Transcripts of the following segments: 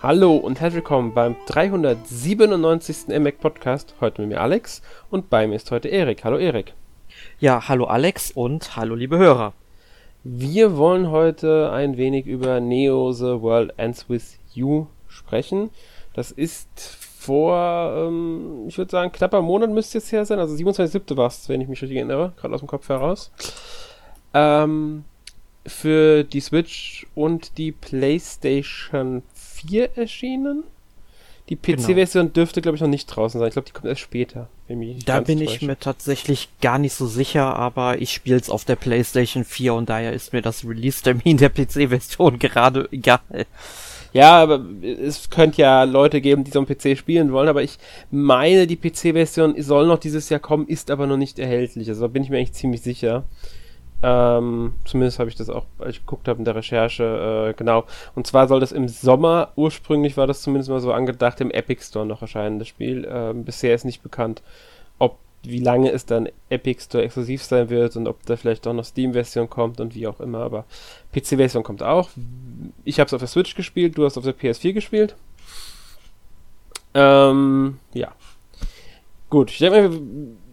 Hallo und herzlich willkommen beim 397. MMAC Podcast. Heute mit mir Alex und bei mir ist heute Erik. Hallo Erik. Ja, hallo Alex und hallo liebe Hörer. Wir wollen heute ein wenig über Neo The World Ends With You sprechen. Das ist vor, ähm, ich würde sagen, knapper Monat müsste es her sein. Also 27.07. war es, wenn ich mich richtig erinnere, gerade aus dem Kopf heraus. Ähm, für die Switch und die PlayStation 4 erschienen. Die PC-Version genau. dürfte, glaube ich, noch nicht draußen sein. Ich glaube, die kommt erst später. da bin ich mir tatsächlich gar nicht so sicher, aber ich spiele es auf der PlayStation 4 und daher ist mir das Release-Termin der PC-Version gerade egal. Ja, aber es könnte ja Leute geben, die so einen PC spielen wollen, aber ich meine, die PC-Version soll noch dieses Jahr kommen, ist aber noch nicht erhältlich. Also da bin ich mir eigentlich ziemlich sicher. Ähm, zumindest habe ich das auch, als ich geguckt habe in der Recherche, äh, genau. Und zwar soll das im Sommer, ursprünglich war das zumindest mal so angedacht, im Epic Store noch erscheinen, das Spiel. Ähm, bisher ist nicht bekannt, ob, wie lange es dann Epic Store exklusiv sein wird und ob da vielleicht auch noch Steam-Version kommt und wie auch immer, aber PC-Version kommt auch. Ich habe es auf der Switch gespielt, du hast auf der PS4 gespielt. Ähm, ja. Gut, ich denke mal,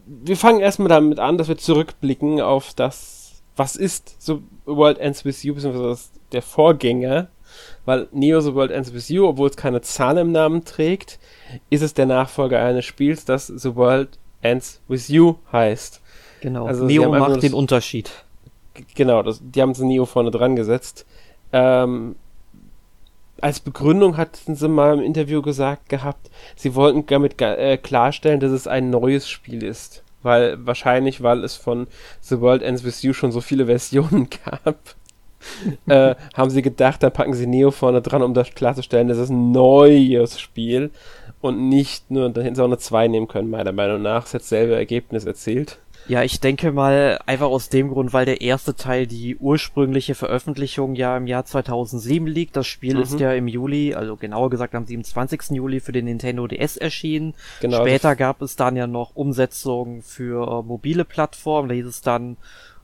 wir fangen erstmal damit an, dass wir zurückblicken auf das was ist The World Ends With You, beziehungsweise der Vorgänger, weil Neo The World Ends With You, obwohl es keine Zahl im Namen trägt, ist es der Nachfolger eines Spiels, das The World Ends With You heißt. Genau, also Neo macht den Unterschied. Genau, das, die haben sie Neo vorne dran gesetzt. Ähm, als Begründung hatten sie mal im Interview gesagt gehabt, sie wollten damit äh, klarstellen, dass es ein neues Spiel ist weil wahrscheinlich, weil es von The World Ends With You schon so viele Versionen gab, äh, haben sie gedacht, dann packen sie Neo vorne dran, um das klarzustellen, dass es ein neues Spiel und nicht nur, da hätten sie auch eine 2 nehmen können, meiner Meinung nach. Es hat dasselbe Ergebnis erzielt. Ja, ich denke mal einfach aus dem Grund, weil der erste Teil die ursprüngliche Veröffentlichung ja im Jahr 2007 liegt. Das Spiel mhm. ist ja im Juli, also genauer gesagt am 27. Juli für den Nintendo DS erschienen. Genau, Später gab es dann ja noch Umsetzungen für äh, mobile Plattformen. Da hieß es dann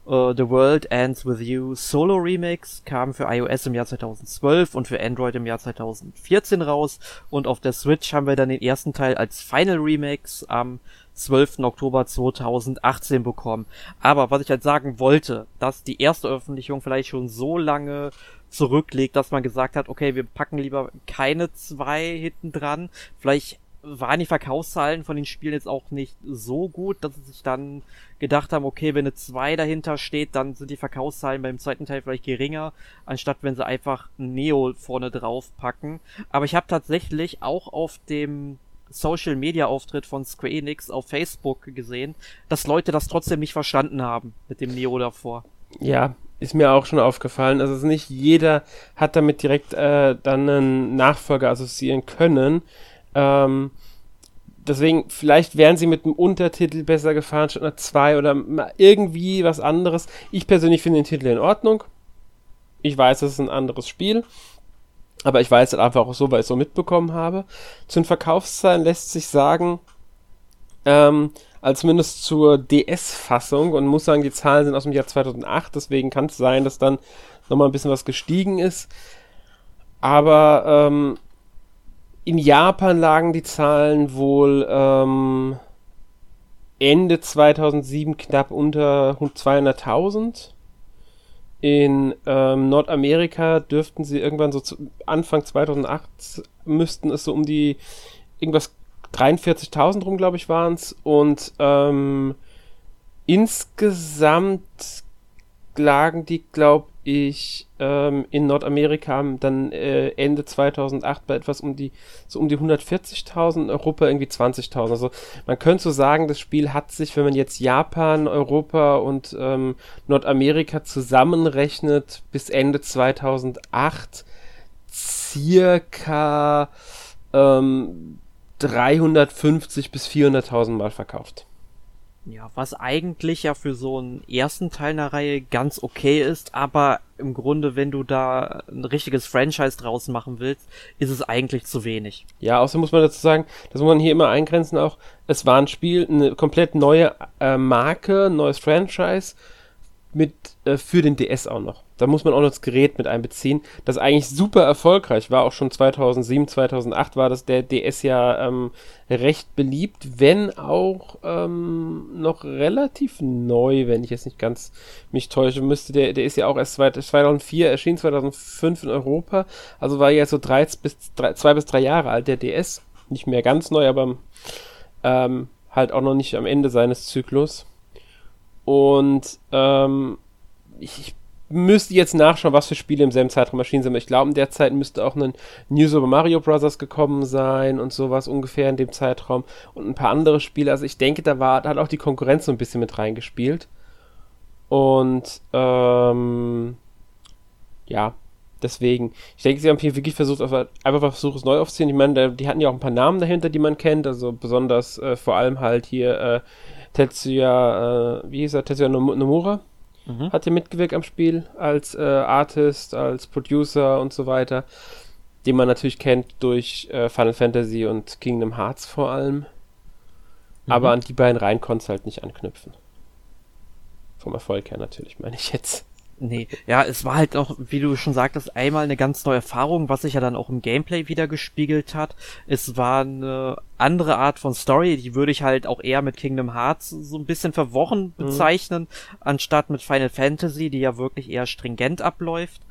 Uh, The World Ends With You Solo Remix kam für iOS im Jahr 2012 und für Android im Jahr 2014 raus und auf der Switch haben wir dann den ersten Teil als Final Remix am 12. Oktober 2018 bekommen. Aber was ich halt sagen wollte, dass die erste Veröffentlichung vielleicht schon so lange zurückliegt, dass man gesagt hat, okay, wir packen lieber keine zwei hinten dran. Vielleicht waren die Verkaufszahlen von den Spielen jetzt auch nicht so gut, dass sie sich dann gedacht haben, okay, wenn eine 2 dahinter steht, dann sind die Verkaufszahlen beim zweiten Teil vielleicht geringer, anstatt wenn sie einfach Neo vorne drauf packen. Aber ich habe tatsächlich auch auf dem Social Media Auftritt von Square Enix auf Facebook gesehen, dass Leute das trotzdem nicht verstanden haben mit dem Neo davor. Ja, ist mir auch schon aufgefallen. Also nicht jeder hat damit direkt äh, dann einen Nachfolger assoziieren können. Ähm, deswegen, vielleicht wären sie mit einem Untertitel besser gefahren statt einer 2 oder irgendwie was anderes. Ich persönlich finde den Titel in Ordnung. Ich weiß, es ist ein anderes Spiel. Aber ich weiß halt einfach auch so, weil ich es so mitbekommen habe. Zu den Verkaufszahlen lässt sich sagen, ähm, als zumindest zur DS-Fassung und muss sagen, die Zahlen sind aus dem Jahr 2008, deswegen kann es sein, dass dann nochmal ein bisschen was gestiegen ist. Aber ähm, in Japan lagen die Zahlen wohl ähm, Ende 2007 knapp unter 200.000. In ähm, Nordamerika dürften sie irgendwann so zu Anfang 2008 müssten es so um die irgendwas 43.000 rum, glaube ich, waren es. Und ähm, insgesamt lagen die, glaube ich, ähm, in Nordamerika dann äh, Ende 2008 bei etwas um die, so um die 140.000, Europa irgendwie 20.000. Also man könnte so sagen, das Spiel hat sich, wenn man jetzt Japan, Europa und ähm, Nordamerika zusammenrechnet, bis Ende 2008 circa ähm, 350 bis 400.000 Mal verkauft. Ja, was eigentlich ja für so einen ersten Teil einer Reihe ganz okay ist, aber im Grunde, wenn du da ein richtiges Franchise draus machen willst, ist es eigentlich zu wenig. Ja, außerdem muss man dazu sagen, das muss man hier immer eingrenzen auch, es war ein Spiel, eine komplett neue äh, Marke, neues Franchise mit äh, für den DS auch noch. Da muss man auch noch das Gerät mit einbeziehen, das eigentlich super erfolgreich war, auch schon 2007, 2008 war das. Der DS ja ähm, recht beliebt, wenn auch ähm, noch relativ neu, wenn ich jetzt nicht ganz mich täusche, müsste. Der, der ist ja auch erst 2004 erschien, 2005 in Europa, also war ja so drei bis, drei, zwei bis drei Jahre alt, der DS, nicht mehr ganz neu, aber ähm, halt auch noch nicht am Ende seines Zyklus. Und ähm, ich müsste jetzt nachschauen, was für Spiele im selben Zeitraum erschienen sind. Ich glaube, in der Zeit müsste auch ein New Super Mario Bros. gekommen sein und sowas ungefähr in dem Zeitraum und ein paar andere Spiele. Also ich denke, da war, da hat auch die Konkurrenz so ein bisschen mit reingespielt. Und ähm, ja, deswegen, ich denke, sie haben hier wirklich versucht, einfach versucht, es neu aufzuziehen. Ich meine, die hatten ja auch ein paar Namen dahinter, die man kennt, also besonders äh, vor allem halt hier äh, Tetsuya, äh, wie hieß er, Tetsuya Nomura mhm. hat hier mitgewirkt am Spiel als äh, Artist, als Producer und so weiter, den man natürlich kennt durch äh, Final Fantasy und Kingdom Hearts vor allem. Mhm. Aber an die beiden Reihen konnte es halt nicht anknüpfen. Vom Erfolg her natürlich, meine ich jetzt. Nee, ja, es war halt auch, wie du schon sagtest, einmal eine ganz neue Erfahrung, was sich ja dann auch im Gameplay wieder gespiegelt hat. Es war eine andere Art von Story, die würde ich halt auch eher mit Kingdom Hearts so ein bisschen verworren mhm. bezeichnen, mhm. anstatt mit Final Fantasy, die ja wirklich eher stringent abläuft.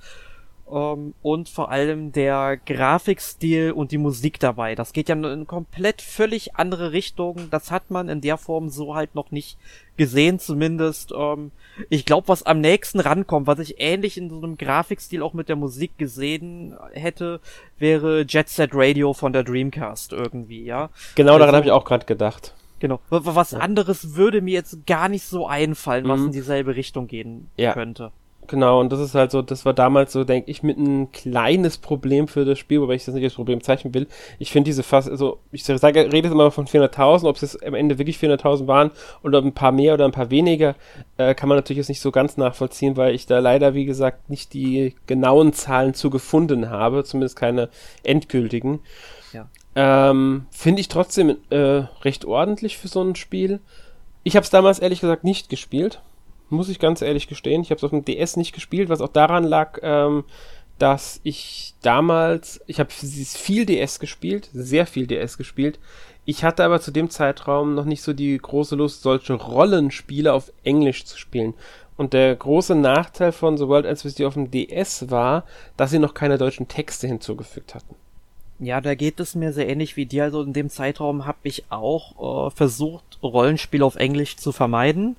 Ähm, und vor allem der Grafikstil und die Musik dabei. Das geht ja in komplett völlig andere Richtung. Das hat man in der Form so halt noch nicht gesehen, zumindest. Um, ähm, ich glaube, was am nächsten rankommt, was ich ähnlich in so einem Grafikstil auch mit der Musik gesehen hätte, wäre Jet Set Radio von der Dreamcast irgendwie, ja. Genau also, daran habe ich auch gerade gedacht. Genau. Was anderes würde mir jetzt gar nicht so einfallen, was mhm. in dieselbe Richtung gehen ja. könnte. Genau, und das ist halt so, das war damals so, denke ich, mit ein kleines Problem für das Spiel, wobei ich das nicht als Problem zeichnen will. Ich finde diese fast, also ich sage, rede immer von 400.000, ob es jetzt am Ende wirklich 400.000 waren oder ein paar mehr oder ein paar weniger, äh, kann man natürlich jetzt nicht so ganz nachvollziehen, weil ich da leider, wie gesagt, nicht die genauen Zahlen zu gefunden habe, zumindest keine endgültigen. Ja. Ähm, finde ich trotzdem äh, recht ordentlich für so ein Spiel. Ich habe es damals ehrlich gesagt nicht gespielt muss ich ganz ehrlich gestehen. Ich habe es auf dem DS nicht gespielt, was auch daran lag, ähm, dass ich damals, ich habe viel DS gespielt, sehr viel DS gespielt. Ich hatte aber zu dem Zeitraum noch nicht so die große Lust, solche Rollenspiele auf Englisch zu spielen. Und der große Nachteil von The World Ends With auf dem DS war, dass sie noch keine deutschen Texte hinzugefügt hatten. Ja, da geht es mir sehr ähnlich wie dir. Also in dem Zeitraum habe ich auch äh, versucht, Rollenspiele auf Englisch zu vermeiden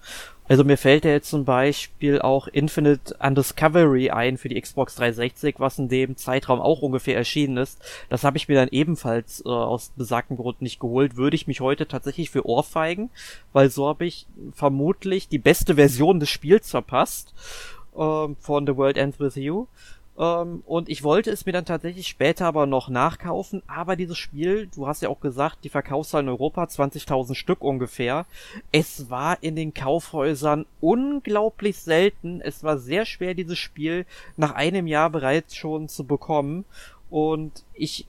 also mir fällt ja jetzt zum Beispiel auch Infinite Undiscovery ein für die Xbox 360, was in dem Zeitraum auch ungefähr erschienen ist. Das habe ich mir dann ebenfalls äh, aus besagten Grund nicht geholt. Würde ich mich heute tatsächlich für ohrfeigen, weil so habe ich vermutlich die beste Version des Spiels verpasst äh, von The World Ends With You. Ähm, und ich wollte es mir dann tatsächlich später aber noch nachkaufen, aber dieses Spiel, du hast ja auch gesagt, die Verkaufszahl in Europa 20.000 Stück ungefähr. Es war in den Kaufhäusern unglaublich selten. Es war sehr schwer, dieses Spiel nach einem Jahr bereits schon zu bekommen. Und ich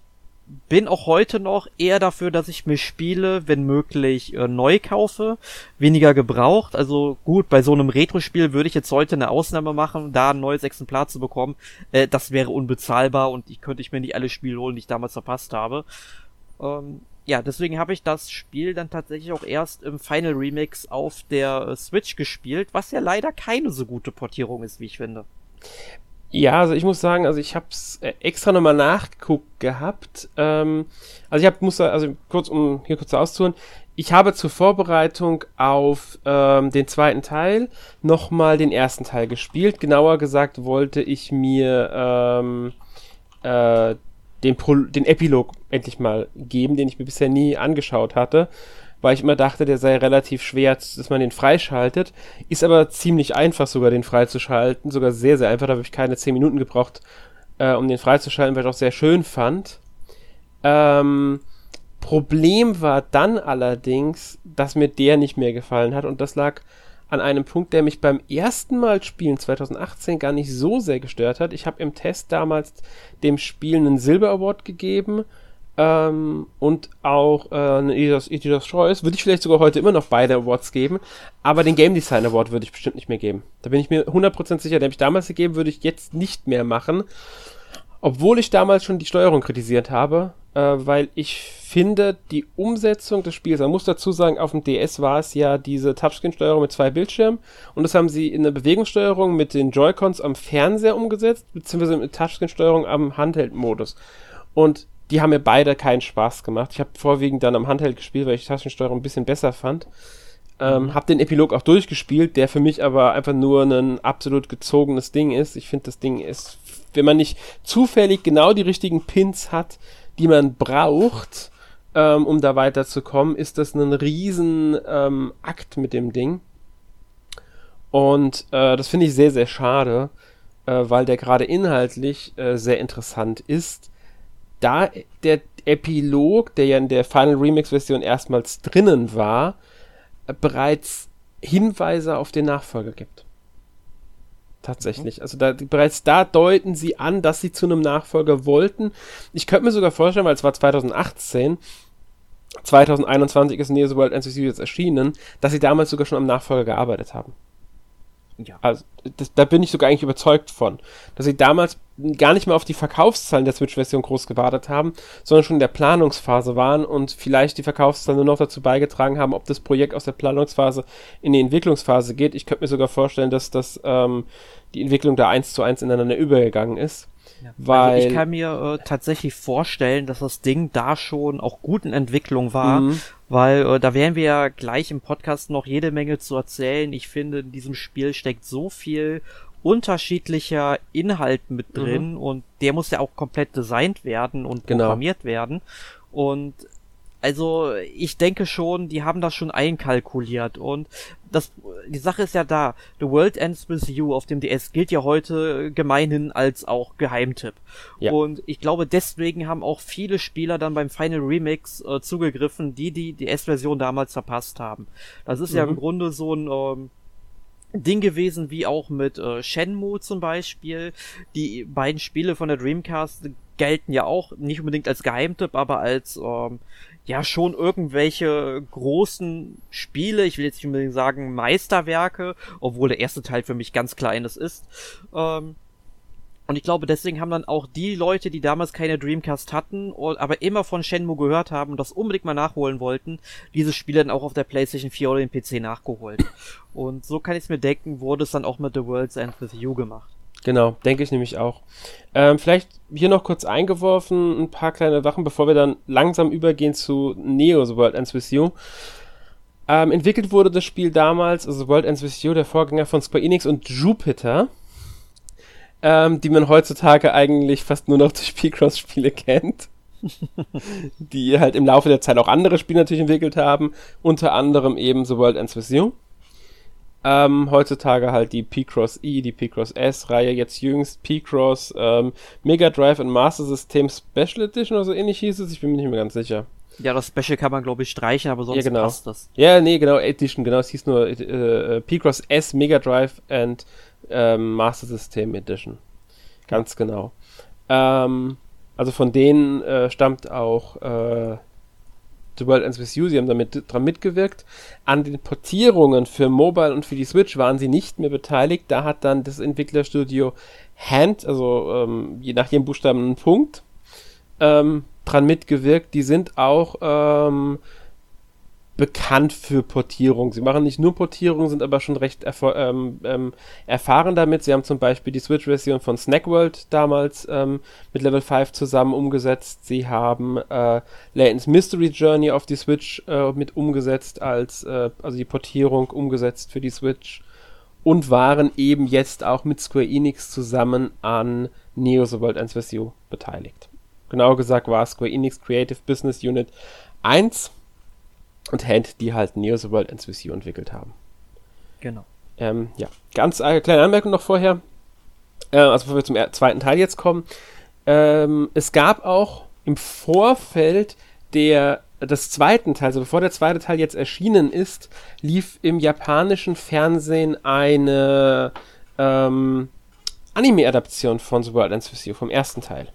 bin auch heute noch eher dafür, dass ich mir Spiele, wenn möglich, äh, neu kaufe, weniger gebraucht. Also gut, bei so einem Retro-Spiel würde ich jetzt heute eine Ausnahme machen, da ein neues Exemplar zu bekommen. Äh, das wäre unbezahlbar und ich könnte ich mir nicht alle Spiele holen, die ich damals verpasst habe. Ähm, ja, deswegen habe ich das Spiel dann tatsächlich auch erst im Final Remix auf der äh, Switch gespielt, was ja leider keine so gute Portierung ist, wie ich finde. Ja, also ich muss sagen, also ich habe es äh, extra nochmal nachgeguckt gehabt. Ähm, also ich habe, muss also kurz, um hier kurz auszuholen, ich habe zur Vorbereitung auf ähm, den zweiten Teil nochmal den ersten Teil gespielt. Genauer gesagt wollte ich mir ähm, äh, den, Pro den Epilog endlich mal geben, den ich mir bisher nie angeschaut hatte weil ich immer dachte, der sei relativ schwer, dass man den freischaltet. Ist aber ziemlich einfach sogar, den freizuschalten. Sogar sehr, sehr einfach. Da habe ich keine 10 Minuten gebraucht, äh, um den freizuschalten, weil ich auch sehr schön fand. Ähm, Problem war dann allerdings, dass mir der nicht mehr gefallen hat und das lag an einem Punkt, der mich beim ersten Mal spielen 2018 gar nicht so sehr gestört hat. Ich habe im Test damals dem Spiel einen Silber Award gegeben ähm, und auch äh, einen Editor's, Editor's Choice, würde ich vielleicht sogar heute immer noch beide Awards geben, aber den Game Design Award würde ich bestimmt nicht mehr geben. Da bin ich mir 100% sicher, den habe ich damals gegeben, würde ich jetzt nicht mehr machen, obwohl ich damals schon die Steuerung kritisiert habe, äh, weil ich finde, die Umsetzung des Spiels, man muss dazu sagen, auf dem DS war es ja diese Touchscreen-Steuerung mit zwei Bildschirmen und das haben sie in der Bewegungssteuerung mit den Joy-Cons am Fernseher umgesetzt, beziehungsweise mit Touchscreen-Steuerung am Handheld-Modus. Und die haben mir beide keinen Spaß gemacht. Ich habe vorwiegend dann am Handheld gespielt, weil ich Tastensteuerung ein bisschen besser fand. Ähm, mhm. Hab den Epilog auch durchgespielt, der für mich aber einfach nur ein absolut gezogenes Ding ist. Ich finde, das Ding ist, wenn man nicht zufällig genau die richtigen Pins hat, die man braucht, ähm, um da weiterzukommen, ist das ein riesen ähm, Akt mit dem Ding. Und äh, das finde ich sehr, sehr schade, äh, weil der gerade inhaltlich äh, sehr interessant ist da der Epilog, der ja in der Final Remix-Version erstmals drinnen war, bereits Hinweise auf den Nachfolger gibt. Tatsächlich. Also da, bereits da deuten sie an, dass sie zu einem Nachfolger wollten. Ich könnte mir sogar vorstellen, weil es war 2018, 2021 ist Neos World NCC jetzt erschienen, dass sie damals sogar schon am Nachfolger gearbeitet haben. Ja. Also, das, da bin ich sogar eigentlich überzeugt von, dass sie damals gar nicht mehr auf die Verkaufszahlen der Switch-Version groß gewartet haben, sondern schon in der Planungsphase waren und vielleicht die Verkaufszahlen nur noch dazu beigetragen haben, ob das Projekt aus der Planungsphase in die Entwicklungsphase geht. Ich könnte mir sogar vorstellen, dass das ähm, die Entwicklung da eins zu eins ineinander übergegangen ist. Ja. Weil also ich kann mir äh, tatsächlich vorstellen, dass das Ding da schon auch gut in Entwicklung war, mhm. weil äh, da werden wir ja gleich im Podcast noch jede Menge zu erzählen. Ich finde, in diesem Spiel steckt so viel unterschiedlicher Inhalt mit mhm. drin mhm. und der muss ja auch komplett designt werden und genau. programmiert werden. Und also ich denke schon, die haben das schon einkalkuliert und das die Sache ist ja da. The World Ends with You auf dem DS gilt ja heute gemeinhin als auch Geheimtipp. Ja. Und ich glaube, deswegen haben auch viele Spieler dann beim Final Remix äh, zugegriffen, die die DS-Version damals verpasst haben. Das ist mhm. ja im mhm. Grunde so ein ähm, Ding gewesen, wie auch mit äh, Shenmue zum Beispiel. Die beiden Spiele von der Dreamcast gelten ja auch nicht unbedingt als Geheimtipp, aber als ähm, ja schon irgendwelche großen Spiele, ich will jetzt nicht unbedingt sagen Meisterwerke, obwohl der erste Teil für mich ganz kleines ist. Ähm, und ich glaube, deswegen haben dann auch die Leute, die damals keine Dreamcast hatten, aber immer von Shenmue gehört haben und das unbedingt mal nachholen wollten, diese Spiele dann auch auf der PlayStation 4 oder dem PC nachgeholt. Und so kann ich es mir denken, wurde es dann auch mit The World's End With You gemacht. Genau, denke ich nämlich auch. Ähm, vielleicht hier noch kurz eingeworfen, ein paar kleine Sachen, bevor wir dann langsam übergehen zu Neo The World Ends With You. Ähm, entwickelt wurde das Spiel damals, also World Ends With You, der Vorgänger von Square Enix und Jupiter ähm, die man heutzutage eigentlich fast nur noch durch P-Cross-Spiele kennt. die halt im Laufe der Zeit auch andere Spiele natürlich entwickelt haben, unter anderem eben The World Ends With You. Ähm, heutzutage halt die P-Cross E, die P-Cross S-Reihe, jetzt jüngst P-Cross ähm, Mega Drive und Master System Special Edition oder so ähnlich hieß es, ich bin mir nicht mehr ganz sicher. Ja, das Special kann man glaube ich streichen, aber sonst ja, genau. passt das. Ja, nee, genau, Edition, genau, es hieß nur äh, P-Cross S Mega Drive and ähm, Master System Edition. Ganz genau. Ähm, also von denen äh, stammt auch äh, The World Ends With You, sie haben damit dran mitgewirkt. An den Portierungen für Mobile und für die Switch waren sie nicht mehr beteiligt. Da hat dann das Entwicklerstudio Hand, also ähm, je nach jedem Buchstaben einen Punkt, ähm, dran mitgewirkt. Die sind auch ähm, bekannt für Portierung. Sie machen nicht nur Portierung, sind aber schon recht ähm, ähm, erfahren damit. Sie haben zum Beispiel die Switch-Version von Snackworld damals ähm, mit Level 5 zusammen umgesetzt. Sie haben äh, Layton's Mystery Journey auf die Switch äh, mit umgesetzt, als äh, also die Portierung umgesetzt für die Switch und waren eben jetzt auch mit Square Enix zusammen an Neo The World Ends With You beteiligt. Genau gesagt war Square Enix Creative Business Unit 1 und Hand, die halt Neo The World Ends With You entwickelt haben. Genau. Ähm, ja, ganz äh, kleine Anmerkung noch vorher, äh, also bevor wir zum zweiten Teil jetzt kommen. Ähm, es gab auch im Vorfeld der des zweiten Teils, also bevor der zweite Teil jetzt erschienen ist, lief im japanischen Fernsehen eine ähm, Anime-Adaption von The World Ends With You vom ersten Teil.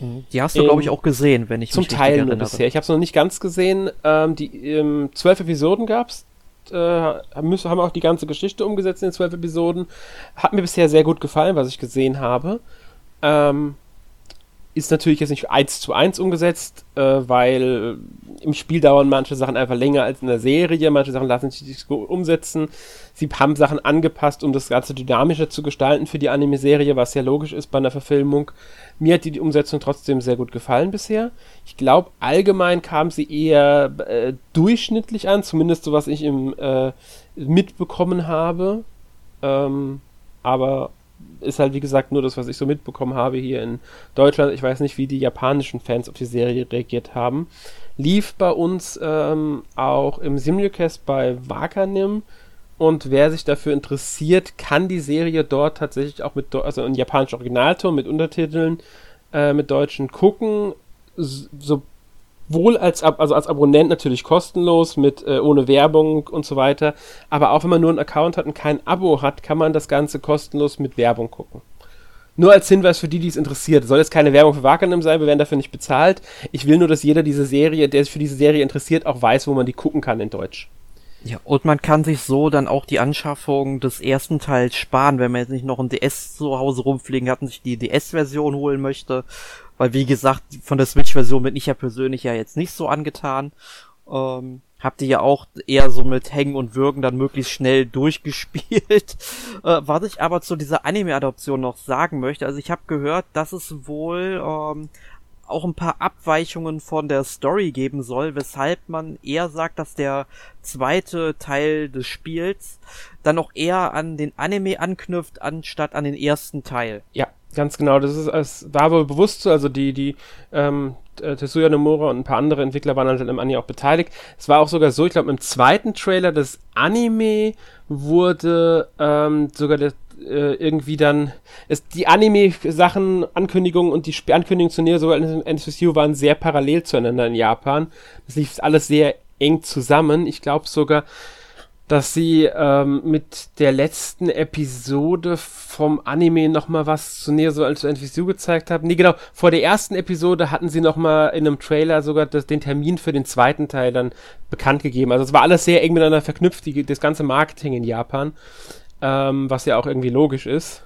Die hast du, glaube ich, auch gesehen, wenn ich zum mich Teil nur bisher. Ich habe es noch nicht ganz gesehen. Ähm, die ähm, zwölf Episoden gab's. Äh, müssen, haben auch die ganze Geschichte umgesetzt in den zwölf Episoden. Hat mir bisher sehr gut gefallen, was ich gesehen habe. Ähm, ist natürlich jetzt nicht eins zu eins umgesetzt, äh, weil im Spiel dauern manche Sachen einfach länger als in der Serie, manche Sachen lassen sich nicht gut umsetzen. Sie haben Sachen angepasst, um das Ganze dynamischer zu gestalten für die Anime-Serie, was ja logisch ist bei einer Verfilmung. Mir hat die, die Umsetzung trotzdem sehr gut gefallen bisher. Ich glaube, allgemein kam sie eher äh, durchschnittlich an, zumindest so was ich im, äh, mitbekommen habe. Ähm, aber ist halt, wie gesagt, nur das, was ich so mitbekommen habe hier in Deutschland. Ich weiß nicht, wie die japanischen Fans auf die Serie reagiert haben. Lief bei uns ähm, auch im Simulcast bei Wakanim. Und wer sich dafür interessiert, kann die Serie dort tatsächlich auch mit, also in japanischem Originalton mit Untertiteln äh, mit Deutschen gucken. So, wohl als, also als Abonnent natürlich kostenlos, mit äh, ohne Werbung und so weiter. Aber auch wenn man nur einen Account hat und kein Abo hat, kann man das Ganze kostenlos mit Werbung gucken. Nur als Hinweis für die, die es interessiert. Soll jetzt keine Werbung für Wakanim sein, wir werden dafür nicht bezahlt. Ich will nur, dass jeder diese Serie, der sich für diese Serie interessiert, auch weiß, wo man die gucken kann in Deutsch. Ja, und man kann sich so dann auch die Anschaffung des ersten Teils sparen, wenn man jetzt nicht noch ein DS zu Hause rumfliegen hat und sich die DS-Version holen möchte weil wie gesagt, von der Switch-Version bin ich ja persönlich ja jetzt nicht so angetan. Ähm, habt ihr ja auch eher so mit Hängen und Würgen dann möglichst schnell durchgespielt. Äh, was ich aber zu dieser Anime-Adoption noch sagen möchte, also ich habe gehört, dass es wohl ähm, auch ein paar Abweichungen von der Story geben soll, weshalb man eher sagt, dass der zweite Teil des Spiels dann auch eher an den Anime anknüpft, anstatt an den ersten Teil. Ja, Ganz genau, das ist, es war wohl bewusst so, also die, die, ähm, Tetsuya Nomura und ein paar andere Entwickler waren halt im Anime auch beteiligt. Es war auch sogar so, ich glaube, im zweiten Trailer des Anime wurde ähm, sogar der, äh, irgendwie dann, es, die Anime-Sachen, Ankündigungen und die Sp Ankündigungen zu Neo sogar NSU waren sehr parallel zueinander in Japan. Das lief alles sehr eng zusammen. Ich glaube sogar, dass sie ähm, mit der letzten Episode vom Anime noch mal was zu näher so als NVCU gezeigt haben. Nee, genau, vor der ersten Episode hatten sie noch mal in einem Trailer sogar das, den Termin für den zweiten Teil dann bekannt gegeben. Also es war alles sehr eng miteinander verknüpft, die, das ganze Marketing in Japan, ähm, was ja auch irgendwie logisch ist.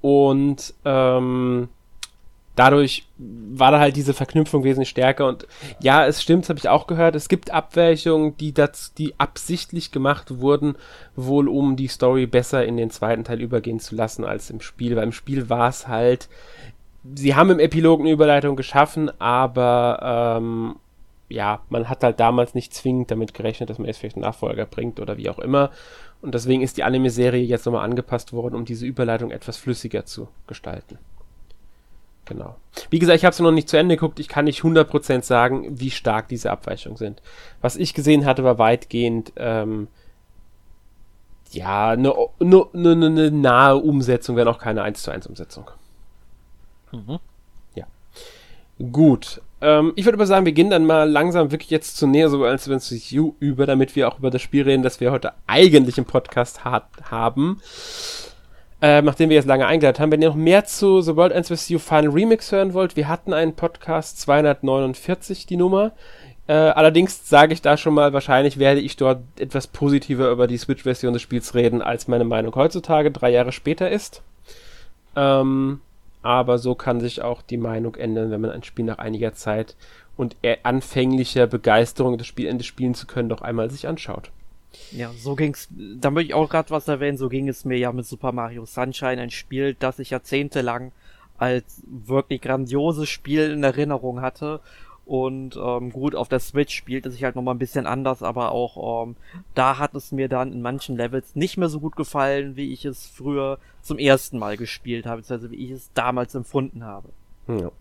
Und ähm, dadurch war da halt diese Verknüpfung wesentlich stärker und ja, es stimmt, habe ich auch gehört, es gibt Abweichungen, die das, die absichtlich gemacht wurden, wohl um die Story besser in den zweiten Teil übergehen zu lassen als im Spiel, weil im Spiel war es halt, sie haben im Epilog eine Überleitung geschaffen, aber ähm, ja, man hat halt damals nicht zwingend damit gerechnet, dass man jetzt vielleicht einen Nachfolger bringt oder wie auch immer. Und deswegen ist die Anime-Serie jetzt nochmal angepasst worden, um diese Überleitung etwas flüssiger zu gestalten. Genau. Wie gesagt, ich habe es noch nicht zu Ende geguckt. Ich kann nicht 100% sagen, wie stark diese Abweichungen sind. Was ich gesehen hatte, war weitgehend ähm, ja, eine ne, ne, ne, nahe Umsetzung, wenn auch keine 1 zu 1 Umsetzung. Mhm. Ja. Gut. Ähm, ich würde aber sagen, wir gehen dann mal langsam wirklich jetzt zu näher, so als wenn es sich über, damit wir auch über das Spiel reden, das wir heute eigentlich im Podcast hat, haben äh, nachdem wir jetzt lange eingeleitet haben. Wenn ihr noch mehr zu The World Ends With You Final Remix hören wollt, wir hatten einen Podcast 249, die Nummer. Äh, allerdings sage ich da schon mal, wahrscheinlich werde ich dort etwas positiver über die Switch-Version des Spiels reden, als meine Meinung heutzutage, drei Jahre später ist. Ähm, aber so kann sich auch die Meinung ändern, wenn man ein Spiel nach einiger Zeit und anfänglicher Begeisterung des Spielende spielen zu können, doch einmal sich anschaut. Ja, so ging's, da möchte ich auch gerade was erwähnen, so ging es mir ja mit Super Mario Sunshine, ein Spiel, das ich jahrzehntelang als wirklich grandioses Spiel in Erinnerung hatte. Und ähm, gut, auf der Switch spielt es sich halt nochmal ein bisschen anders, aber auch ähm, da hat es mir dann in manchen Levels nicht mehr so gut gefallen, wie ich es früher zum ersten Mal gespielt habe, beziehungsweise wie ich es damals empfunden habe. Ja.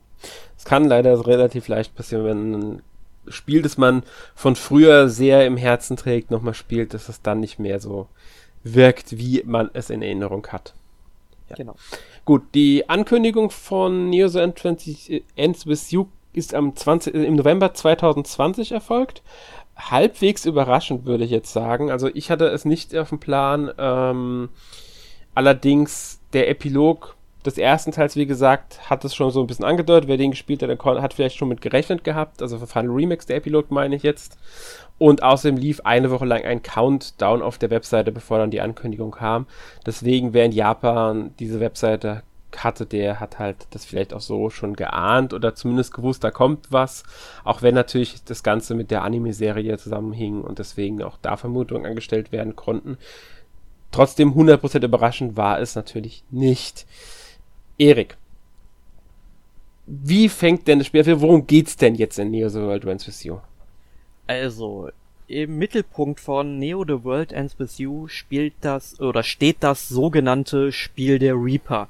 Es kann leider relativ leicht passieren, wenn Spiel, das man von früher sehr im Herzen trägt, nochmal spielt, dass es dann nicht mehr so wirkt, wie man es in Erinnerung hat. Ja. Genau. Gut, die Ankündigung von Neo The End 20 Ends With You ist am 20, im November 2020 erfolgt. Halbwegs überraschend, würde ich jetzt sagen. Also ich hatte es nicht auf dem Plan. Ähm, allerdings der Epilog des ersten Teils, wie gesagt, hat es schon so ein bisschen angedeutet. Wer den gespielt hat, hat vielleicht schon mit gerechnet gehabt. Also für Final Remix, der Epilog meine ich jetzt. Und außerdem lief eine Woche lang ein Countdown auf der Webseite, bevor dann die Ankündigung kam. Deswegen, wer in Japan diese Webseite hatte, der hat halt das vielleicht auch so schon geahnt oder zumindest gewusst, da kommt was. Auch wenn natürlich das Ganze mit der Anime-Serie zusammenhing und deswegen auch da Vermutungen angestellt werden konnten. Trotzdem 100% überraschend war es natürlich nicht. Erik, wie fängt denn das Spiel an? Worum geht's denn jetzt in Neo The World Ends With You? Also, im Mittelpunkt von Neo The World Ends With You spielt das oder steht das sogenannte Spiel der Reaper.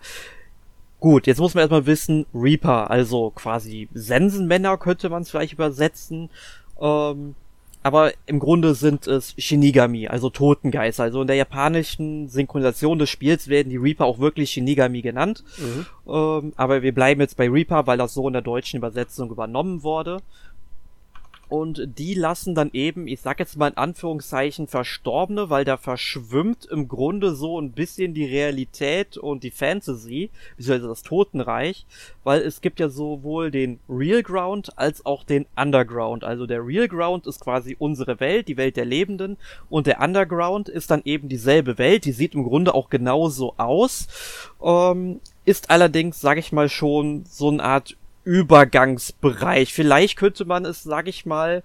Gut, jetzt muss man erstmal wissen, Reaper, also quasi Sensenmänner könnte man es vielleicht übersetzen. Ähm, aber im Grunde sind es Shinigami, also Totengeister. Also in der japanischen Synchronisation des Spiels werden die Reaper auch wirklich Shinigami genannt. Mhm. Ähm, aber wir bleiben jetzt bei Reaper, weil das so in der deutschen Übersetzung übernommen wurde und die lassen dann eben, ich sag jetzt mal in Anführungszeichen, Verstorbene, weil da verschwimmt im Grunde so ein bisschen die Realität und die Fantasy, beziehungsweise das Totenreich, weil es gibt ja sowohl den Real Ground als auch den Underground. Also der Real Ground ist quasi unsere Welt, die Welt der Lebenden, und der Underground ist dann eben dieselbe Welt, die sieht im Grunde auch genauso aus, ähm, ist allerdings, sag ich mal, schon so eine Art Übergangsbereich. Vielleicht könnte man es, sag ich mal,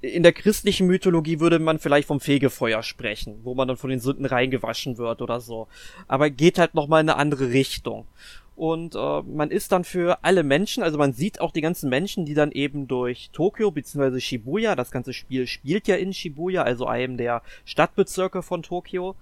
in der christlichen Mythologie würde man vielleicht vom Fegefeuer sprechen, wo man dann von den Sünden reingewaschen wird oder so. Aber geht halt nochmal in eine andere Richtung. Und äh, man ist dann für alle Menschen, also man sieht auch die ganzen Menschen, die dann eben durch Tokio bzw. Shibuya, das ganze Spiel spielt ja in Shibuya, also einem der Stadtbezirke von Tokio.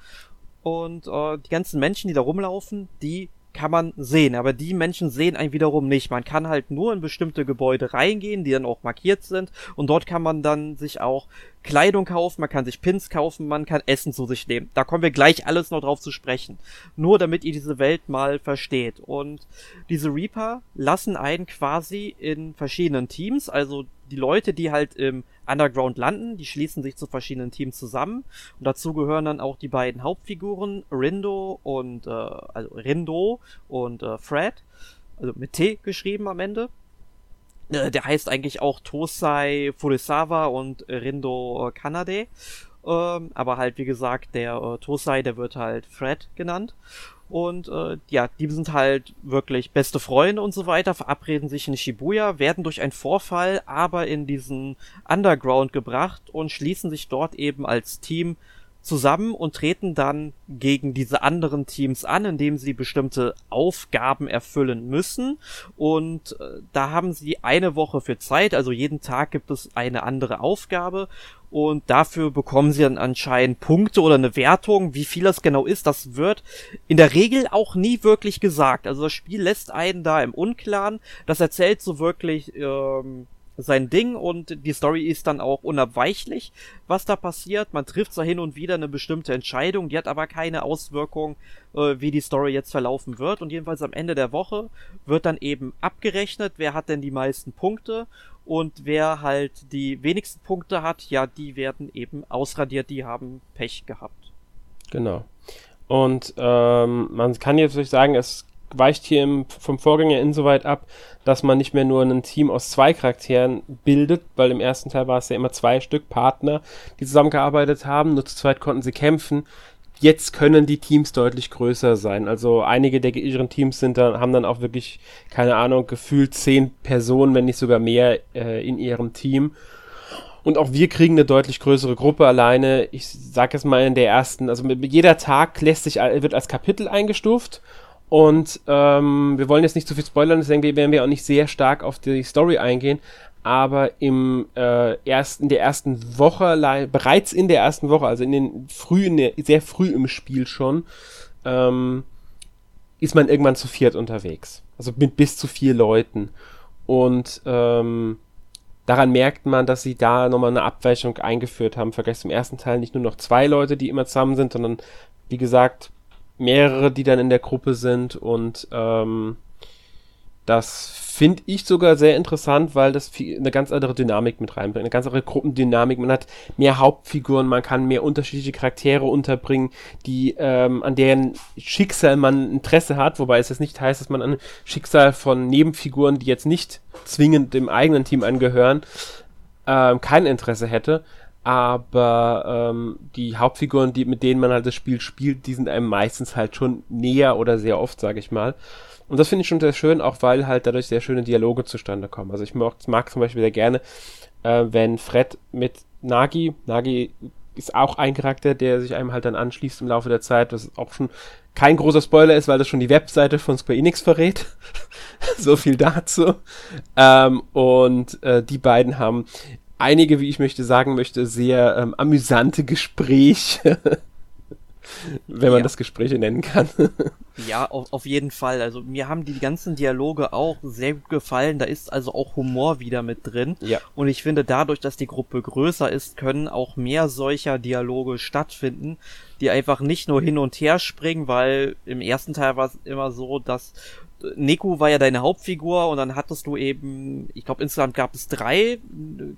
Und äh, die ganzen Menschen, die da rumlaufen, die kann man sehen, aber die Menschen sehen einen wiederum nicht. Man kann halt nur in bestimmte Gebäude reingehen, die dann auch markiert sind und dort kann man dann sich auch Kleidung kaufen, man kann sich Pins kaufen, man kann Essen zu sich nehmen. Da kommen wir gleich alles noch drauf zu sprechen. Nur damit ihr diese Welt mal versteht. Und diese Reaper lassen einen quasi in verschiedenen Teams, also die Leute, die halt im Underground landen, die schließen sich zu verschiedenen Teams zusammen. Und dazu gehören dann auch die beiden Hauptfiguren, Rindo und, äh, also Rindo und äh, Fred. Also mit T geschrieben am Ende. Äh, der heißt eigentlich auch Tosai Furusawa und Rindo Kanade. Ähm, aber halt, wie gesagt, der äh, Tosai, der wird halt Fred genannt. Und äh, ja, die sind halt wirklich beste Freunde und so weiter, verabreden sich in Shibuya, werden durch einen Vorfall aber in diesen Underground gebracht und schließen sich dort eben als Team zusammen und treten dann gegen diese anderen Teams an, indem sie bestimmte Aufgaben erfüllen müssen. Und äh, da haben sie eine Woche für Zeit, also jeden Tag gibt es eine andere Aufgabe. Und dafür bekommen sie dann anscheinend Punkte oder eine Wertung. Wie viel das genau ist, das wird in der Regel auch nie wirklich gesagt. Also das Spiel lässt einen da im Unklaren. Das erzählt so wirklich ähm, sein Ding und die Story ist dann auch unabweichlich, was da passiert. Man trifft zwar hin und wieder eine bestimmte Entscheidung, die hat aber keine Auswirkung, äh, wie die Story jetzt verlaufen wird. Und jedenfalls am Ende der Woche wird dann eben abgerechnet, wer hat denn die meisten Punkte und wer halt die wenigsten Punkte hat, ja, die werden eben ausradiert, die haben Pech gehabt. Genau. Und ähm, man kann jetzt wirklich sagen, es weicht hier im, vom Vorgänger insoweit ab, dass man nicht mehr nur ein Team aus zwei Charakteren bildet, weil im ersten Teil war es ja immer zwei Stück Partner, die zusammengearbeitet haben, nur zu zweit konnten sie kämpfen. Jetzt können die Teams deutlich größer sein. Also einige der ihren Teams sind dann, haben dann auch wirklich, keine Ahnung, gefühlt zehn Personen, wenn nicht sogar mehr, äh, in ihrem Team. Und auch wir kriegen eine deutlich größere Gruppe alleine. Ich sag es mal in der ersten, also jeder Tag lässt sich, wird als Kapitel eingestuft und ähm, wir wollen jetzt nicht zu viel spoilern, deswegen werden wir auch nicht sehr stark auf die Story eingehen. Aber im äh, ersten, der ersten Woche, bereits in der ersten Woche, also in den früh, in der, sehr früh im Spiel schon, ähm, ist man irgendwann zu viert unterwegs. Also mit bis zu vier Leuten. Und ähm, daran merkt man, dass sie da nochmal eine Abweichung eingeführt haben. Vergleich zum ersten Teil nicht nur noch zwei Leute, die immer zusammen sind, sondern wie gesagt, mehrere, die dann in der Gruppe sind und ähm, Das finde ich sogar sehr interessant, weil das eine ganz andere Dynamik mit reinbringt, eine ganz andere Gruppendynamik. Man hat mehr Hauptfiguren, man kann mehr unterschiedliche Charaktere unterbringen, die ähm, an deren Schicksal man Interesse hat, wobei es jetzt nicht heißt, dass man an Schicksal von Nebenfiguren, die jetzt nicht zwingend dem eigenen Team angehören, ähm, kein Interesse hätte. Aber ähm, die Hauptfiguren, die, mit denen man halt das Spiel spielt, die sind einem meistens halt schon näher oder sehr oft, sage ich mal. Und das finde ich schon sehr schön, auch weil halt dadurch sehr schöne Dialoge zustande kommen. Also ich mag, mag zum Beispiel sehr gerne, äh, wenn Fred mit Nagi, Nagi ist auch ein Charakter, der sich einem halt dann anschließt im Laufe der Zeit, was auch schon kein großer Spoiler ist, weil das schon die Webseite von Square Enix verrät. so viel dazu. Ähm, und äh, die beiden haben einige, wie ich möchte sagen möchte, sehr ähm, amüsante Gespräche wenn man ja. das Gespräche nennen kann. ja, auf, auf jeden Fall. Also mir haben die ganzen Dialoge auch sehr gut gefallen. Da ist also auch Humor wieder mit drin. Ja. Und ich finde, dadurch, dass die Gruppe größer ist, können auch mehr solcher Dialoge stattfinden, die einfach nicht nur hin und her springen, weil im ersten Teil war es immer so, dass Neku war ja deine Hauptfigur und dann hattest du eben, ich glaube insgesamt gab es drei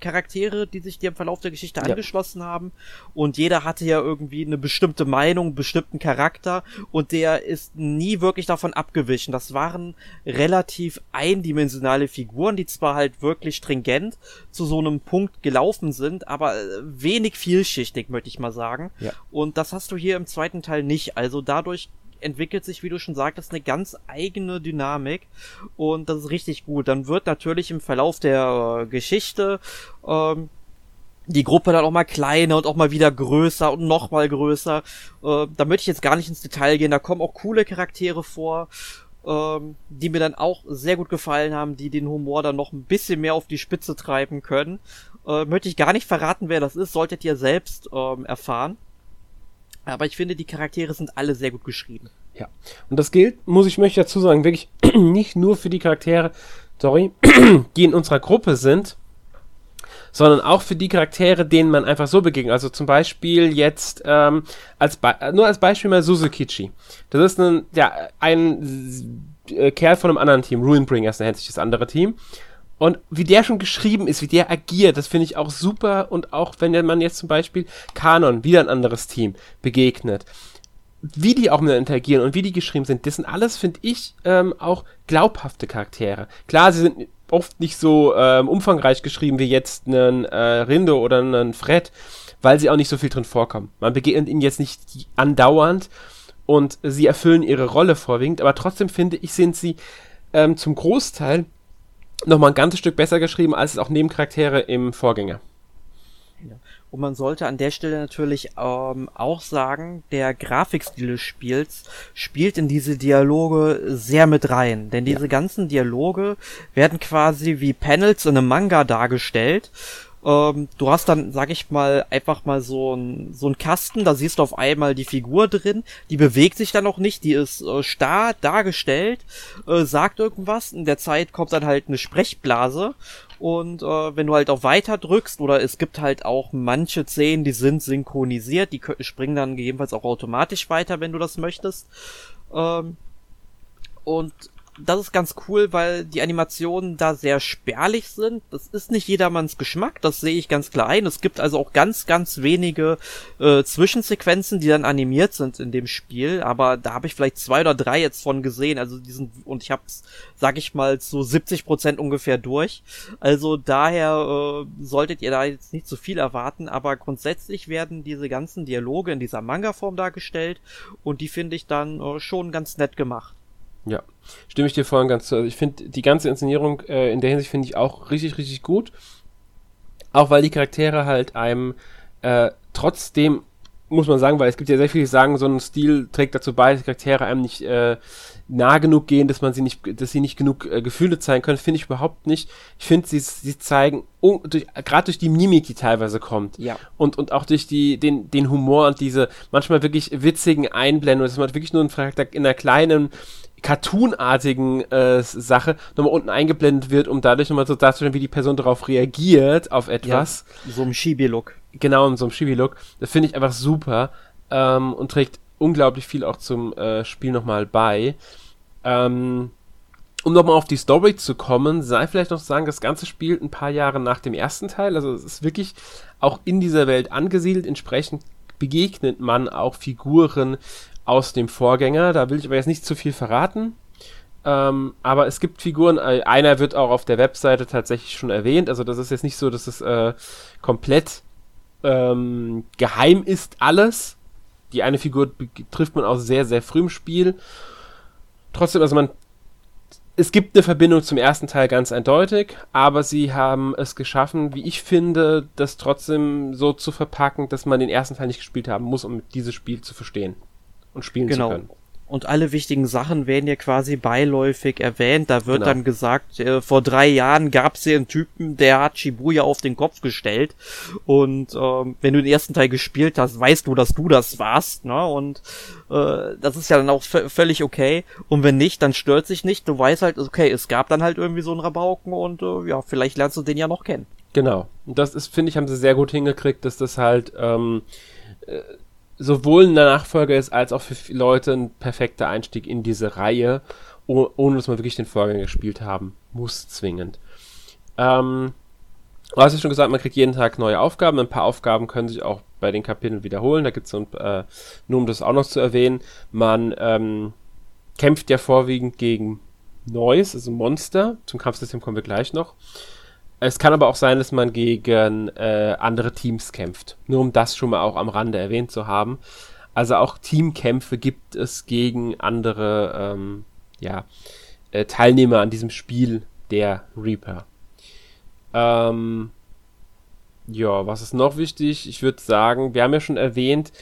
Charaktere, die sich dir im Verlauf der Geschichte ja. angeschlossen haben und jeder hatte ja irgendwie eine bestimmte Meinung, einen bestimmten Charakter und der ist nie wirklich davon abgewichen. Das waren relativ eindimensionale Figuren, die zwar halt wirklich stringent zu so einem Punkt gelaufen sind, aber wenig vielschichtig, möchte ich mal sagen. Ja. Und das hast du hier im zweiten Teil nicht. Also dadurch entwickelt sich, wie du schon sagtest, eine ganz eigene Dynamik und das ist richtig gut. Dann wird natürlich im Verlauf der äh, Geschichte ähm, die Gruppe dann auch mal kleiner und auch mal wieder größer und noch mal größer. Äh, da möchte ich jetzt gar nicht ins Detail gehen. Da kommen auch coole Charaktere vor, ähm, die mir dann auch sehr gut gefallen haben, die den Humor dann noch ein bisschen mehr auf die Spitze treiben können. Äh, möchte ich gar nicht verraten, wer das ist, solltet ihr selbst ähm, erfahren. Aber ich finde, die Charaktere sind alle sehr gut geschrieben. Ja. Und das gilt, muss ich möchte dazu sagen, wirklich nicht nur für die Charaktere, sorry, die in unserer Gruppe sind, sondern auch für die Charaktere, denen man einfach so begegnet. Also zum Beispiel jetzt ähm, als nur als Beispiel mal Suzukichi. Das ist ein, ja, ein äh, Kerl von einem anderen Team, Ruinbringers nennt sich das andere Team. Und wie der schon geschrieben ist, wie der agiert, das finde ich auch super. Und auch wenn man jetzt zum Beispiel Kanon, wieder ein anderes Team, begegnet, wie die auch miteinander interagieren und wie die geschrieben sind, das sind alles, finde ich, ähm, auch glaubhafte Charaktere. Klar, sie sind oft nicht so ähm, umfangreich geschrieben wie jetzt einen äh, Rindo oder einen Fred, weil sie auch nicht so viel drin vorkommen. Man begegnet ihnen jetzt nicht andauernd und sie erfüllen ihre Rolle vorwiegend, aber trotzdem finde ich, sind sie ähm, zum Großteil nochmal ein ganzes Stück besser geschrieben als es auch Nebencharaktere im Vorgänger. Ja. Und man sollte an der Stelle natürlich ähm, auch sagen, der Grafikstil des Spiels spielt in diese Dialoge sehr mit rein. Denn diese ja. ganzen Dialoge werden quasi wie Panels in einem Manga dargestellt ähm, du hast dann, sag ich mal, einfach mal so ein, so ein Kasten, da siehst du auf einmal die Figur drin, die bewegt sich dann noch nicht, die ist äh, starr dargestellt, äh, sagt irgendwas, in der Zeit kommt dann halt eine Sprechblase und äh, wenn du halt auf Weiter drückst oder es gibt halt auch manche Szenen, die sind synchronisiert, die springen dann gegebenenfalls auch automatisch weiter, wenn du das möchtest. Ähm, und das ist ganz cool, weil die Animationen da sehr spärlich sind. Das ist nicht jedermanns Geschmack, das sehe ich ganz klar ein. Es gibt also auch ganz, ganz wenige äh, Zwischensequenzen, die dann animiert sind in dem Spiel, aber da habe ich vielleicht zwei oder drei jetzt von gesehen. Also diesen und ich hab's, sag ich mal, zu 70 Prozent ungefähr durch. Also daher äh, solltet ihr da jetzt nicht zu viel erwarten, aber grundsätzlich werden diese ganzen Dialoge in dieser Manga-Form dargestellt und die finde ich dann äh, schon ganz nett gemacht. Ja, stimme ich dir voll und ganz zu. Also ich finde die ganze Inszenierung äh, in der Hinsicht finde ich auch richtig, richtig gut. Auch weil die Charaktere halt einem äh, trotzdem, muss man sagen, weil es gibt ja sehr viele, die sagen, so ein Stil trägt dazu bei, dass die Charaktere einem nicht äh, nah genug gehen, dass man sie nicht, dass sie nicht genug äh, Gefühle zeigen können, finde ich überhaupt nicht. Ich finde, sie, sie zeigen, gerade durch die Mimik, die teilweise kommt. Ja. Und, und auch durch die, den, den Humor und diese manchmal wirklich witzigen Einblendungen, dass man wirklich nur ein Charakter in einer kleinen cartoonartigen äh, Sache nochmal unten eingeblendet wird, um dadurch nochmal so darzustellen, wie die Person darauf reagiert, auf etwas. Ja, so einem Shibi-Look. Genau, in so einem Shibi-Look. Das finde ich einfach super ähm, und trägt unglaublich viel auch zum äh, Spiel nochmal bei. Ähm, um nochmal auf die Story zu kommen, sei vielleicht noch zu sagen, das Ganze spielt ein paar Jahre nach dem ersten Teil. Also es ist wirklich auch in dieser Welt angesiedelt. Entsprechend begegnet man auch Figuren aus dem Vorgänger. Da will ich aber jetzt nicht zu viel verraten. Ähm, aber es gibt Figuren, äh, einer wird auch auf der Webseite tatsächlich schon erwähnt. Also das ist jetzt nicht so, dass es äh, komplett ähm, geheim ist alles. Die eine Figur trifft man auch sehr, sehr früh im Spiel. Trotzdem, also man es gibt eine Verbindung zum ersten Teil ganz eindeutig, aber sie haben es geschaffen, wie ich finde, das trotzdem so zu verpacken, dass man den ersten Teil nicht gespielt haben muss, um dieses Spiel zu verstehen und spielen genau. zu können und alle wichtigen Sachen werden ja quasi beiläufig erwähnt. Da wird genau. dann gesagt, äh, vor drei Jahren gab es hier einen Typen, der hat Shibuya auf den Kopf gestellt. Und ähm, wenn du den ersten Teil gespielt hast, weißt du, dass du das warst. Ne? Und äh, das ist ja dann auch völlig okay. Und wenn nicht, dann stört sich nicht. Du weißt halt, okay, es gab dann halt irgendwie so einen Rabauken und äh, ja, vielleicht lernst du den ja noch kennen. Genau. Und das ist, finde ich, haben sie sehr gut hingekriegt, dass das halt ähm, äh, sowohl ein Nachfolger ist, als auch für Leute ein perfekter Einstieg in diese Reihe, ohne dass man wirklich den Vorgänger gespielt haben muss, zwingend. Ähm, du hast ja schon gesagt, man kriegt jeden Tag neue Aufgaben. Ein paar Aufgaben können sich auch bei den Kapiteln wiederholen. Da gibt es so ein, äh, nur um das auch noch zu erwähnen, man ähm, kämpft ja vorwiegend gegen Noise, also Monster. Zum Kampfsystem kommen wir gleich noch. Es kann aber auch sein, dass man gegen äh, andere Teams kämpft. Nur um das schon mal auch am Rande erwähnt zu haben. Also auch Teamkämpfe gibt es gegen andere ähm, ja, äh, Teilnehmer an diesem Spiel der Reaper. Ähm, ja, was ist noch wichtig? Ich würde sagen, wir haben ja schon erwähnt,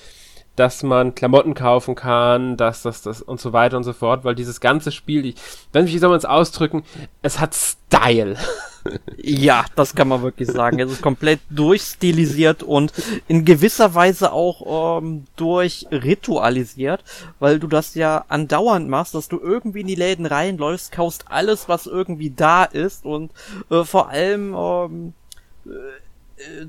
dass man Klamotten kaufen kann, dass das, das und so weiter und so fort, weil dieses ganze Spiel, ich, wenn wie soll man es ausdrücken, es hat Style. ja, das kann man wirklich sagen. Es ist komplett durchstilisiert und in gewisser Weise auch ähm, durchritualisiert, weil du das ja andauernd machst, dass du irgendwie in die Läden reinläufst, kaufst alles, was irgendwie da ist und äh, vor allem ähm, äh,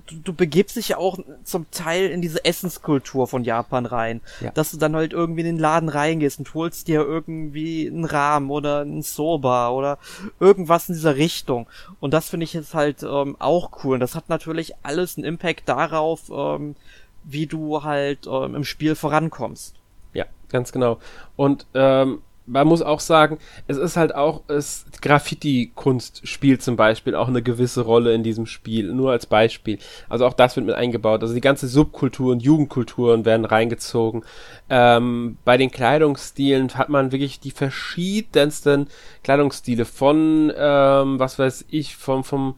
du, du begibst dich ja auch zum Teil in diese Essenskultur von Japan rein. Ja. Dass du dann halt irgendwie in den Laden reingehst und holst dir irgendwie einen Rahmen oder einen Soba oder irgendwas in dieser Richtung. Und das finde ich jetzt halt ähm, auch cool. Und das hat natürlich alles einen Impact darauf, ähm, wie du halt ähm, im Spiel vorankommst. Ja, ganz genau. Und ähm, man muss auch sagen, es ist halt auch, es Graffiti-Kunst spielt zum Beispiel auch eine gewisse Rolle in diesem Spiel, nur als Beispiel. Also auch das wird mit eingebaut. Also die ganze Subkultur und Jugendkulturen werden reingezogen. Ähm, bei den Kleidungsstilen hat man wirklich die verschiedensten Kleidungsstile von, ähm, was weiß ich, vom, vom,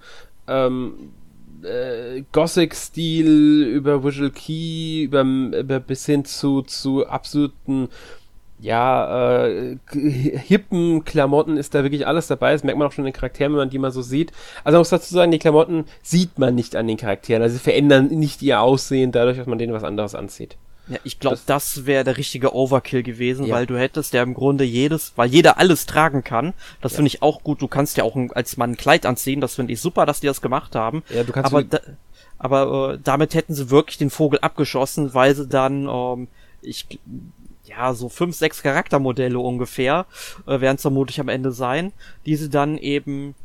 ähm, äh, Gothic-Stil über Visual Key, über, über bis hin zu, zu absoluten ja, äh, hippen Klamotten ist da wirklich alles dabei. Das merkt man auch schon in den Charakteren, wenn man die mal so sieht. Also man muss dazu sagen, die Klamotten sieht man nicht an den Charakteren. Also sie verändern nicht ihr Aussehen dadurch, dass man denen was anderes anzieht. Ja, ich glaube, das, das wäre der richtige Overkill gewesen, ja. weil du hättest ja im Grunde jedes, weil jeder alles tragen kann. Das ja. finde ich auch gut. Du kannst ja auch ein, als Mann ein Kleid anziehen. Das finde ich super, dass die das gemacht haben. Ja, du kannst aber, da, aber äh, damit hätten sie wirklich den Vogel abgeschossen, weil sie dann, ähm, ich ja, so fünf, sechs Charaktermodelle ungefähr, äh, werden es vermutlich am Ende sein, die sie dann eben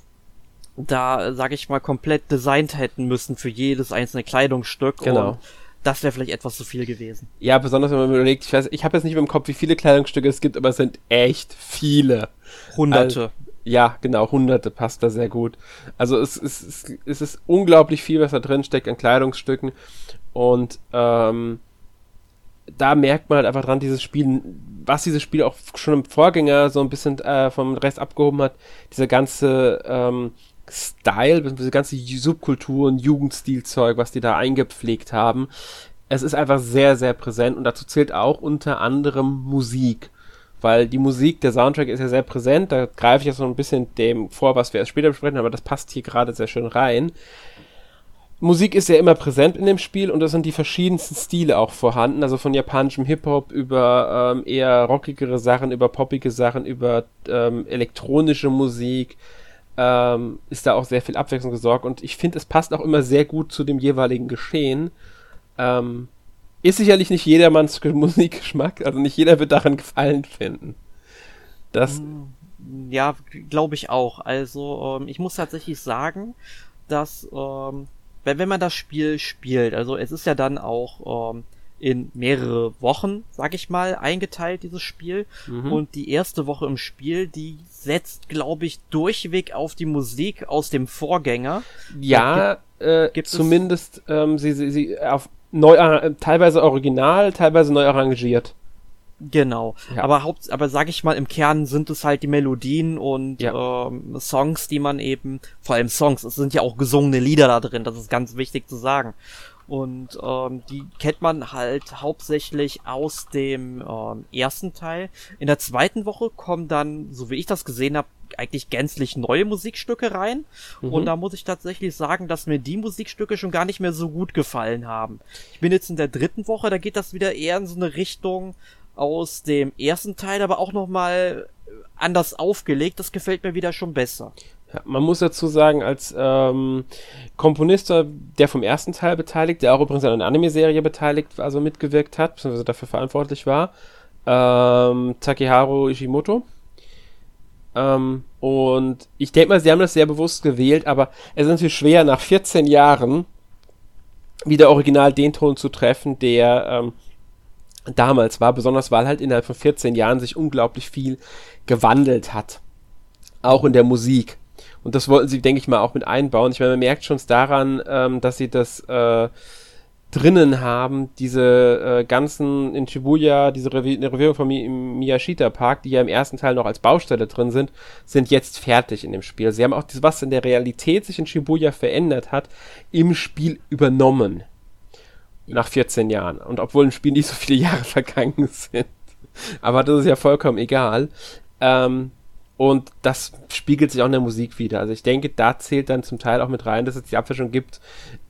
da, sag ich mal, komplett designt hätten müssen für jedes einzelne Kleidungsstück. Genau. Und das wäre vielleicht etwas zu viel gewesen. Ja, besonders wenn man überlegt, ich weiß, ich habe jetzt nicht mehr im Kopf, wie viele Kleidungsstücke es gibt, aber es sind echt viele. Hunderte. Also, ja, genau, hunderte passt da sehr gut. Also es, es, es, es ist unglaublich viel, was da drin steckt an Kleidungsstücken. Und ähm, da merkt man halt einfach dran, dieses Spiel, was dieses Spiel auch schon im Vorgänger so ein bisschen äh, vom Rest abgehoben hat, dieser ganze ähm, Style, diese ganze Subkultur und Jugendstilzeug, was die da eingepflegt haben. Es ist einfach sehr, sehr präsent und dazu zählt auch unter anderem Musik. Weil die Musik, der Soundtrack ist ja sehr präsent, da greife ich jetzt noch ein bisschen dem vor, was wir erst später besprechen, aber das passt hier gerade sehr schön rein. Musik ist ja immer präsent in dem Spiel und es sind die verschiedensten Stile auch vorhanden, also von japanischem Hip-Hop über ähm, eher rockigere Sachen, über poppige Sachen, über ähm, elektronische Musik, ähm, ist da auch sehr viel Abwechslung gesorgt und ich finde, es passt auch immer sehr gut zu dem jeweiligen Geschehen. Ähm, ist sicherlich nicht jedermanns Musikgeschmack, also nicht jeder wird daran Gefallen finden. Das, Ja, glaube ich auch. Also ähm, ich muss tatsächlich sagen, dass ähm, wenn, wenn man das Spiel spielt, also es ist ja dann auch ähm, in mehrere Wochen, sag ich mal, eingeteilt, dieses Spiel. Mhm. Und die erste Woche im Spiel, die setzt, glaube ich, durchweg auf die Musik aus dem Vorgänger. Ja, äh, gibt zumindest ähm, sie, sie, sie auf neu, äh, teilweise original, teilweise neu arrangiert. Genau. Ja. Aber Haupt, aber sag ich mal, im Kern sind es halt die Melodien und ja. ähm, Songs, die man eben, vor allem Songs, es sind ja auch gesungene Lieder da drin, das ist ganz wichtig zu sagen. Und ähm, die kennt man halt hauptsächlich aus dem ähm, ersten Teil. In der zweiten Woche kommen dann, so wie ich das gesehen habe, eigentlich gänzlich neue Musikstücke rein. Mhm. Und da muss ich tatsächlich sagen, dass mir die Musikstücke schon gar nicht mehr so gut gefallen haben. Ich bin jetzt in der dritten Woche, da geht das wieder eher in so eine Richtung aus dem ersten Teil, aber auch nochmal anders aufgelegt. Das gefällt mir wieder schon besser. Ja, man muss dazu sagen, als ähm, Komponist, der vom ersten Teil beteiligt, der auch übrigens an einer Anime-Serie beteiligt, also mitgewirkt hat, beziehungsweise dafür verantwortlich war, ähm, Takeharu Ishimoto. Ähm, und ich denke mal, sie haben das sehr bewusst gewählt, aber es ist natürlich schwer, nach 14 Jahren wieder original den Ton zu treffen, der ähm, damals war, besonders weil halt innerhalb von 14 Jahren sich unglaublich viel gewandelt hat. Auch in der Musik. Und das wollten sie, denke ich mal, auch mit einbauen. Ich meine, man merkt schon daran, ähm, dass sie das äh, drinnen haben, diese äh, ganzen in Shibuya, diese Revi Revierung vom Mi Miyashita Park, die ja im ersten Teil noch als Baustelle drin sind, sind jetzt fertig in dem Spiel. Sie haben auch das, was in der Realität sich in Shibuya verändert hat, im Spiel übernommen. Nach 14 Jahren. Und obwohl im Spiel nicht so viele Jahre vergangen sind. Aber das ist ja vollkommen egal. Ähm, und das spiegelt sich auch in der Musik wieder. Also ich denke, da zählt dann zum Teil auch mit rein, dass es die Abwechslung gibt.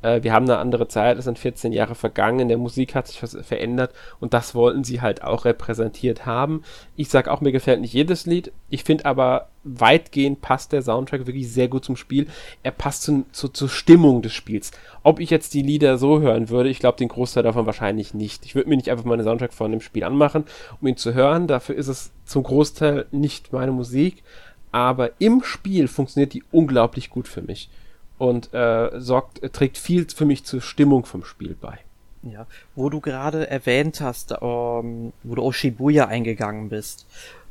Äh, wir haben eine andere Zeit, es sind 14 Jahre vergangen, in der Musik hat sich was verändert und das wollten sie halt auch repräsentiert haben. Ich sag auch, mir gefällt nicht jedes Lied. Ich finde aber weitgehend passt der Soundtrack wirklich sehr gut zum Spiel. Er passt zu, zu, zur Stimmung des Spiels. Ob ich jetzt die Lieder so hören würde, ich glaube den Großteil davon wahrscheinlich nicht. Ich würde mir nicht einfach mal Soundtrack von dem Spiel anmachen, um ihn zu hören. Dafür ist es zum Großteil nicht meine Musik. Aber im Spiel funktioniert die unglaublich gut für mich. Und äh, sorgt, trägt viel für mich zur Stimmung vom Spiel bei. Ja, wo du gerade erwähnt hast, ähm, wo du auf Shibuya eingegangen bist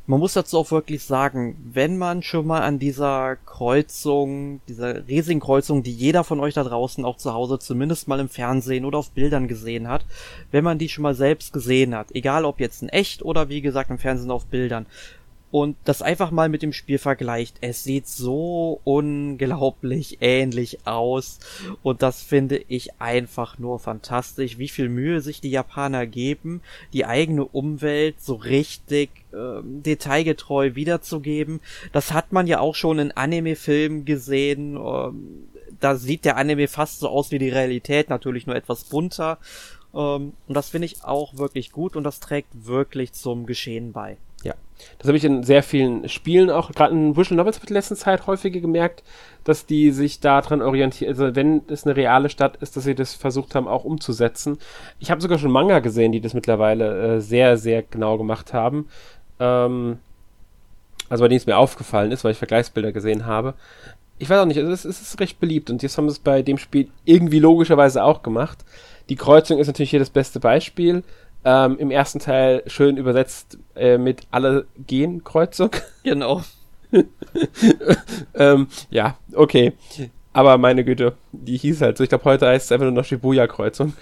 man muss dazu auch wirklich sagen, wenn man schon mal an dieser Kreuzung, dieser riesigen Kreuzung, die jeder von euch da draußen auch zu Hause zumindest mal im Fernsehen oder auf Bildern gesehen hat, wenn man die schon mal selbst gesehen hat, egal ob jetzt in echt oder wie gesagt im Fernsehen auf Bildern, und das einfach mal mit dem Spiel vergleicht. Es sieht so unglaublich ähnlich aus und das finde ich einfach nur fantastisch, wie viel Mühe sich die Japaner geben, die eigene Umwelt so richtig äh, detailgetreu wiederzugeben. Das hat man ja auch schon in Anime-Filmen gesehen. Ähm, da sieht der Anime fast so aus wie die Realität, natürlich nur etwas bunter. Ähm, und das finde ich auch wirklich gut und das trägt wirklich zum Geschehen bei. Ja, das habe ich in sehr vielen Spielen auch, gerade in Visual Novels mit letzten Zeit häufiger gemerkt, dass die sich daran orientieren, also wenn es eine reale Stadt ist, dass sie das versucht haben auch umzusetzen. Ich habe sogar schon Manga gesehen, die das mittlerweile äh, sehr, sehr genau gemacht haben. Ähm, also bei denen es mir aufgefallen ist, weil ich Vergleichsbilder gesehen habe. Ich weiß auch nicht, es ist, es ist recht beliebt und jetzt haben sie es bei dem Spiel irgendwie logischerweise auch gemacht. Die Kreuzung ist natürlich hier das beste Beispiel. Ähm, Im ersten Teil schön übersetzt äh, mit alle gehen Kreuzung. Genau. ähm, ja, okay. Aber meine Güte, die hieß halt so. Ich glaube, heute heißt es einfach nur noch Shibuya-Kreuzung.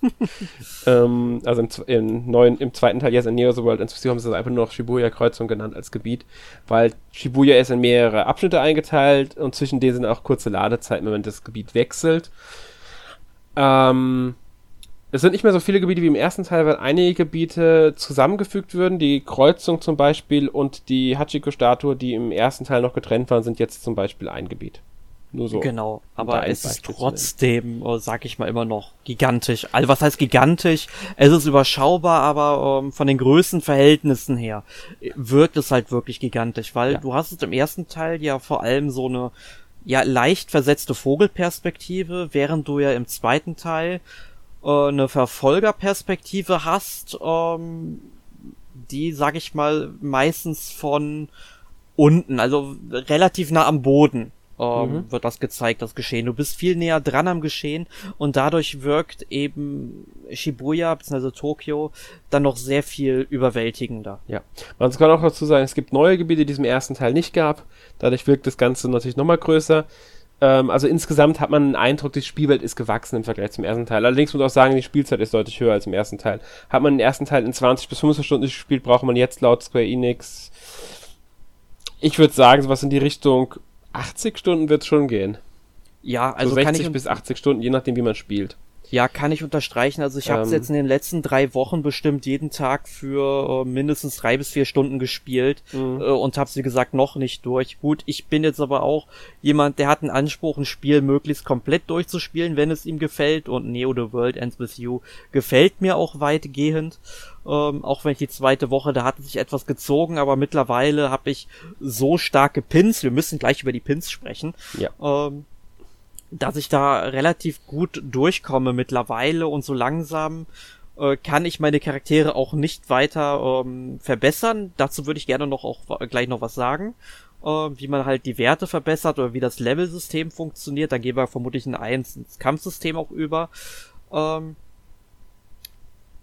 ähm, also im, im, neuen, im zweiten Teil jetzt in Neo the World Institute haben sie es einfach nur noch Shibuya-Kreuzung genannt als Gebiet, weil Shibuya ist in mehrere Abschnitte eingeteilt und zwischen denen sind auch kurze Ladezeiten, wenn man das Gebiet wechselt. Ähm, es sind nicht mehr so viele Gebiete wie im ersten Teil, weil einige Gebiete zusammengefügt würden. Die Kreuzung zum Beispiel und die Hachiko-Statue, die im ersten Teil noch getrennt waren, sind jetzt zum Beispiel ein Gebiet. Nur so. Genau, aber es ist trotzdem, oh, sag ich mal, immer noch gigantisch. Also was heißt gigantisch? Es ist überschaubar, aber ähm, von den Größenverhältnissen her wirkt es halt wirklich gigantisch, weil ja. du hast es im ersten Teil ja vor allem so eine ja leicht versetzte Vogelperspektive, während du ja im zweiten Teil äh, eine Verfolgerperspektive hast, ähm, die, sag ich mal, meistens von unten, also relativ nah am Boden ähm, mhm. wird das gezeigt, das Geschehen. Du bist viel näher dran am Geschehen und dadurch wirkt eben Shibuya bzw. Tokio dann noch sehr viel überwältigender. Ja, man kann auch dazu sagen, es gibt neue Gebiete, die es im ersten Teil nicht gab. Dadurch wirkt das Ganze natürlich nochmal größer. Ähm, also insgesamt hat man einen Eindruck, die Spielwelt ist gewachsen im Vergleich zum ersten Teil. Allerdings muss man auch sagen, die Spielzeit ist deutlich höher als im ersten Teil. Hat man den ersten Teil in 20 bis 25 Stunden gespielt, braucht man jetzt laut Square Enix ich würde sagen, sowas in die Richtung 80 Stunden wird es schon gehen. Ja, also so 60 bis 80 Stunden, je nachdem, wie man spielt. Ja, kann ich unterstreichen. Also ich habe es ähm, jetzt in den letzten drei Wochen bestimmt jeden Tag für äh, mindestens drei bis vier Stunden gespielt mhm. äh, und habe wie gesagt noch nicht durch. Gut, ich bin jetzt aber auch jemand, der hat einen Anspruch, ein Spiel möglichst komplett durchzuspielen, wenn es ihm gefällt. Und Neo the World Ends with You gefällt mir auch weitgehend. Ähm, auch wenn ich die zweite Woche, da hatte sich etwas gezogen, aber mittlerweile habe ich so starke Pins. Wir müssen gleich über die Pins sprechen. Ja. Ähm, dass ich da relativ gut durchkomme mittlerweile und so langsam äh, kann ich meine Charaktere auch nicht weiter ähm, verbessern. Dazu würde ich gerne noch auch gleich noch was sagen, äh, wie man halt die Werte verbessert oder wie das Level-System funktioniert. Dann gehen wir vermutlich in eins ins Kampfsystem auch über. Ähm,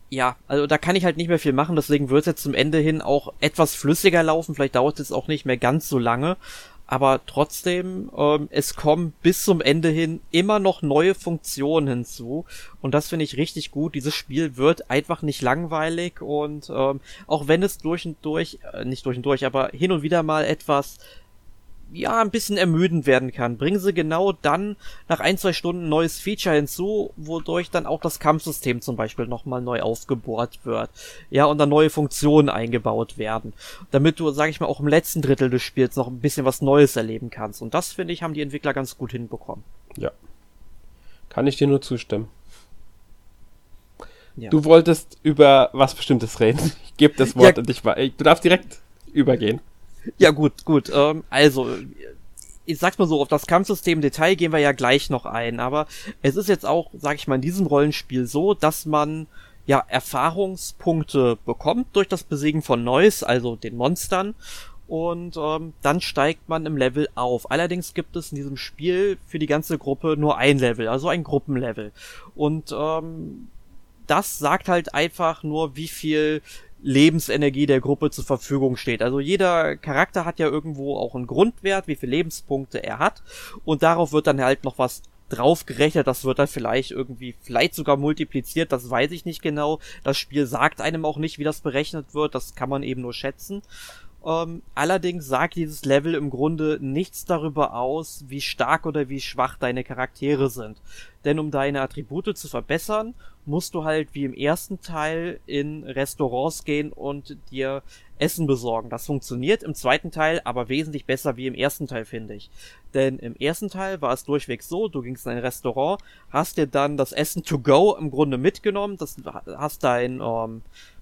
ja, also da kann ich halt nicht mehr viel machen, deswegen wird es jetzt zum Ende hin auch etwas flüssiger laufen. Vielleicht dauert es auch nicht mehr ganz so lange aber trotzdem, ähm, es kommen bis zum Ende hin immer noch neue Funktionen hinzu und das finde ich richtig gut. Dieses Spiel wird einfach nicht langweilig und ähm, auch wenn es durch und durch, äh, nicht durch und durch, aber hin und wieder mal etwas ja, ein bisschen ermüdend werden kann. Bringen sie genau dann nach ein, zwei Stunden ein neues Feature hinzu, wodurch dann auch das Kampfsystem zum Beispiel nochmal neu aufgebohrt wird. Ja, und dann neue Funktionen eingebaut werden. Damit du, sag ich mal, auch im letzten Drittel des Spiels noch ein bisschen was Neues erleben kannst. Und das, finde ich, haben die Entwickler ganz gut hinbekommen. Ja. Kann ich dir nur zustimmen. Ja. Du wolltest über was Bestimmtes reden. Ich gebe das Wort ja. an dich. Du darfst direkt übergehen. Ja, gut, gut. Ähm, also, ich sag's mal so, auf das Kampfsystem Detail gehen wir ja gleich noch ein, aber es ist jetzt auch, sag ich mal, in diesem Rollenspiel so, dass man ja Erfahrungspunkte bekommt durch das Besiegen von Neues, also den Monstern, und ähm, dann steigt man im Level auf. Allerdings gibt es in diesem Spiel für die ganze Gruppe nur ein Level, also ein Gruppenlevel. Und ähm, das sagt halt einfach nur, wie viel Lebensenergie der Gruppe zur Verfügung steht. Also jeder Charakter hat ja irgendwo auch einen Grundwert, wie viele Lebenspunkte er hat und darauf wird dann halt noch was draufgerechnet, das wird dann vielleicht irgendwie, vielleicht sogar multipliziert, das weiß ich nicht genau. Das Spiel sagt einem auch nicht, wie das berechnet wird, das kann man eben nur schätzen. Ähm, allerdings sagt dieses Level im Grunde nichts darüber aus, wie stark oder wie schwach deine Charaktere sind. Denn um deine Attribute zu verbessern, musst du halt wie im ersten Teil in Restaurants gehen und dir Essen besorgen. Das funktioniert im zweiten Teil aber wesentlich besser wie im ersten Teil, finde ich. Denn im ersten Teil war es durchweg so, du gingst in ein Restaurant, hast dir dann das Essen to go im Grunde mitgenommen, das hast dein ähm,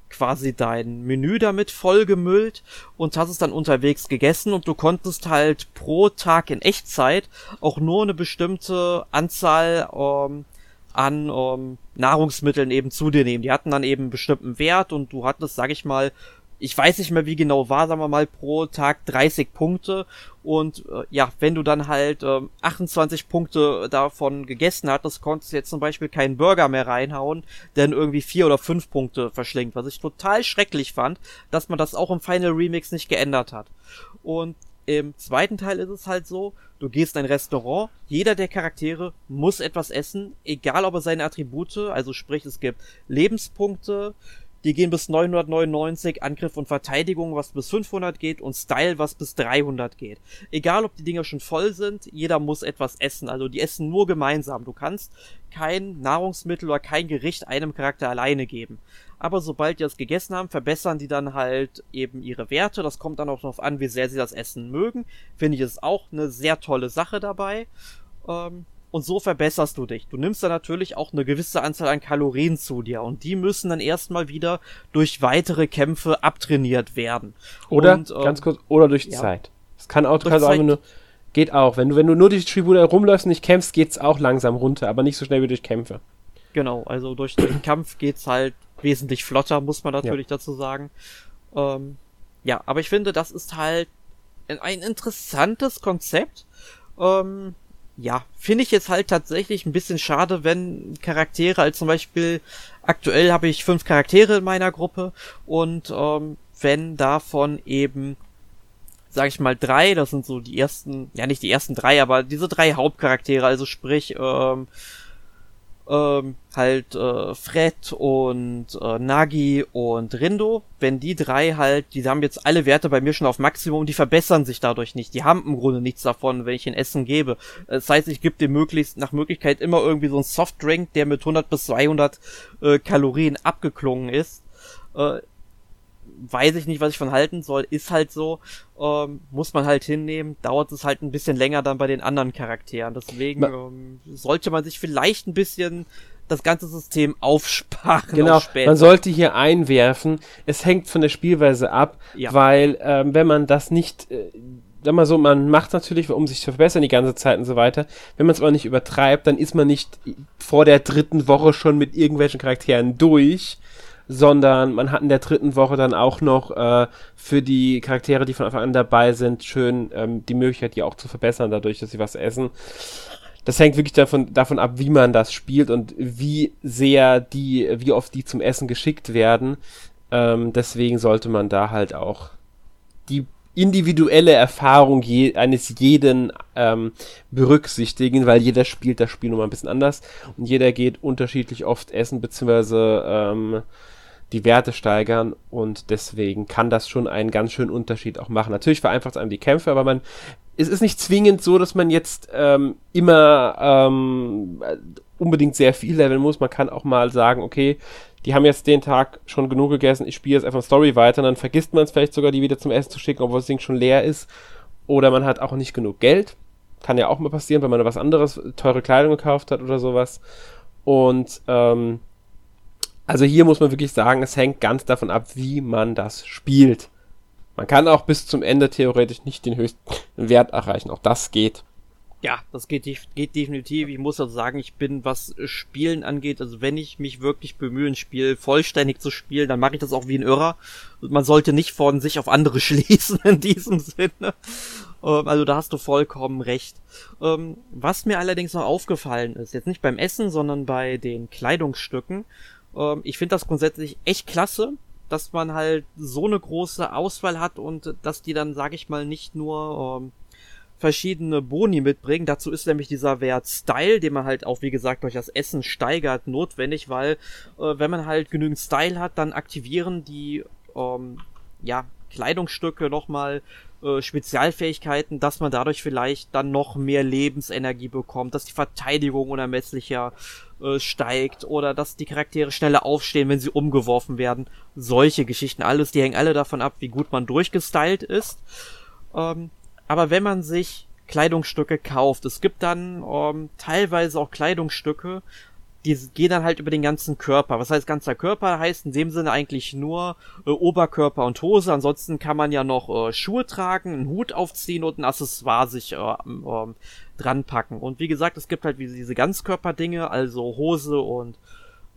quasi dein Menü damit vollgemüllt und hast es dann unterwegs gegessen und du konntest halt pro Tag in Echtzeit auch nur eine bestimmte Anzahl ähm, an ähm, Nahrungsmitteln eben zu dir nehmen. Die hatten dann eben einen bestimmten Wert und du hattest, sag ich mal, ich weiß nicht mehr, wie genau war, sagen wir mal, pro Tag 30 Punkte. Und äh, ja, wenn du dann halt äh, 28 Punkte davon gegessen hattest, konntest du jetzt zum Beispiel keinen Burger mehr reinhauen, der dann irgendwie vier oder fünf Punkte verschlingt. Was ich total schrecklich fand, dass man das auch im Final Remix nicht geändert hat. Und im zweiten Teil ist es halt so, du gehst in ein Restaurant, jeder der Charaktere muss etwas essen, egal ob er seine Attribute, also sprich es gibt Lebenspunkte, die gehen bis 999, Angriff und Verteidigung, was bis 500 geht und Style, was bis 300 geht. Egal, ob die Dinger schon voll sind, jeder muss etwas essen. Also die essen nur gemeinsam. Du kannst kein Nahrungsmittel oder kein Gericht einem Charakter alleine geben. Aber sobald die das gegessen haben, verbessern die dann halt eben ihre Werte. Das kommt dann auch darauf an, wie sehr sie das Essen mögen. Finde ich es auch eine sehr tolle Sache dabei. Ähm, und so verbesserst du dich. Du nimmst dann natürlich auch eine gewisse Anzahl an Kalorien zu dir und die müssen dann erstmal wieder durch weitere Kämpfe abtrainiert werden. Oder, und, ähm, ganz kurz, oder durch ja. Zeit. Es kann auch durch Zeit. Nur, geht auch. Wenn du, wenn du nur durch Tribune rumläufst und nicht kämpfst, geht's auch langsam runter, aber nicht so schnell wie durch Kämpfe. Genau, also durch den Kampf geht's halt wesentlich flotter, muss man natürlich ja. dazu sagen. Ähm, ja, aber ich finde, das ist halt ein interessantes Konzept. Ähm, ja, finde ich jetzt halt tatsächlich ein bisschen schade, wenn Charaktere, als zum Beispiel aktuell habe ich fünf Charaktere in meiner Gruppe und ähm, wenn davon eben, sag ich mal, drei, das sind so die ersten, ja nicht die ersten drei, aber diese drei Hauptcharaktere, also sprich, ähm, ähm, halt äh, Fred und äh, Nagi und Rindo, wenn die drei halt, die haben jetzt alle Werte bei mir schon auf Maximum, die verbessern sich dadurch nicht. Die haben im Grunde nichts davon, wenn ich ihnen Essen gebe. Das heißt, ich gebe dir möglichst nach Möglichkeit immer irgendwie so einen Softdrink, der mit 100 bis 200 äh, Kalorien abgeklungen ist. Äh, weiß ich nicht, was ich von halten soll, ist halt so, ähm, muss man halt hinnehmen, dauert es halt ein bisschen länger dann bei den anderen Charakteren. Deswegen ähm, sollte man sich vielleicht ein bisschen das ganze System aufsparen. Genau, man sollte hier einwerfen, es hängt von der Spielweise ab, ja. weil ähm, wenn man das nicht, äh, sag mal so, man macht natürlich, um sich zu verbessern die ganze Zeit und so weiter. Wenn man es aber nicht übertreibt, dann ist man nicht vor der dritten Woche schon mit irgendwelchen Charakteren durch, sondern man hat in der dritten Woche dann auch noch äh, für die Charaktere, die von Anfang an dabei sind, schön ähm, die Möglichkeit, die auch zu verbessern, dadurch, dass sie was essen. Das hängt wirklich davon, davon ab, wie man das spielt und wie sehr die, wie oft die zum Essen geschickt werden. Ähm, deswegen sollte man da halt auch die individuelle Erfahrung je, eines jeden ähm, berücksichtigen, weil jeder spielt das Spiel nochmal ein bisschen anders und jeder geht unterschiedlich oft essen, beziehungsweise ähm, die Werte steigern und deswegen kann das schon einen ganz schönen Unterschied auch machen. Natürlich vereinfacht es einem die Kämpfe, aber man, es ist nicht zwingend so, dass man jetzt ähm, immer ähm, unbedingt sehr viel leveln muss. Man kann auch mal sagen, okay, die haben jetzt den Tag schon genug gegessen, ich spiele jetzt einfach Story weiter, und dann vergisst man es vielleicht sogar, die wieder zum Essen zu schicken, obwohl das Ding schon leer ist. Oder man hat auch nicht genug Geld. Kann ja auch mal passieren, wenn man was anderes, teure Kleidung gekauft hat oder sowas. Und ähm, also hier muss man wirklich sagen, es hängt ganz davon ab, wie man das spielt. Man kann auch bis zum Ende theoretisch nicht den höchsten Wert erreichen. Auch das geht. Ja, das geht, geht definitiv. Ich muss also sagen, ich bin, was Spielen angeht, also wenn ich mich wirklich bemühe, ein Spiel vollständig zu spielen, dann mache ich das auch wie ein Irrer. Man sollte nicht von sich auf andere schließen in diesem Sinne. Ähm, also da hast du vollkommen recht. Ähm, was mir allerdings noch aufgefallen ist, jetzt nicht beim Essen, sondern bei den Kleidungsstücken, ähm, ich finde das grundsätzlich echt klasse, dass man halt so eine große Auswahl hat und dass die dann, sage ich mal, nicht nur ähm, verschiedene Boni mitbringen. Dazu ist nämlich dieser Wert Style, den man halt auch, wie gesagt, durch das Essen steigert, notwendig, weil äh, wenn man halt genügend Style hat, dann aktivieren die ähm, ja, Kleidungsstücke nochmal äh, Spezialfähigkeiten, dass man dadurch vielleicht dann noch mehr Lebensenergie bekommt, dass die Verteidigung unermesslicher äh, steigt oder dass die Charaktere schneller aufstehen, wenn sie umgeworfen werden. Solche Geschichten alles, die hängen alle davon ab, wie gut man durchgestylt ist. Ähm, aber wenn man sich Kleidungsstücke kauft, es gibt dann ähm, teilweise auch Kleidungsstücke, die gehen dann halt über den ganzen Körper. Was heißt ganzer Körper? Heißt in dem Sinne eigentlich nur äh, Oberkörper und Hose. Ansonsten kann man ja noch äh, Schuhe tragen, einen Hut aufziehen und ein Accessoire sich äh, äh, dran packen. Und wie gesagt, es gibt halt diese Ganzkörperdinge, also Hose und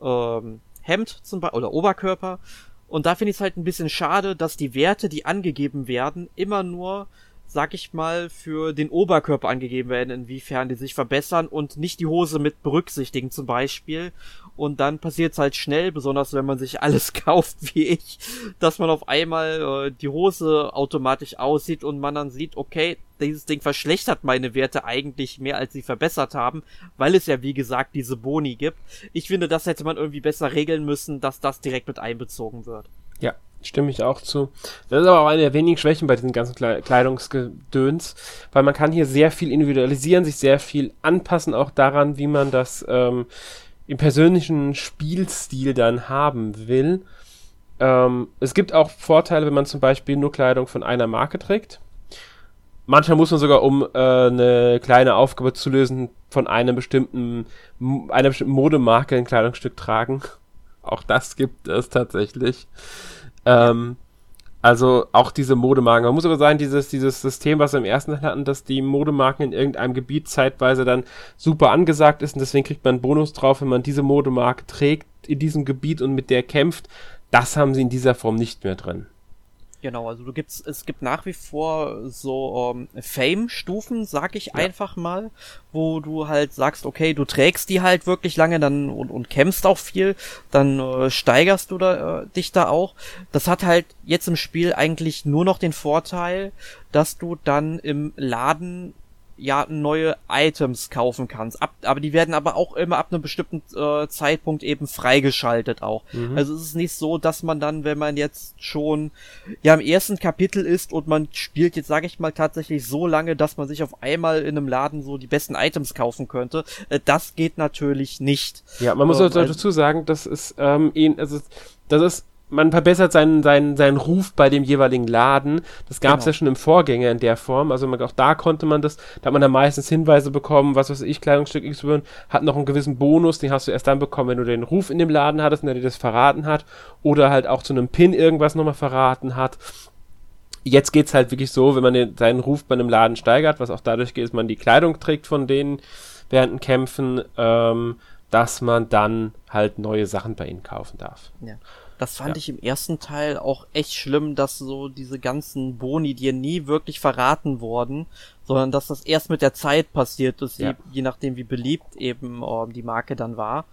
ähm, Hemd zum Beispiel oder Oberkörper. Und da finde ich es halt ein bisschen schade, dass die Werte, die angegeben werden, immer nur sag ich mal, für den Oberkörper angegeben werden, inwiefern die sich verbessern und nicht die Hose mit berücksichtigen zum Beispiel. Und dann passiert es halt schnell, besonders wenn man sich alles kauft wie ich, dass man auf einmal äh, die Hose automatisch aussieht und man dann sieht, okay, dieses Ding verschlechtert meine Werte eigentlich mehr, als sie verbessert haben, weil es ja wie gesagt diese Boni gibt. Ich finde, das hätte man irgendwie besser regeln müssen, dass das direkt mit einbezogen wird. Ja, Stimme ich auch zu. Das ist aber auch eine der wenigen Schwächen bei diesen ganzen Kleidungsgedöns, weil man kann hier sehr viel individualisieren, sich sehr viel anpassen, auch daran, wie man das ähm, im persönlichen Spielstil dann haben will. Ähm, es gibt auch Vorteile, wenn man zum Beispiel nur Kleidung von einer Marke trägt. Manchmal muss man sogar, um äh, eine kleine Aufgabe zu lösen, von einem bestimmten, einer bestimmten Modemarke ein Kleidungsstück tragen. Auch das gibt es tatsächlich. Ähm, also auch diese Modemarken. Man muss aber sagen, dieses, dieses System, was wir im ersten Teil hatten, dass die Modemarken in irgendeinem Gebiet zeitweise dann super angesagt ist und deswegen kriegt man einen Bonus drauf, wenn man diese Modemarke trägt in diesem Gebiet und mit der kämpft. Das haben sie in dieser Form nicht mehr drin. Genau, also du gibt's, es gibt nach wie vor so ähm, Fame-Stufen, sag ich ja. einfach mal, wo du halt sagst, okay, du trägst die halt wirklich lange dann und, und kämpfst auch viel, dann äh, steigerst du da, äh, dich da auch. Das hat halt jetzt im Spiel eigentlich nur noch den Vorteil, dass du dann im Laden ja neue Items kaufen kannst. Ab, aber die werden aber auch immer ab einem bestimmten äh, Zeitpunkt eben freigeschaltet auch. Mhm. Also es ist nicht so, dass man dann, wenn man jetzt schon ja im ersten Kapitel ist und man spielt jetzt, sage ich mal, tatsächlich so lange, dass man sich auf einmal in einem Laden so die besten Items kaufen könnte. Äh, das geht natürlich nicht. Ja, man muss ähm, dazu sagen, das ist ähm, also das ist man verbessert seinen, seinen, seinen Ruf bei dem jeweiligen Laden. Das gab es genau. ja schon im Vorgänger in der Form. Also man, auch da konnte man das, da hat man dann meistens Hinweise bekommen, was weiß ich, Kleidungsstück XY hat noch einen gewissen Bonus, den hast du erst dann bekommen, wenn du den Ruf in dem Laden hattest und der dir das verraten hat. Oder halt auch zu einem Pin irgendwas nochmal verraten hat. Jetzt geht's halt wirklich so, wenn man den, seinen Ruf bei einem Laden steigert, was auch dadurch geht, dass man die Kleidung trägt von denen während den Kämpfen, ähm, dass man dann halt neue Sachen bei ihnen kaufen darf. Ja. Das fand ja. ich im ersten Teil auch echt schlimm, dass so diese ganzen Boni dir nie wirklich verraten wurden, sondern dass das erst mit der Zeit passiert ist, ja. je, je, nachdem wie beliebt eben äh, die Marke dann war.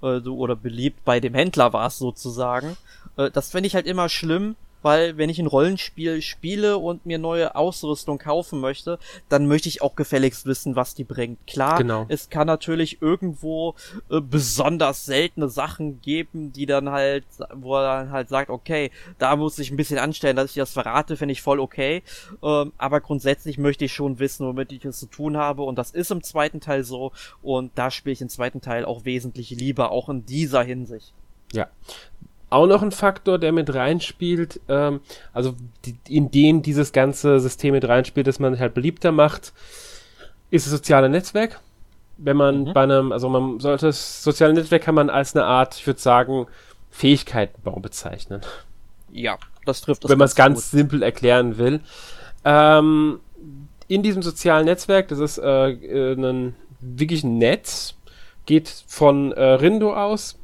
Äh, oder beliebt bei dem Händler war es sozusagen. Äh, das finde ich halt immer schlimm, weil wenn ich ein Rollenspiel spiele und mir neue Ausrüstung kaufen möchte, dann möchte ich auch gefälligst wissen, was die bringt. Klar, genau. es kann natürlich irgendwo äh, besonders seltene Sachen geben, die dann halt, wo er dann halt sagt, okay, da muss ich ein bisschen anstellen, dass ich das verrate, finde ich voll okay. Ähm, aber grundsätzlich möchte ich schon wissen, womit ich es zu tun habe und das ist im zweiten Teil so und da spiele ich im zweiten Teil auch wesentlich lieber, auch in dieser Hinsicht. Ja, auch noch ein Faktor, der mit reinspielt, ähm, also die, in den dieses ganze System mit reinspielt, dass man halt beliebter macht, ist das soziale Netzwerk. Wenn man mhm. bei einem, also man sollte das soziale Netzwerk kann man als eine Art, ich würde sagen, Fähigkeitenbau bezeichnen. Ja, das trifft das. Wenn man es ganz gut. simpel erklären will. Ähm, in diesem sozialen Netzwerk, das ist äh, äh ein wirklich ein Netz, geht von äh, Rindo aus,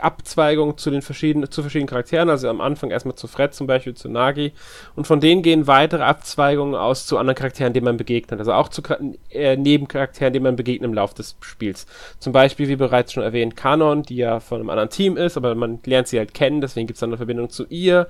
Abzweigung zu den verschiedenen, zu verschiedenen Charakteren, also am Anfang erstmal zu Fred zum Beispiel, zu Nagi. Und von denen gehen weitere Abzweigungen aus zu anderen Charakteren, denen man begegnet. Also auch zu äh, Nebencharakteren, denen man begegnet im Laufe des Spiels. Zum Beispiel, wie bereits schon erwähnt, Kanon, die ja von einem anderen Team ist, aber man lernt sie halt kennen, deswegen gibt es dann eine Verbindung zu ihr,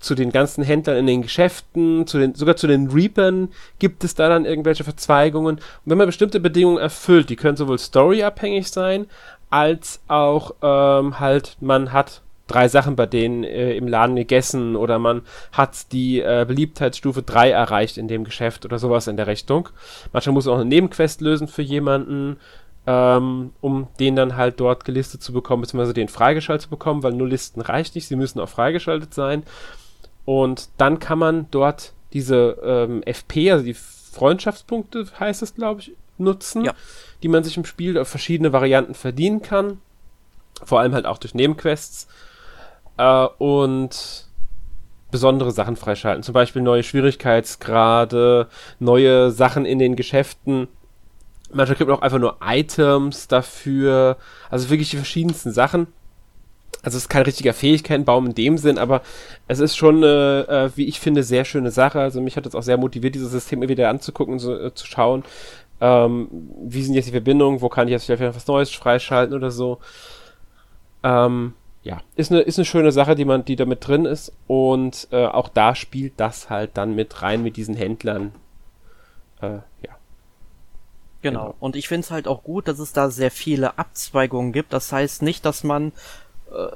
zu den ganzen Händlern in den Geschäften, zu den, sogar zu den Reapern gibt es da dann irgendwelche Verzweigungen. Und wenn man bestimmte Bedingungen erfüllt, die können sowohl storyabhängig sein, als auch ähm, halt, man hat drei Sachen bei denen äh, im Laden gegessen oder man hat die äh, Beliebtheitsstufe 3 erreicht in dem Geschäft oder sowas in der Richtung. Manchmal muss man auch eine Nebenquest lösen für jemanden, ähm, um den dann halt dort gelistet zu bekommen, beziehungsweise den freigeschaltet zu bekommen, weil nur Listen reicht nicht, sie müssen auch freigeschaltet sein. Und dann kann man dort diese ähm, FP, also die Freundschaftspunkte heißt es, glaube ich, nutzen. Ja die man sich im Spiel auf verschiedene Varianten verdienen kann. Vor allem halt auch durch Nebenquests. Äh, und besondere Sachen freischalten. Zum Beispiel neue Schwierigkeitsgrade, neue Sachen in den Geschäften. Manchmal gibt man auch einfach nur Items dafür. Also wirklich die verschiedensten Sachen. Also es ist kein richtiger Fähigkeitenbaum in dem Sinn, aber es ist schon eine, äh, wie ich finde, sehr schöne Sache. Also mich hat es auch sehr motiviert, dieses System wieder anzugucken, so, äh, zu schauen, ähm, wie sind jetzt die Verbindungen, wo kann ich jetzt vielleicht was Neues freischalten oder so. Ähm, ja, ist eine, ist eine schöne Sache, die man, die da mit drin ist. Und äh, auch da spielt das halt dann mit rein mit diesen Händlern. Äh, ja. Genau. genau. Und ich finde es halt auch gut, dass es da sehr viele Abzweigungen gibt. Das heißt nicht, dass man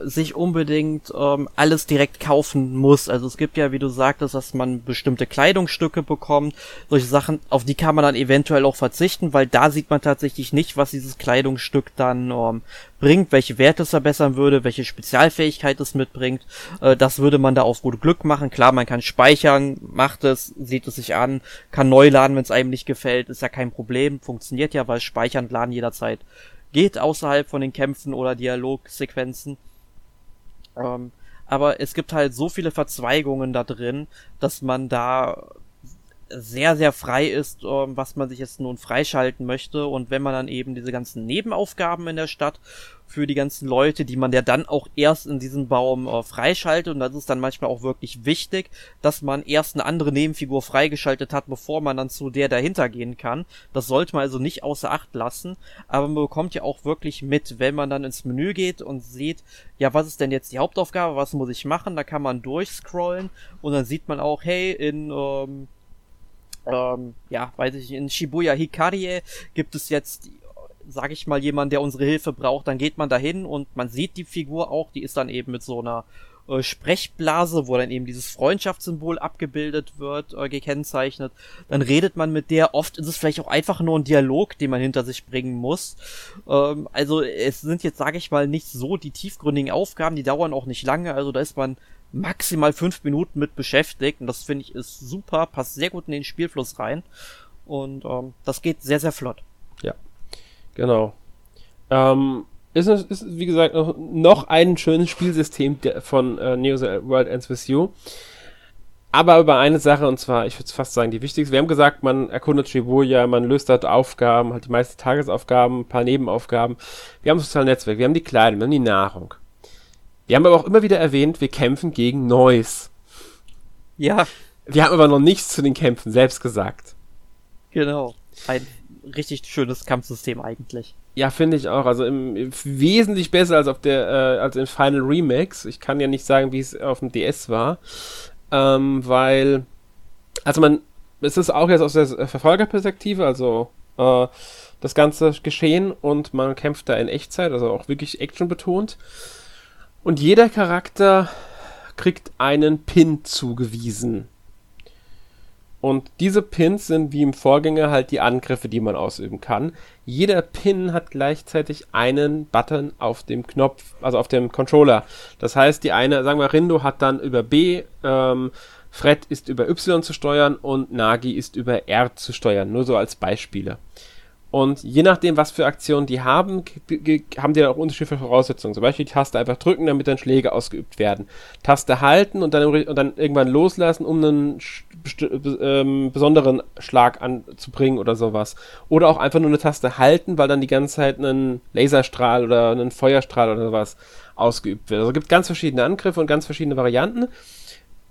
sich unbedingt ähm, alles direkt kaufen muss. Also es gibt ja, wie du sagtest, dass man bestimmte Kleidungsstücke bekommt. Solche Sachen, auf die kann man dann eventuell auch verzichten, weil da sieht man tatsächlich nicht, was dieses Kleidungsstück dann ähm, bringt, welche Werte es verbessern würde, welche Spezialfähigkeit es mitbringt. Äh, das würde man da auf gut Glück machen. Klar, man kann speichern, macht es, sieht es sich an, kann neu laden, wenn es einem nicht gefällt, ist ja kein Problem, funktioniert ja, weil Speichern und Laden jederzeit geht außerhalb von den Kämpfen oder Dialogsequenzen. Ähm, aber es gibt halt so viele Verzweigungen da drin, dass man da sehr, sehr frei ist, ähm, was man sich jetzt nun freischalten möchte. Und wenn man dann eben diese ganzen Nebenaufgaben in der Stadt für die ganzen Leute, die man ja dann auch erst in diesem Baum äh, freischaltet. Und das ist dann manchmal auch wirklich wichtig, dass man erst eine andere Nebenfigur freigeschaltet hat, bevor man dann zu der dahinter gehen kann. Das sollte man also nicht außer Acht lassen. Aber man bekommt ja auch wirklich mit, wenn man dann ins Menü geht und sieht, ja, was ist denn jetzt die Hauptaufgabe, was muss ich machen? Da kann man durchscrollen und dann sieht man auch, hey, in ähm, ähm, ja, weiß ich, in Shibuya Hikarie gibt es jetzt, sag ich mal, jemand, der unsere Hilfe braucht, dann geht man dahin und man sieht die Figur auch, die ist dann eben mit so einer äh, Sprechblase, wo dann eben dieses Freundschaftssymbol abgebildet wird, äh, gekennzeichnet. Dann redet man mit der, oft ist es vielleicht auch einfach nur ein Dialog, den man hinter sich bringen muss. Ähm, also es sind jetzt, sage ich mal, nicht so die tiefgründigen Aufgaben, die dauern auch nicht lange, also da ist man maximal fünf Minuten mit beschäftigt und das finde ich ist super, passt sehr gut in den Spielfluss rein und ähm, das geht sehr, sehr flott. Ja, genau. Ähm, ist, ist, wie gesagt, noch, noch ein schönes Spielsystem von äh, Neo World Ends With You. Aber über eine Sache, und zwar, ich würde fast sagen, die wichtigste. Wir haben gesagt, man erkundet Shibuya, man löst dort Aufgaben, halt die meisten Tagesaufgaben, ein paar Nebenaufgaben. Wir haben soziale Netzwerk, wir haben die Kleidung, wir haben die Nahrung. Wir haben aber auch immer wieder erwähnt, wir kämpfen gegen Noise. Ja. Wir haben aber noch nichts zu den Kämpfen selbst gesagt. Genau. Ein richtig schönes Kampfsystem eigentlich. Ja, finde ich auch. Also im, im, wesentlich besser als auf der äh, als in Final Remix. Ich kann ja nicht sagen, wie es auf dem DS war, ähm, weil also man es ist auch jetzt aus der Verfolgerperspektive, also äh, das ganze Geschehen und man kämpft da in Echtzeit, also auch wirklich Action betont. Und jeder Charakter kriegt einen Pin zugewiesen. Und diese Pins sind wie im Vorgänger halt die Angriffe, die man ausüben kann. Jeder Pin hat gleichzeitig einen Button auf dem Knopf, also auf dem Controller. Das heißt, die eine, sagen wir, Rindo hat dann über B, ähm, Fred ist über Y zu steuern und Nagi ist über R zu steuern. Nur so als Beispiele. Und je nachdem, was für Aktionen die haben, haben die auch unterschiedliche Voraussetzungen. Zum Beispiel die Taste einfach drücken, damit dann Schläge ausgeübt werden. Taste halten und dann, und dann irgendwann loslassen, um einen ähm, besonderen Schlag anzubringen oder sowas. Oder auch einfach nur eine Taste halten, weil dann die ganze Zeit ein Laserstrahl oder ein Feuerstrahl oder sowas ausgeübt wird. Also es gibt ganz verschiedene Angriffe und ganz verschiedene Varianten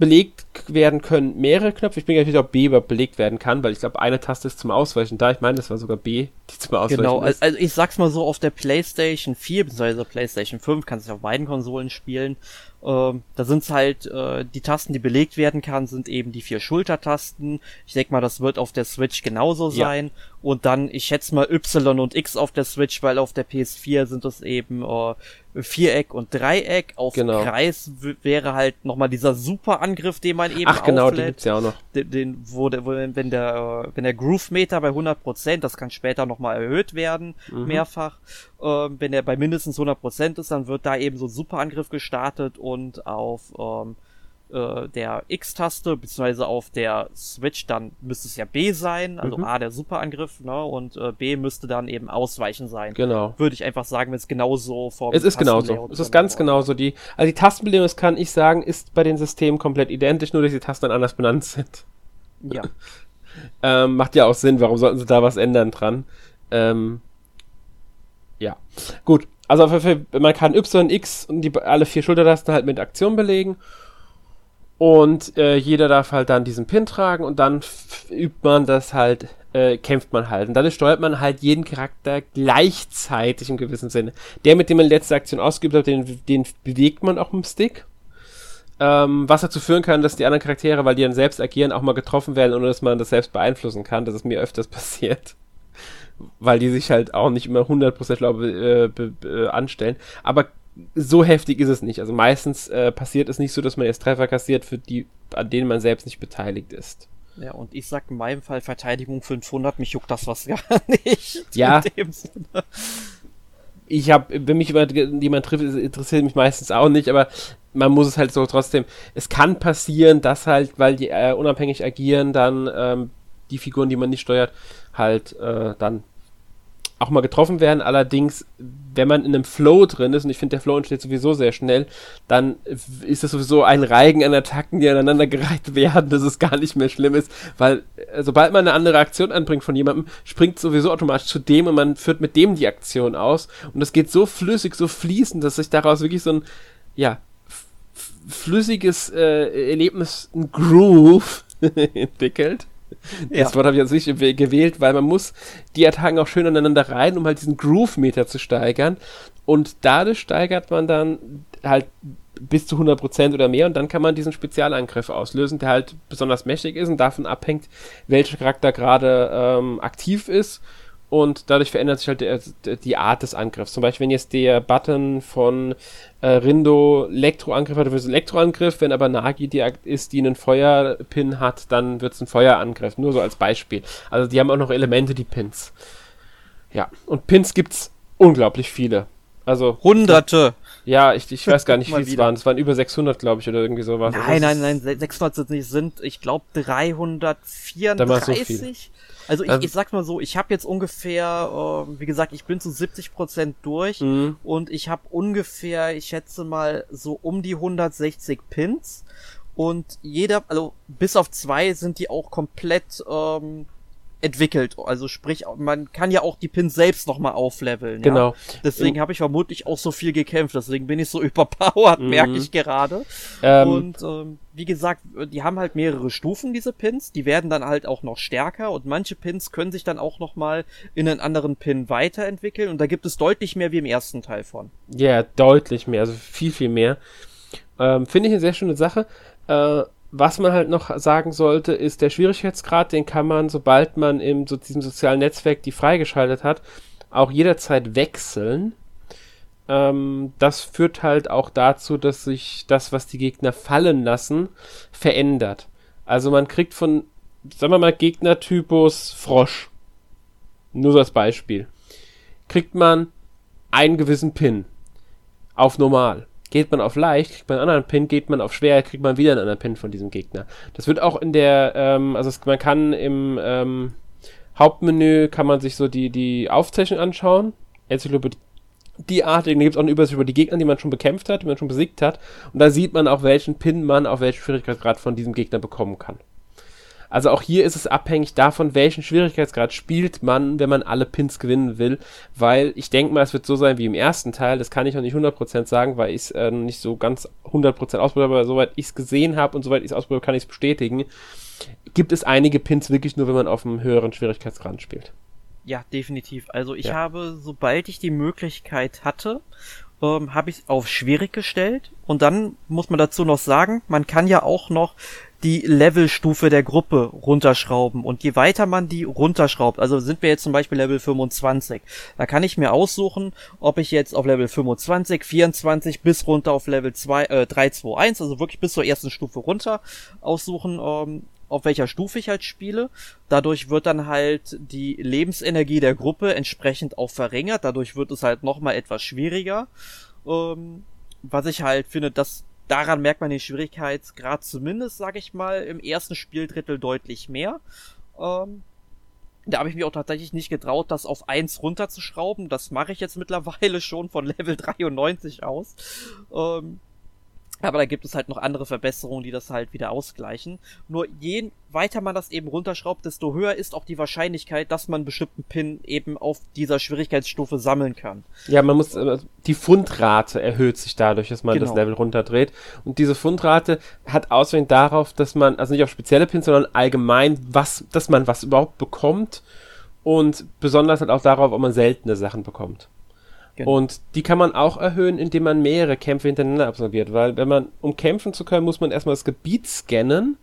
belegt werden können mehrere Knöpfe. Ich bin gar nicht ob B überhaupt belegt werden kann, weil ich glaube, eine Taste ist zum Ausweichen da. Ich meine, das war sogar B, die zum Ausweichen genau, ist. Genau, also ich sag's mal so, auf der PlayStation 4 bzw. PlayStation 5 kannst du auf beiden Konsolen spielen. Ähm, da sind's halt, äh, die Tasten, die belegt werden kann, sind eben die vier Schultertasten. Ich denke mal, das wird auf der Switch genauso sein. Und dann, ich schätze mal Y und X auf der Switch, weil auf der PS4 sind es eben äh, Viereck und Dreieck. Auf genau. Kreis wäre halt nochmal dieser Superangriff, den man eben Ach genau, den gibt's ja auch noch. Den, den wo, der, wo wenn der wenn der Groove Meter bei 100%, das kann später nochmal erhöht werden, mhm. mehrfach. Ähm, wenn er bei mindestens 100% ist, dann wird da eben so ein Superangriff gestartet und auf ähm, äh, der X-Taste, beziehungsweise auf der Switch, dann müsste es ja B sein, also mhm. A der Superangriff, ne, und äh, B müsste dann eben Ausweichen sein. Genau. Würde ich einfach sagen, wenn es genauso vor Es ist genauso. Es ist ganz genauso. Die, also die Tastenbelegung, das kann ich sagen, ist bei den Systemen komplett identisch, nur dass die Tasten dann anders benannt sind. Ja. ähm, macht ja auch Sinn, warum sollten sie da was ändern dran? Ähm, ja. Gut. Also man kann Y, X und die, alle vier Schultertasten halt mit Aktion belegen und äh, jeder darf halt dann diesen Pin tragen und dann übt man das halt, äh, kämpft man halt. Und dann steuert man halt jeden Charakter gleichzeitig im gewissen Sinne. Der, mit dem man letzte Aktion ausgeübt hat, den, den bewegt man auch mit dem Stick. Ähm, was dazu führen kann, dass die anderen Charaktere, weil die dann selbst agieren, auch mal getroffen werden, ohne dass man das selbst beeinflussen kann. Das ist mir öfters passiert. Weil die sich halt auch nicht immer 100% glaube äh, anstellen. Aber so heftig ist es nicht. Also meistens äh, passiert es nicht so, dass man erst Treffer kassiert, für die, an denen man selbst nicht beteiligt ist. Ja, und ich sag in meinem Fall Verteidigung 500, mich juckt das was gar nicht. Ja. Ich habe, wenn mich jemand trifft, interessiert mich meistens auch nicht, aber man muss es halt so trotzdem. Es kann passieren, dass halt, weil die äh, unabhängig agieren, dann ähm, die Figuren, die man nicht steuert, halt äh, dann auch mal getroffen werden. Allerdings, wenn man in einem Flow drin ist, und ich finde, der Flow entsteht sowieso sehr schnell, dann ist das sowieso ein Reigen an Attacken, die aneinander gereiht werden, dass es gar nicht mehr schlimm ist, weil äh, sobald man eine andere Aktion anbringt von jemandem, springt sowieso automatisch zu dem und man führt mit dem die Aktion aus. Und das geht so flüssig, so fließend, dass sich daraus wirklich so ein, ja, flüssiges äh, Erlebnis, ein Groove entwickelt. Ja. Das Wort habe ich jetzt nicht gewählt, weil man muss die Attacken auch schön aneinander rein, um halt diesen Groove-Meter zu steigern. Und dadurch steigert man dann halt bis zu 100% oder mehr und dann kann man diesen Spezialangriff auslösen, der halt besonders mächtig ist und davon abhängt, welcher Charakter gerade ähm, aktiv ist und dadurch verändert sich halt der, die Art des Angriffs. Zum Beispiel, wenn jetzt der Button von äh, Rindo Elektroangriff hat, wird es Elektroangriff, wenn aber Nagi die ist, die einen Feuerpin hat, dann wird es ein Feuerangriff. Nur so als Beispiel. Also die haben auch noch Elemente, die Pins. Ja, und Pins gibt's unglaublich viele. Also Hunderte. Ja, ich, ich weiß gar nicht, wie es waren. Es waren über 600, glaube ich, oder irgendwie sowas. Nein, nein, nein, 600 sind nicht, sind, ich glaube, 334. Also ich, ähm, ich sag mal so, ich habe jetzt ungefähr, äh, wie gesagt, ich bin zu 70 Prozent durch mhm. und ich habe ungefähr, ich schätze mal, so um die 160 Pins und jeder, also bis auf zwei sind die auch komplett ähm, entwickelt. Also sprich, man kann ja auch die Pins selbst nochmal aufleveln. Genau. Ja? Deswegen habe ich vermutlich auch so viel gekämpft. Deswegen bin ich so überpowered, mhm. merke ich gerade. Ähm, und ähm, wie gesagt, die haben halt mehrere Stufen, diese Pins. Die werden dann halt auch noch stärker und manche Pins können sich dann auch nochmal in einen anderen Pin weiterentwickeln. Und da gibt es deutlich mehr wie im ersten Teil von. Ja, yeah, deutlich mehr. Also viel, viel mehr. Ähm, Finde ich eine sehr schöne Sache. Äh, was man halt noch sagen sollte, ist der Schwierigkeitsgrad, den kann man, sobald man in so diesem sozialen Netzwerk die freigeschaltet hat, auch jederzeit wechseln. Ähm, das führt halt auch dazu, dass sich das, was die Gegner fallen lassen, verändert. Also man kriegt von, sagen wir mal, Gegnertypus Frosch. Nur so als Beispiel. Kriegt man einen gewissen Pin auf normal. Geht man auf leicht, kriegt man einen anderen Pin, geht man auf schwer, kriegt man wieder einen anderen Pin von diesem Gegner. Das wird auch in der, ähm, also es, man kann im ähm, Hauptmenü kann man sich so die, die Aufzeichnung anschauen. Enzyklopädie die Art, da gibt es auch eine Übersicht über die Gegner, die man schon bekämpft hat, die man schon besiegt hat. Und da sieht man auch, welchen Pin man auf welchen Schwierigkeitsgrad von diesem Gegner bekommen kann. Also auch hier ist es abhängig davon, welchen Schwierigkeitsgrad spielt man, wenn man alle Pins gewinnen will, weil ich denke mal, es wird so sein wie im ersten Teil, das kann ich noch nicht 100% sagen, weil ich es äh, nicht so ganz 100% ausprobiert habe, aber soweit ich es gesehen habe und soweit ich es ausprobiert habe, kann ich es bestätigen, gibt es einige Pins wirklich nur, wenn man auf einem höheren Schwierigkeitsgrad spielt. Ja, definitiv. Also ich ja. habe, sobald ich die Möglichkeit hatte, ähm, habe ich auf schwierig gestellt und dann muss man dazu noch sagen, man kann ja auch noch die Levelstufe der Gruppe runterschrauben. Und je weiter man die runterschraubt, also sind wir jetzt zum Beispiel Level 25, da kann ich mir aussuchen, ob ich jetzt auf Level 25, 24 bis runter auf Level 2, äh, 3, 2, 1, also wirklich bis zur ersten Stufe runter aussuchen, ähm, auf welcher Stufe ich halt spiele. Dadurch wird dann halt die Lebensenergie der Gruppe entsprechend auch verringert. Dadurch wird es halt nochmal etwas schwieriger. Ähm, was ich halt finde, dass daran merkt man den Schwierigkeitsgrad zumindest, sage ich mal, im ersten Spieldrittel deutlich mehr. Ähm, da habe ich mich auch tatsächlich nicht getraut, das auf 1 runterzuschrauben. Das mache ich jetzt mittlerweile schon von Level 93 aus. Ähm, aber da gibt es halt noch andere Verbesserungen, die das halt wieder ausgleichen. Nur je weiter man das eben runterschraubt, desto höher ist auch die Wahrscheinlichkeit, dass man einen bestimmten Pin eben auf dieser Schwierigkeitsstufe sammeln kann. Ja, man muss, äh, die Fundrate erhöht sich dadurch, dass man genau. das Level runterdreht. Und diese Fundrate hat Auswirkungen darauf, dass man, also nicht auf spezielle Pins, sondern allgemein, was, dass man was überhaupt bekommt. Und besonders halt auch darauf, ob man seltene Sachen bekommt. Genau. Und die kann man auch erhöhen, indem man mehrere Kämpfe hintereinander absolviert, weil wenn man, um kämpfen zu können, muss man erstmal das Gebiet scannen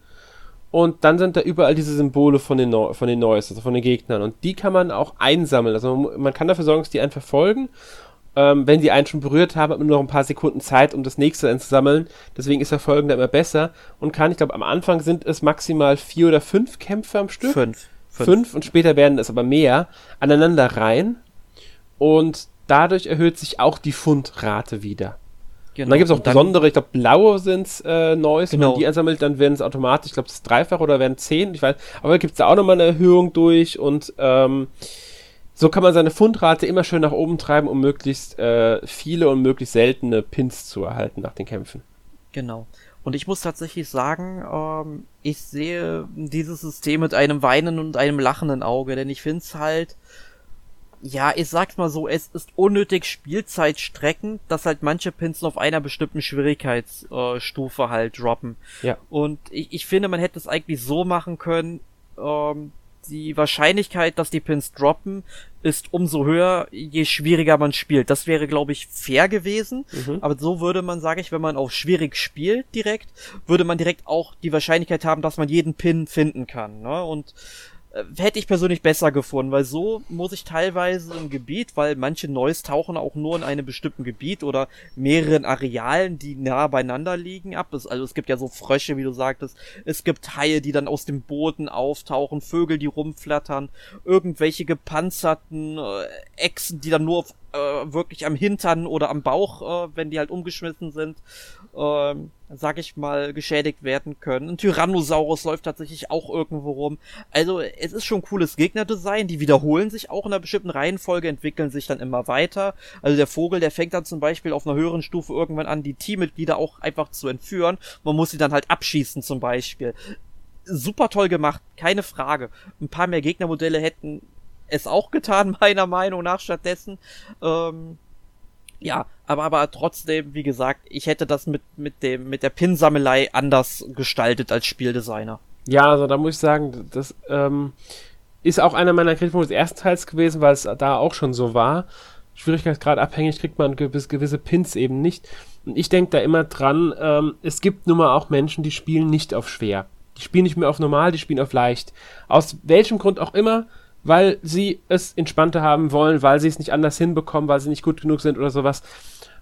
und dann sind da überall diese Symbole von den, no von den Neues, also von den Gegnern und die kann man auch einsammeln. Also man, man kann dafür sorgen, dass die einen verfolgen. Ähm, wenn sie einen schon berührt haben, hat man nur noch ein paar Sekunden Zeit, um das nächste einzusammeln. Deswegen ist Verfolgen da immer besser und kann, ich glaube, am Anfang sind es maximal vier oder fünf Kämpfe am Stück. Fünf. Fünf, fünf und später werden es aber mehr aneinander rein. Und dadurch erhöht sich auch die Fundrate wieder. Genau. Und dann gibt es auch besondere, ich glaube, blaue sind es äh, Neues. Genau. Wenn man die einsammelt, dann werden es automatisch, ich glaube, das ist dreifach oder werden zehn, ich weiß. Aber gibt es da auch nochmal eine Erhöhung durch und ähm, so kann man seine Fundrate immer schön nach oben treiben, um möglichst äh, viele und möglichst seltene Pins zu erhalten nach den Kämpfen. Genau. Und ich muss tatsächlich sagen, ähm, ich sehe dieses System mit einem weinenden und einem lachenden Auge, denn ich finde es halt, ja, ich sag's mal so, es ist unnötig Spielzeitstreckend, dass halt manche Pins auf einer bestimmten Schwierigkeitsstufe halt droppen. Ja. Und ich, ich finde, man hätte es eigentlich so machen können, ähm, die Wahrscheinlichkeit, dass die Pins droppen, ist umso höher, je schwieriger man spielt. Das wäre, glaube ich, fair gewesen. Mhm. Aber so würde man, sage ich, wenn man auf schwierig spielt direkt, würde man direkt auch die Wahrscheinlichkeit haben, dass man jeden Pin finden kann. Ne? Und äh, hätte ich persönlich besser gefunden, weil so muss ich teilweise im Gebiet, weil manche Neues tauchen auch nur in einem bestimmten Gebiet oder mehreren Arealen, die nah beieinander liegen, ab. Es, also es gibt ja so Frösche, wie du sagtest. Es gibt Haie, die dann aus dem Boden auftauchen, Vögel, die rumflattern, irgendwelche gepanzerten äh, Echsen, die dann nur auf, äh, wirklich am Hintern oder am Bauch, äh, wenn die halt umgeschmissen sind, ähm, sag ich mal, geschädigt werden können. Ein Tyrannosaurus läuft tatsächlich auch irgendwo rum. Also es ist schon cooles Gegnerdesign, die wiederholen sich auch in einer bestimmten Reihenfolge, entwickeln sich dann immer weiter. Also der Vogel, der fängt dann zum Beispiel auf einer höheren Stufe irgendwann an, die Teammitglieder auch einfach zu entführen. Man muss sie dann halt abschießen zum Beispiel. Super toll gemacht, keine Frage. Ein paar mehr Gegnermodelle hätten es auch getan, meiner Meinung nach stattdessen. Ähm, ja, aber, aber trotzdem, wie gesagt, ich hätte das mit, mit dem, mit der Pinsammelei anders gestaltet als Spieldesigner. Ja, also da muss ich sagen, das ähm, ist auch einer meiner Kritikpunkte des ersten Teils gewesen, weil es da auch schon so war. Schwierigkeitsgrad abhängig kriegt man gewisse, Pins eben nicht. Und ich denke da immer dran, ähm, es gibt nun mal auch Menschen, die spielen nicht auf schwer. Die spielen nicht mehr auf normal, die spielen auf leicht. Aus welchem Grund auch immer, weil sie es entspannter haben wollen, weil sie es nicht anders hinbekommen, weil sie nicht gut genug sind oder sowas.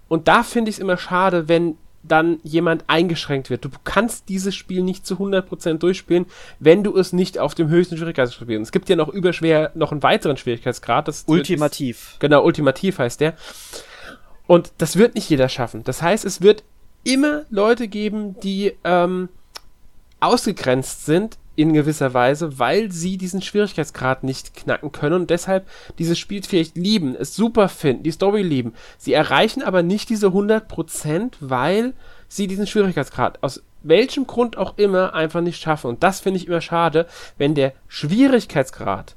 Und da finde ich es immer schade, wenn dann jemand eingeschränkt wird. Du kannst dieses Spiel nicht zu 100% durchspielen, wenn du es nicht auf dem höchsten Schwierigkeitsgrad spielst. Es gibt ja noch überschwer noch einen weiteren Schwierigkeitsgrad. Das ultimativ. Ist, genau, ultimativ heißt der. Und das wird nicht jeder schaffen. Das heißt, es wird immer Leute geben, die ähm, ausgegrenzt sind in gewisser Weise, weil sie diesen Schwierigkeitsgrad nicht knacken können und deshalb dieses Spiel vielleicht lieben, es super finden, die Story lieben. Sie erreichen aber nicht diese 100%, weil sie diesen Schwierigkeitsgrad aus welchem Grund auch immer einfach nicht schaffen. Und das finde ich immer schade, wenn der Schwierigkeitsgrad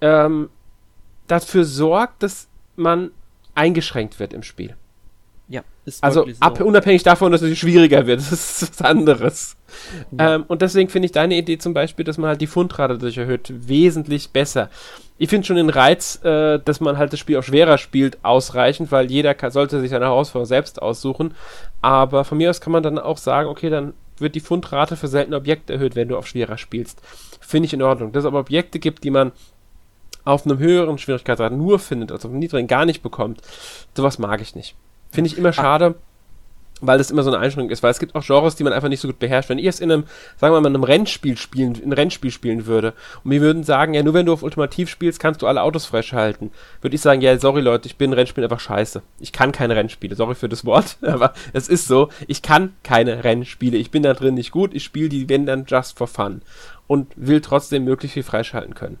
ähm, dafür sorgt, dass man eingeschränkt wird im Spiel. Ja, ist Also so. ab, unabhängig davon, dass es schwieriger wird. Das ist was anderes. Ja. Ähm, und deswegen finde ich deine Idee zum Beispiel, dass man halt die Fundrate dadurch erhöht, wesentlich besser. Ich finde schon den Reiz, äh, dass man halt das Spiel auch schwerer spielt, ausreichend, weil jeder kann, sollte sich seine Herausforderung selbst aussuchen. Aber von mir aus kann man dann auch sagen, okay, dann wird die Fundrate für seltene Objekte erhöht, wenn du auf schwerer spielst. Finde ich in Ordnung. Dass es aber Objekte gibt, die man auf einem höheren Schwierigkeitsgrad nur findet, also auf einem niedrigen gar nicht bekommt, sowas mag ich nicht. Finde ich immer schade, weil das immer so eine Einschränkung ist, weil es gibt auch Genres, die man einfach nicht so gut beherrscht. Wenn ich es in einem, sagen wir mal, in einem Rennspiel spielen, in Rennspiel spielen würde und wir würden sagen, ja, nur wenn du auf Ultimativ spielst, kannst du alle Autos fresh halten, würde ich sagen, ja, sorry Leute, ich bin Rennspiel einfach scheiße. Ich kann keine Rennspiele, sorry für das Wort, aber es ist so, ich kann keine Rennspiele. Ich bin da drin nicht gut, ich spiele die, wenn dann just for fun und will trotzdem möglichst viel freischalten können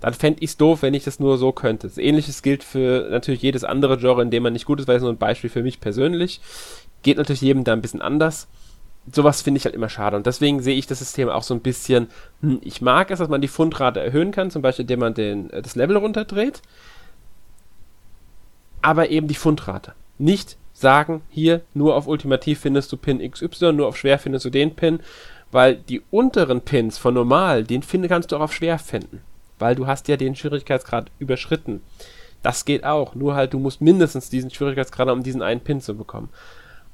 dann fände ich es doof, wenn ich das nur so könnte. Ähnliches gilt für natürlich jedes andere Genre, in dem man nicht gut ist, weil es nur ein Beispiel für mich persönlich. Geht natürlich jedem da ein bisschen anders. Sowas finde ich halt immer schade. Und deswegen sehe ich das System auch so ein bisschen, hm, ich mag es, dass man die Fundrate erhöhen kann, zum Beispiel indem man den, äh, das Level runterdreht. Aber eben die Fundrate. Nicht sagen, hier nur auf Ultimativ findest du Pin XY, nur auf schwer findest du den Pin, weil die unteren Pins von normal, den finde, kannst du auch auf schwer finden weil du hast ja den Schwierigkeitsgrad überschritten. Das geht auch, nur halt du musst mindestens diesen Schwierigkeitsgrad haben, um diesen einen Pin zu bekommen.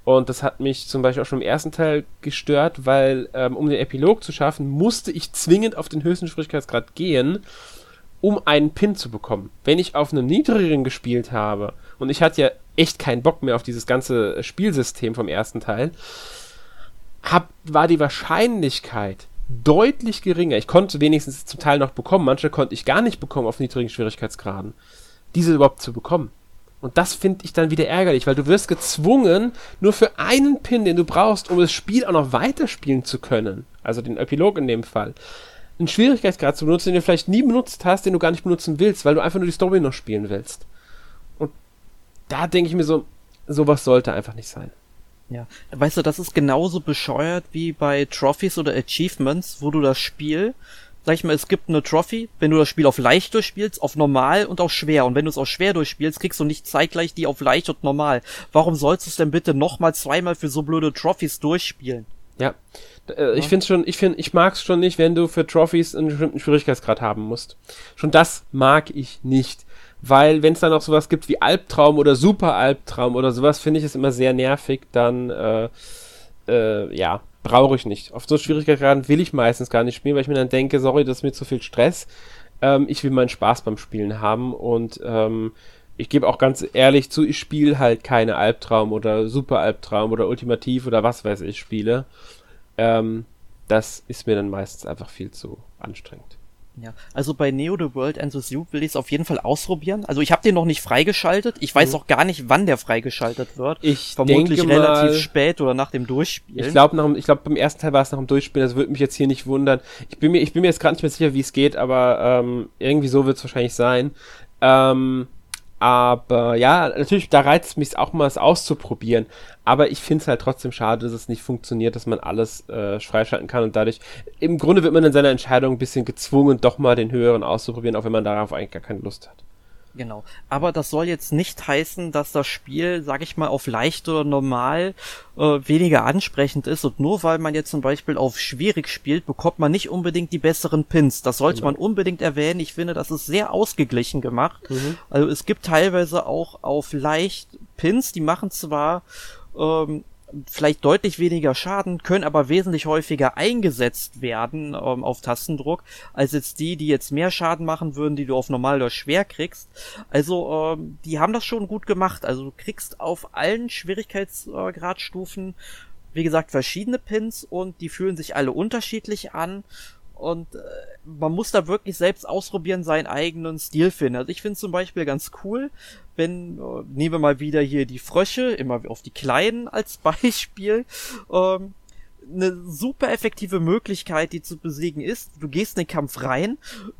Und das hat mich zum Beispiel auch schon im ersten Teil gestört, weil ähm, um den Epilog zu schaffen, musste ich zwingend auf den höchsten Schwierigkeitsgrad gehen, um einen Pin zu bekommen. Wenn ich auf einem niedrigeren gespielt habe, und ich hatte ja echt keinen Bock mehr auf dieses ganze Spielsystem vom ersten Teil, hab, war die Wahrscheinlichkeit, deutlich geringer. Ich konnte wenigstens zum Teil noch bekommen, manche konnte ich gar nicht bekommen auf niedrigen Schwierigkeitsgraden, diese überhaupt zu bekommen. Und das finde ich dann wieder ärgerlich, weil du wirst gezwungen, nur für einen Pin, den du brauchst, um das Spiel auch noch weiterspielen zu können, also den Epilog in dem Fall, einen Schwierigkeitsgrad zu benutzen, den du vielleicht nie benutzt hast, den du gar nicht benutzen willst, weil du einfach nur die Story noch spielen willst. Und da denke ich mir so, sowas sollte einfach nicht sein. Ja, weißt du, das ist genauso bescheuert wie bei Trophies oder Achievements, wo du das Spiel, sag ich mal, es gibt eine Trophy, wenn du das Spiel auf leicht durchspielst, auf normal und auf schwer. Und wenn du es auf schwer durchspielst, kriegst du nicht zeitgleich die auf leicht und normal. Warum sollst du es denn bitte nochmal zweimal für so blöde Trophies durchspielen? Ja, äh, ich finde schon, ich finde, ich mag es schon nicht, wenn du für Trophies einen bestimmten Schwierigkeitsgrad haben musst. Schon das mag ich nicht. Weil, wenn es dann auch sowas gibt wie Albtraum oder Super Albtraum oder sowas, finde ich es immer sehr nervig, dann, äh, äh, ja, brauche ich nicht. Auf so Schwierigkeitsgraden will ich meistens gar nicht spielen, weil ich mir dann denke, sorry, das ist mir zu viel Stress. Ähm, ich will meinen Spaß beim Spielen haben und ähm, ich gebe auch ganz ehrlich zu, ich spiele halt keine Albtraum oder Super Albtraum oder Ultimativ oder was weiß ich Spiele. Ähm, das ist mir dann meistens einfach viel zu anstrengend. Ja, also bei Neo The World and the Zoo will ich es auf jeden Fall ausprobieren. Also ich habe den noch nicht freigeschaltet. Ich weiß mhm. auch gar nicht, wann der freigeschaltet wird. Ich Vermutlich denke relativ mal, spät oder nach dem Durchspielen. Ich glaube, ich glaube beim ersten Teil war es nach dem Durchspielen. Das würde mich jetzt hier nicht wundern. Ich bin mir, ich bin mir jetzt gerade nicht mehr sicher, wie es geht, aber ähm, irgendwie so wird es wahrscheinlich sein. Ähm, aber ja, natürlich, da reizt es mich auch mal, es auszuprobieren. Aber ich finde es halt trotzdem schade, dass es nicht funktioniert, dass man alles äh, freischalten kann und dadurch, im Grunde wird man in seiner Entscheidung ein bisschen gezwungen, doch mal den höheren auszuprobieren, auch wenn man darauf eigentlich gar keine Lust hat. Genau. Aber das soll jetzt nicht heißen, dass das Spiel, sag ich mal, auf leicht oder normal äh, weniger ansprechend ist. Und nur weil man jetzt zum Beispiel auf schwierig spielt, bekommt man nicht unbedingt die besseren Pins. Das sollte genau. man unbedingt erwähnen. Ich finde, das ist sehr ausgeglichen gemacht. Mhm. Also es gibt teilweise auch auf leicht Pins, die machen zwar ähm, vielleicht deutlich weniger Schaden, können aber wesentlich häufiger eingesetzt werden ähm, auf Tastendruck, als jetzt die, die jetzt mehr Schaden machen würden, die du auf normal oder schwer kriegst. Also ähm, die haben das schon gut gemacht. Also du kriegst auf allen Schwierigkeitsgradstufen, wie gesagt, verschiedene Pins und die fühlen sich alle unterschiedlich an und äh, man muss da wirklich selbst ausprobieren, seinen eigenen Stil finden. Also ich finde zum Beispiel ganz cool, wenn, äh, nehmen wir mal wieder hier die Frösche, immer auf die kleinen als Beispiel. Ähm, eine super effektive Möglichkeit, die zu besiegen ist. Du gehst in den Kampf rein,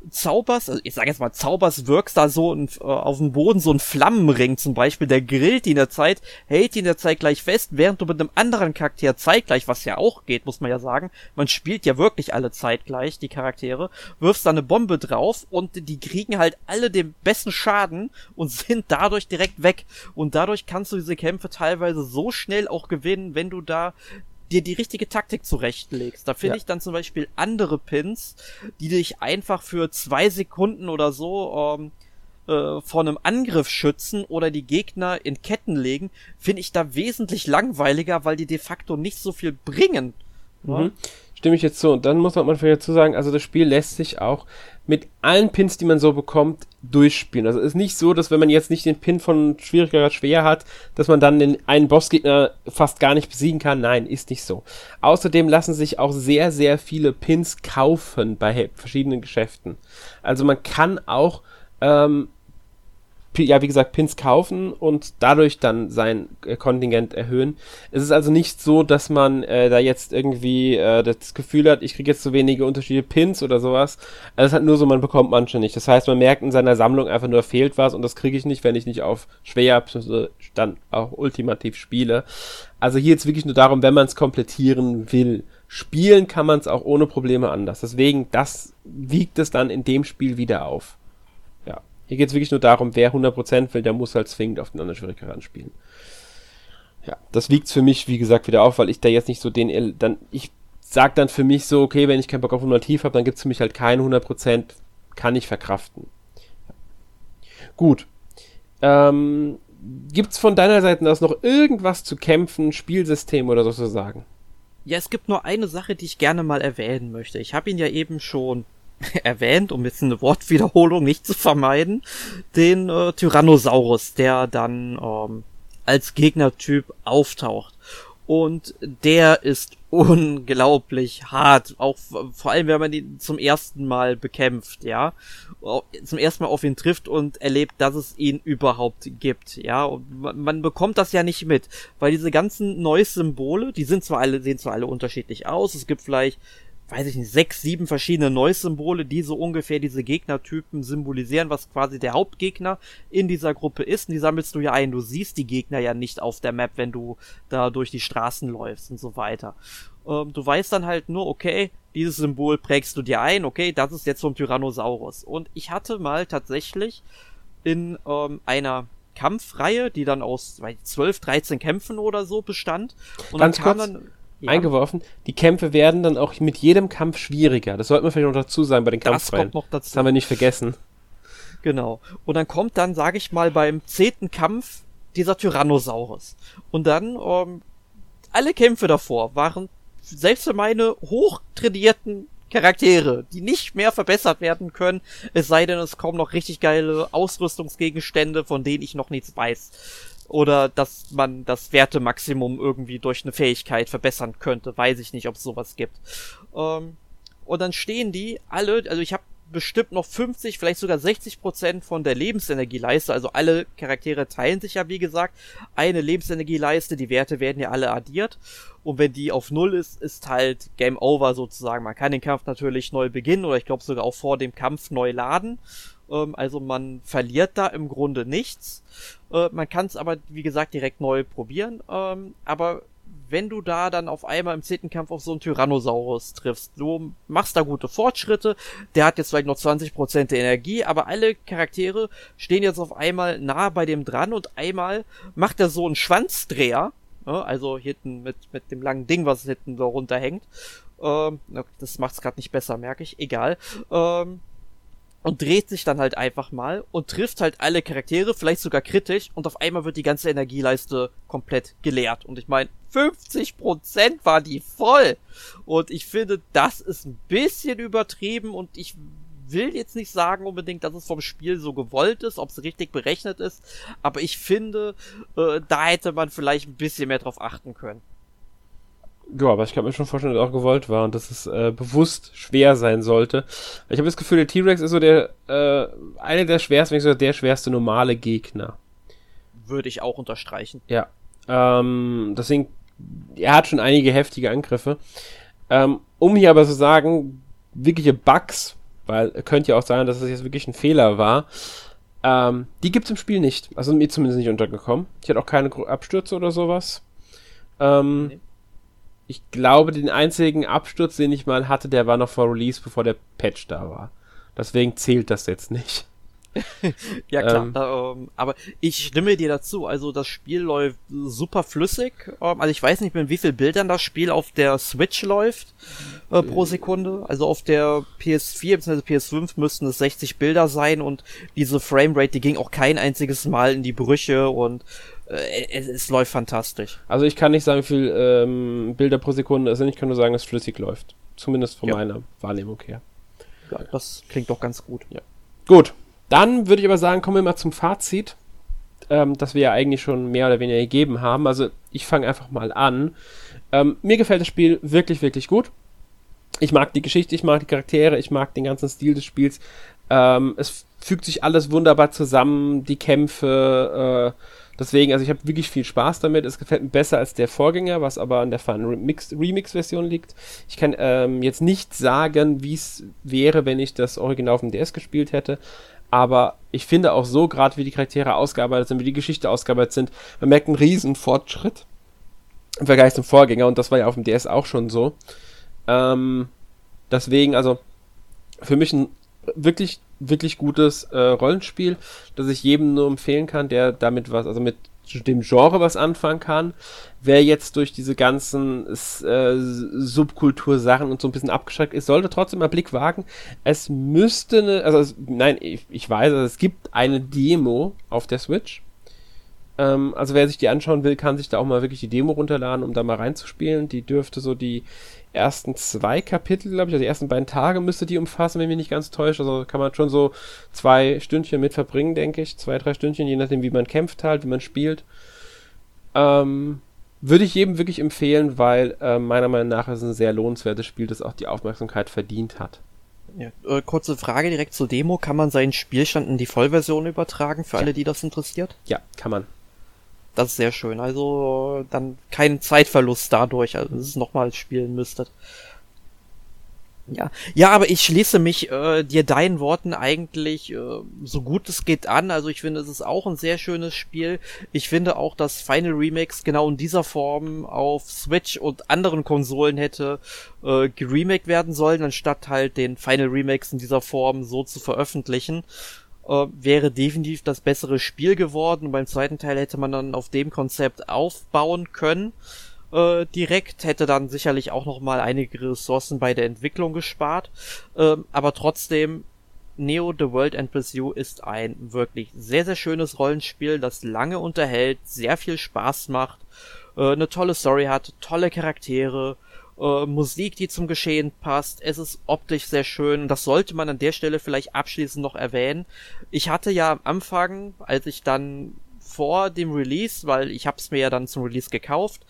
zauberst, also ich sag jetzt mal, zauberst, wirkst da so ein, äh, auf dem Boden so ein Flammenring zum Beispiel, der grillt die in der Zeit, hält die in der Zeit gleich fest, während du mit einem anderen Charakter zeitgleich, was ja auch geht, muss man ja sagen, man spielt ja wirklich alle zeitgleich, die Charaktere, wirfst da eine Bombe drauf und die kriegen halt alle den besten Schaden und sind dadurch direkt weg. Und dadurch kannst du diese Kämpfe teilweise so schnell auch gewinnen, wenn du da dir die richtige Taktik zurechtlegst. Da finde ja. ich dann zum Beispiel andere Pins, die dich einfach für zwei Sekunden oder so ähm, äh, vor einem Angriff schützen oder die Gegner in Ketten legen, finde ich da wesentlich langweiliger, weil die de facto nicht so viel bringen. Mhm. Stimme ich jetzt zu. Und dann muss man vielleicht dazu sagen, also das Spiel lässt sich auch mit allen Pins, die man so bekommt, durchspielen. Also es ist nicht so, dass wenn man jetzt nicht den Pin von schwieriger schwer hat, dass man dann den einen Bossgegner fast gar nicht besiegen kann. Nein, ist nicht so. Außerdem lassen sich auch sehr, sehr viele Pins kaufen bei verschiedenen Geschäften. Also man kann auch ähm, ja, wie gesagt, Pins kaufen und dadurch dann sein äh, Kontingent erhöhen. Es ist also nicht so, dass man äh, da jetzt irgendwie äh, das Gefühl hat, ich kriege jetzt zu wenige unterschiedliche Pins oder sowas. Also es ist halt nur so, man bekommt manche nicht. Das heißt, man merkt in seiner Sammlung einfach nur, fehlt was und das kriege ich nicht, wenn ich nicht auf schwer, dann auch ultimativ spiele. Also hier jetzt wirklich nur darum, wenn man es komplettieren will. Spielen kann man es auch ohne Probleme anders. Deswegen, das wiegt es dann in dem Spiel wieder auf. Hier geht es wirklich nur darum, wer 100% will, der muss halt zwingend auf den anderen Schwierigkeitsgrad spielen. Ja, das wiegt für mich, wie gesagt, wieder auf, weil ich da jetzt nicht so den, dann, ich sag dann für mich so, okay, wenn ich keinen Bock auf 100 tief habe, dann gibt es für mich halt kein 100%, kann ich verkraften. Gut. Ähm, gibt's von deiner Seite aus noch irgendwas zu kämpfen, Spielsystem oder so zu sagen? Ja, es gibt nur eine Sache, die ich gerne mal erwähnen möchte. Ich habe ihn ja eben schon erwähnt, um jetzt eine Wortwiederholung nicht zu vermeiden, den äh, Tyrannosaurus, der dann ähm, als Gegnertyp auftaucht. Und der ist unglaublich hart, auch vor allem wenn man ihn zum ersten Mal bekämpft, ja, zum ersten Mal auf ihn trifft und erlebt, dass es ihn überhaupt gibt, ja, und man, man bekommt das ja nicht mit, weil diese ganzen Neues Symbole, die sind zwar alle, sehen zwar alle unterschiedlich aus, es gibt vielleicht weiß ich nicht, sechs, sieben verschiedene Neues-Symbole, die so ungefähr diese Gegnertypen symbolisieren, was quasi der Hauptgegner in dieser Gruppe ist. Und die sammelst du ja ein. Du siehst die Gegner ja nicht auf der Map, wenn du da durch die Straßen läufst und so weiter. Ähm, du weißt dann halt nur, okay, dieses Symbol prägst du dir ein, okay, das ist jetzt vom Tyrannosaurus. Und ich hatte mal tatsächlich in ähm, einer Kampfreihe, die dann aus 12, 13 Kämpfen oder so bestand. Und Ganz dann kam kurz. dann ja. eingeworfen. Die Kämpfe werden dann auch mit jedem Kampf schwieriger. Das sollte man vielleicht noch dazu sagen bei den Kampfreihen. Das kommt noch dazu. Das haben wir nicht vergessen. Genau. Und dann kommt dann, sage ich mal, beim zehnten Kampf dieser Tyrannosaurus. Und dann ähm, alle Kämpfe davor waren selbst für meine hochtrainierten Charaktere, die nicht mehr verbessert werden können, es sei denn, es kommen noch richtig geile Ausrüstungsgegenstände, von denen ich noch nichts weiß oder dass man das Wertemaximum irgendwie durch eine Fähigkeit verbessern könnte. Weiß ich nicht, ob es sowas gibt. Ähm, und dann stehen die alle, also ich habe bestimmt noch 50, vielleicht sogar 60 Prozent von der Lebensenergieleiste. Also alle Charaktere teilen sich ja, wie gesagt, eine Lebensenergieleiste. Die Werte werden ja alle addiert. Und wenn die auf Null ist, ist halt Game Over sozusagen. Man kann den Kampf natürlich neu beginnen oder ich glaube sogar auch vor dem Kampf neu laden. Ähm, also man verliert da im Grunde nichts. Äh, man kann es aber, wie gesagt, direkt neu probieren. Ähm, aber wenn du da dann auf einmal im zehnten Kampf auf so einen Tyrannosaurus triffst, du machst da gute Fortschritte, der hat jetzt vielleicht noch 20% der Energie, aber alle Charaktere stehen jetzt auf einmal nah bei dem dran und einmal macht er so einen Schwanzdreher, also hinten mit, mit dem langen Ding, was hinten so runterhängt. Ähm, das macht's gerade nicht besser, merke ich. Egal. Ähm, und dreht sich dann halt einfach mal und trifft halt alle Charaktere, vielleicht sogar kritisch, und auf einmal wird die ganze Energieleiste komplett geleert. Und ich meine, 50% war die voll. Und ich finde, das ist ein bisschen übertrieben und ich will jetzt nicht sagen unbedingt, dass es vom Spiel so gewollt ist, ob es richtig berechnet ist, aber ich finde, äh, da hätte man vielleicht ein bisschen mehr drauf achten können. Ja, aber ich kann mir schon vorstellen, dass es auch gewollt war und dass es äh, bewusst schwer sein sollte. Ich habe das Gefühl, der T-Rex ist so der, äh, einer der schwersten, wenn nicht sogar der schwerste normale Gegner. Würde ich auch unterstreichen. Ja. Ähm, deswegen, er hat schon einige heftige Angriffe. Ähm, um hier aber zu sagen, wirkliche Bugs, weil könnte ja auch sein, dass es jetzt wirklich ein Fehler war, ähm, die gibt's im Spiel nicht. Also mir zumindest nicht untergekommen. Ich hatte auch keine Abstürze oder sowas. Ähm, nee ich glaube, den einzigen Absturz, den ich mal hatte, der war noch vor Release, bevor der Patch da war. Deswegen zählt das jetzt nicht. ja klar, ähm, da, ähm, aber ich stimme dir dazu. Also das Spiel läuft super flüssig. Ähm, also ich weiß nicht, mit wie viel Bildern das Spiel auf der Switch läuft äh, pro äh. Sekunde. Also auf der PS4 bzw. PS5 müssten es 60 Bilder sein und diese Framerate, die ging auch kein einziges Mal in die Brüche und äh, es, es, läuft fantastisch. Also ich kann nicht sagen, wie viel ähm, Bilder pro Sekunde es sind. Ich kann nur sagen, dass es flüssig läuft. Zumindest von ja. meiner Wahrnehmung her. Ja, das klingt doch ganz gut. Ja. Gut, dann würde ich aber sagen, kommen wir mal zum Fazit, ähm, das wir ja eigentlich schon mehr oder weniger gegeben haben. Also ich fange einfach mal an. Ähm, mir gefällt das Spiel wirklich, wirklich gut. Ich mag die Geschichte, ich mag die Charaktere, ich mag den ganzen Stil des Spiels. Ähm, es fügt sich alles wunderbar zusammen, die Kämpfe, äh, Deswegen, also ich habe wirklich viel Spaß damit. Es gefällt mir besser als der Vorgänger, was aber an der Remix-Version liegt. Ich kann ähm, jetzt nicht sagen, wie es wäre, wenn ich das Original auf dem DS gespielt hätte. Aber ich finde auch so, gerade wie die Charaktere ausgearbeitet sind, wie die Geschichte ausgearbeitet sind, man merkt einen riesen Fortschritt im Vergleich zum Vorgänger. Und das war ja auf dem DS auch schon so. Ähm, deswegen, also für mich ein wirklich wirklich gutes äh, Rollenspiel, das ich jedem nur empfehlen kann, der damit was, also mit dem Genre was anfangen kann. Wer jetzt durch diese ganzen äh, Subkultursachen und so ein bisschen abgeschreckt ist, sollte trotzdem mal Blick wagen. Es müsste eine, also es, nein, ich, ich weiß, also es gibt eine Demo auf der Switch. Ähm, also wer sich die anschauen will, kann sich da auch mal wirklich die Demo runterladen, um da mal reinzuspielen. Die dürfte so die ersten zwei Kapitel, glaube ich, also die ersten beiden Tage müsste die umfassen, wenn mich nicht ganz täuscht. Also kann man schon so zwei Stündchen mit verbringen, denke ich. Zwei, drei Stündchen, je nachdem, wie man kämpft halt, wie man spielt. Ähm, würde ich jedem wirklich empfehlen, weil äh, meiner Meinung nach ist es ein sehr lohnenswertes Spiel, das auch die Aufmerksamkeit verdient hat. Ja, äh, kurze Frage direkt zur Demo. Kann man seinen Spielstand in die Vollversion übertragen, für ja. alle, die das interessiert? Ja, kann man. Das ist sehr schön. Also dann kein Zeitverlust dadurch, also dass es nochmal spielen müsstet. Ja, ja, aber ich schließe mich äh, dir deinen Worten eigentlich äh, so gut es geht an. Also ich finde, es ist auch ein sehr schönes Spiel. Ich finde auch, dass Final Remix genau in dieser Form auf Switch und anderen Konsolen hätte äh, geremaked werden sollen, anstatt halt den Final Remix in dieser Form so zu veröffentlichen. Äh, wäre definitiv das bessere Spiel geworden. Beim zweiten Teil hätte man dann auf dem Konzept aufbauen können äh, direkt, hätte dann sicherlich auch noch mal einige Ressourcen bei der Entwicklung gespart. Ähm, aber trotzdem, Neo The World and You ist ein wirklich sehr, sehr schönes Rollenspiel, das lange unterhält, sehr viel Spaß macht, äh, eine tolle Story hat, tolle Charaktere, äh, Musik, die zum Geschehen passt. Es ist optisch sehr schön. Das sollte man an der Stelle vielleicht abschließend noch erwähnen. Ich hatte ja am Anfang, als ich dann vor dem Release, weil ich habe es mir ja dann zum Release gekauft,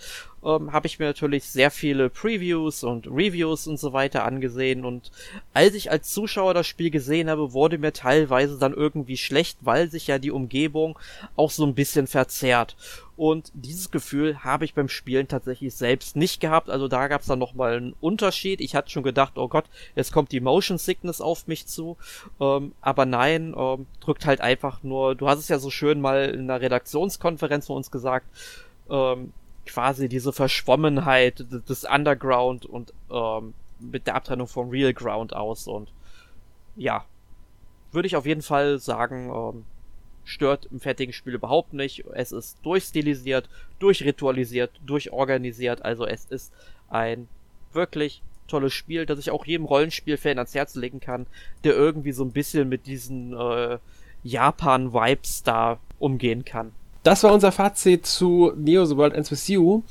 ähm, habe ich mir natürlich sehr viele Previews und Reviews und so weiter angesehen und als ich als Zuschauer das Spiel gesehen habe, wurde mir teilweise dann irgendwie schlecht, weil sich ja die Umgebung auch so ein bisschen verzerrt. Und dieses Gefühl habe ich beim Spielen tatsächlich selbst nicht gehabt. Also da gab es dann nochmal einen Unterschied. Ich hatte schon gedacht, oh Gott, jetzt kommt die Motion Sickness auf mich zu. Ähm, aber nein, ähm, drückt halt einfach nur, du hast es ja so schön mal in einer Redaktionskonferenz von uns gesagt, ähm, quasi diese Verschwommenheit des Underground und ähm, mit der Abtrennung vom Real Ground aus und ja, würde ich auf jeden Fall sagen, ähm, stört im fertigen Spiel überhaupt nicht. Es ist durchstilisiert, durchritualisiert, durchorganisiert, also es ist ein wirklich tolles Spiel, das ich auch jedem Rollenspiel-Fan ans Herz legen kann, der irgendwie so ein bisschen mit diesen äh, Japan-Vibes da umgehen kann. Das war unser Fazit zu Neo The World Ends With You.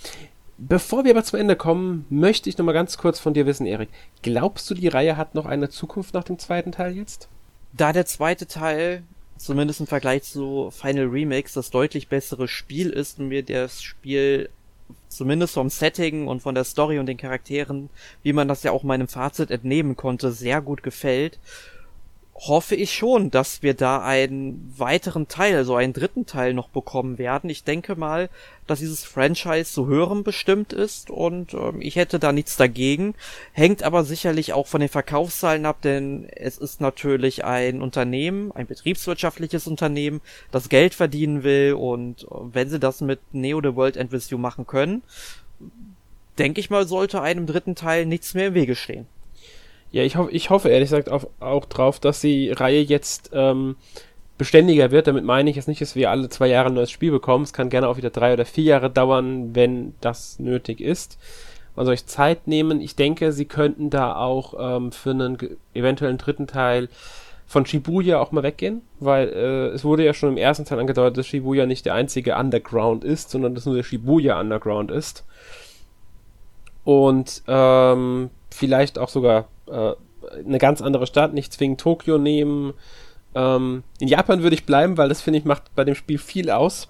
Bevor wir aber zum Ende kommen, möchte ich noch mal ganz kurz von dir wissen, Erik. Glaubst du, die Reihe hat noch eine Zukunft nach dem zweiten Teil jetzt? Da der zweite Teil, zumindest im Vergleich zu Final Remix, das deutlich bessere Spiel ist und mir das Spiel zumindest vom Setting und von der Story und den Charakteren, wie man das ja auch meinem Fazit entnehmen konnte, sehr gut gefällt, hoffe ich schon, dass wir da einen weiteren Teil, also einen dritten Teil noch bekommen werden. Ich denke mal, dass dieses Franchise zu hören bestimmt ist und ähm, ich hätte da nichts dagegen. Hängt aber sicherlich auch von den Verkaufszahlen ab, denn es ist natürlich ein Unternehmen, ein betriebswirtschaftliches Unternehmen, das Geld verdienen will und äh, wenn sie das mit Neo the World End With You machen können, denke ich mal, sollte einem dritten Teil nichts mehr im Wege stehen. Ja, ich, hoffe, ich hoffe ehrlich gesagt auf, auch drauf, dass die Reihe jetzt ähm, beständiger wird. Damit meine ich jetzt nicht, dass wir alle zwei Jahre ein neues Spiel bekommen. Es kann gerne auch wieder drei oder vier Jahre dauern, wenn das nötig ist. Man soll sich Zeit nehmen. Ich denke, sie könnten da auch ähm, für einen eventuellen dritten Teil von Shibuya auch mal weggehen, weil äh, es wurde ja schon im ersten Teil angedeutet, dass Shibuya nicht der einzige Underground ist, sondern dass nur der Shibuya Underground ist. Und ähm, vielleicht auch sogar äh, eine ganz andere Stadt, nicht zwingend Tokio nehmen. Ähm, in Japan würde ich bleiben, weil das finde ich macht bei dem Spiel viel aus.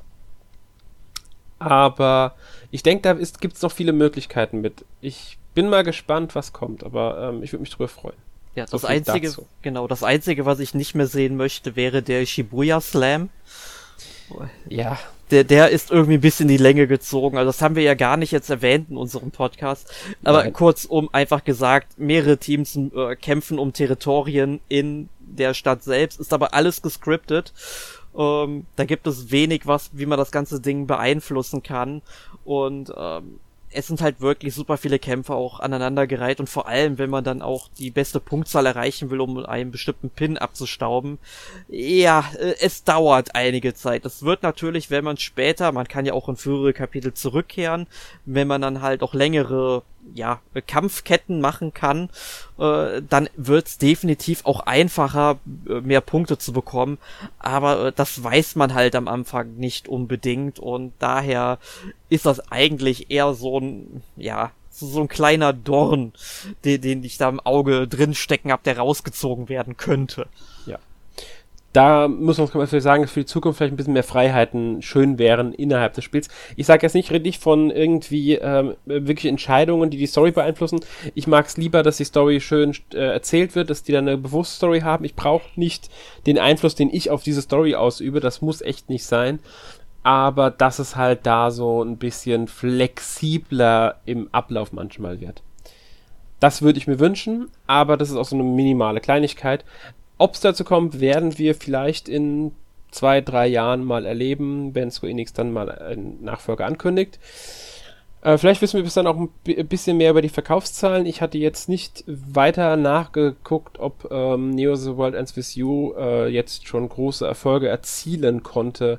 Aber ich denke, da gibt es noch viele Möglichkeiten mit. Ich bin mal gespannt, was kommt, aber ähm, ich würde mich drüber freuen. Ja, das so einzige, dazu. genau, das einzige, was ich nicht mehr sehen möchte, wäre der Shibuya Slam. Ja, der, der ist irgendwie ein bisschen die Länge gezogen. Also das haben wir ja gar nicht jetzt erwähnt in unserem Podcast. Aber Nein. kurzum einfach gesagt, mehrere Teams äh, kämpfen um Territorien in der Stadt selbst, ist aber alles gescriptet. Ähm, da gibt es wenig was, wie man das ganze Ding beeinflussen kann. Und ähm, es sind halt wirklich super viele Kämpfe auch aneinandergereiht und vor allem, wenn man dann auch die beste Punktzahl erreichen will, um einen bestimmten Pin abzustauben, ja, äh, es dauert einige Zeit. Das wird natürlich, wenn man später, man kann ja auch in frühere Kapitel zurückkehren, wenn man dann halt auch längere ja, Kampfketten machen kann, äh, dann wird's definitiv auch einfacher, äh, mehr Punkte zu bekommen. Aber äh, das weiß man halt am Anfang nicht unbedingt und daher ist das eigentlich eher so ein, ja, so ein kleiner Dorn, den, den ich da im Auge drin stecken hab, der rausgezogen werden könnte. Ja da muss man vielleicht sagen, dass für die Zukunft vielleicht ein bisschen mehr Freiheiten schön wären innerhalb des Spiels. Ich sage jetzt nicht richtig von irgendwie ähm, wirklich Entscheidungen, die die Story beeinflussen. Ich mag es lieber, dass die Story schön äh, erzählt wird, dass die dann eine bewusste Story haben. Ich brauche nicht den Einfluss, den ich auf diese Story ausübe. Das muss echt nicht sein. Aber dass es halt da so ein bisschen flexibler im Ablauf manchmal wird. Das würde ich mir wünschen, aber das ist auch so eine minimale Kleinigkeit. Ob es dazu kommt, werden wir vielleicht in zwei, drei Jahren mal erleben, wenn Square Enix dann mal einen Nachfolger ankündigt. Äh, vielleicht wissen wir bis dann auch ein bisschen mehr über die Verkaufszahlen. Ich hatte jetzt nicht weiter nachgeguckt, ob ähm, Neo The World Ends With You äh, jetzt schon große Erfolge erzielen konnte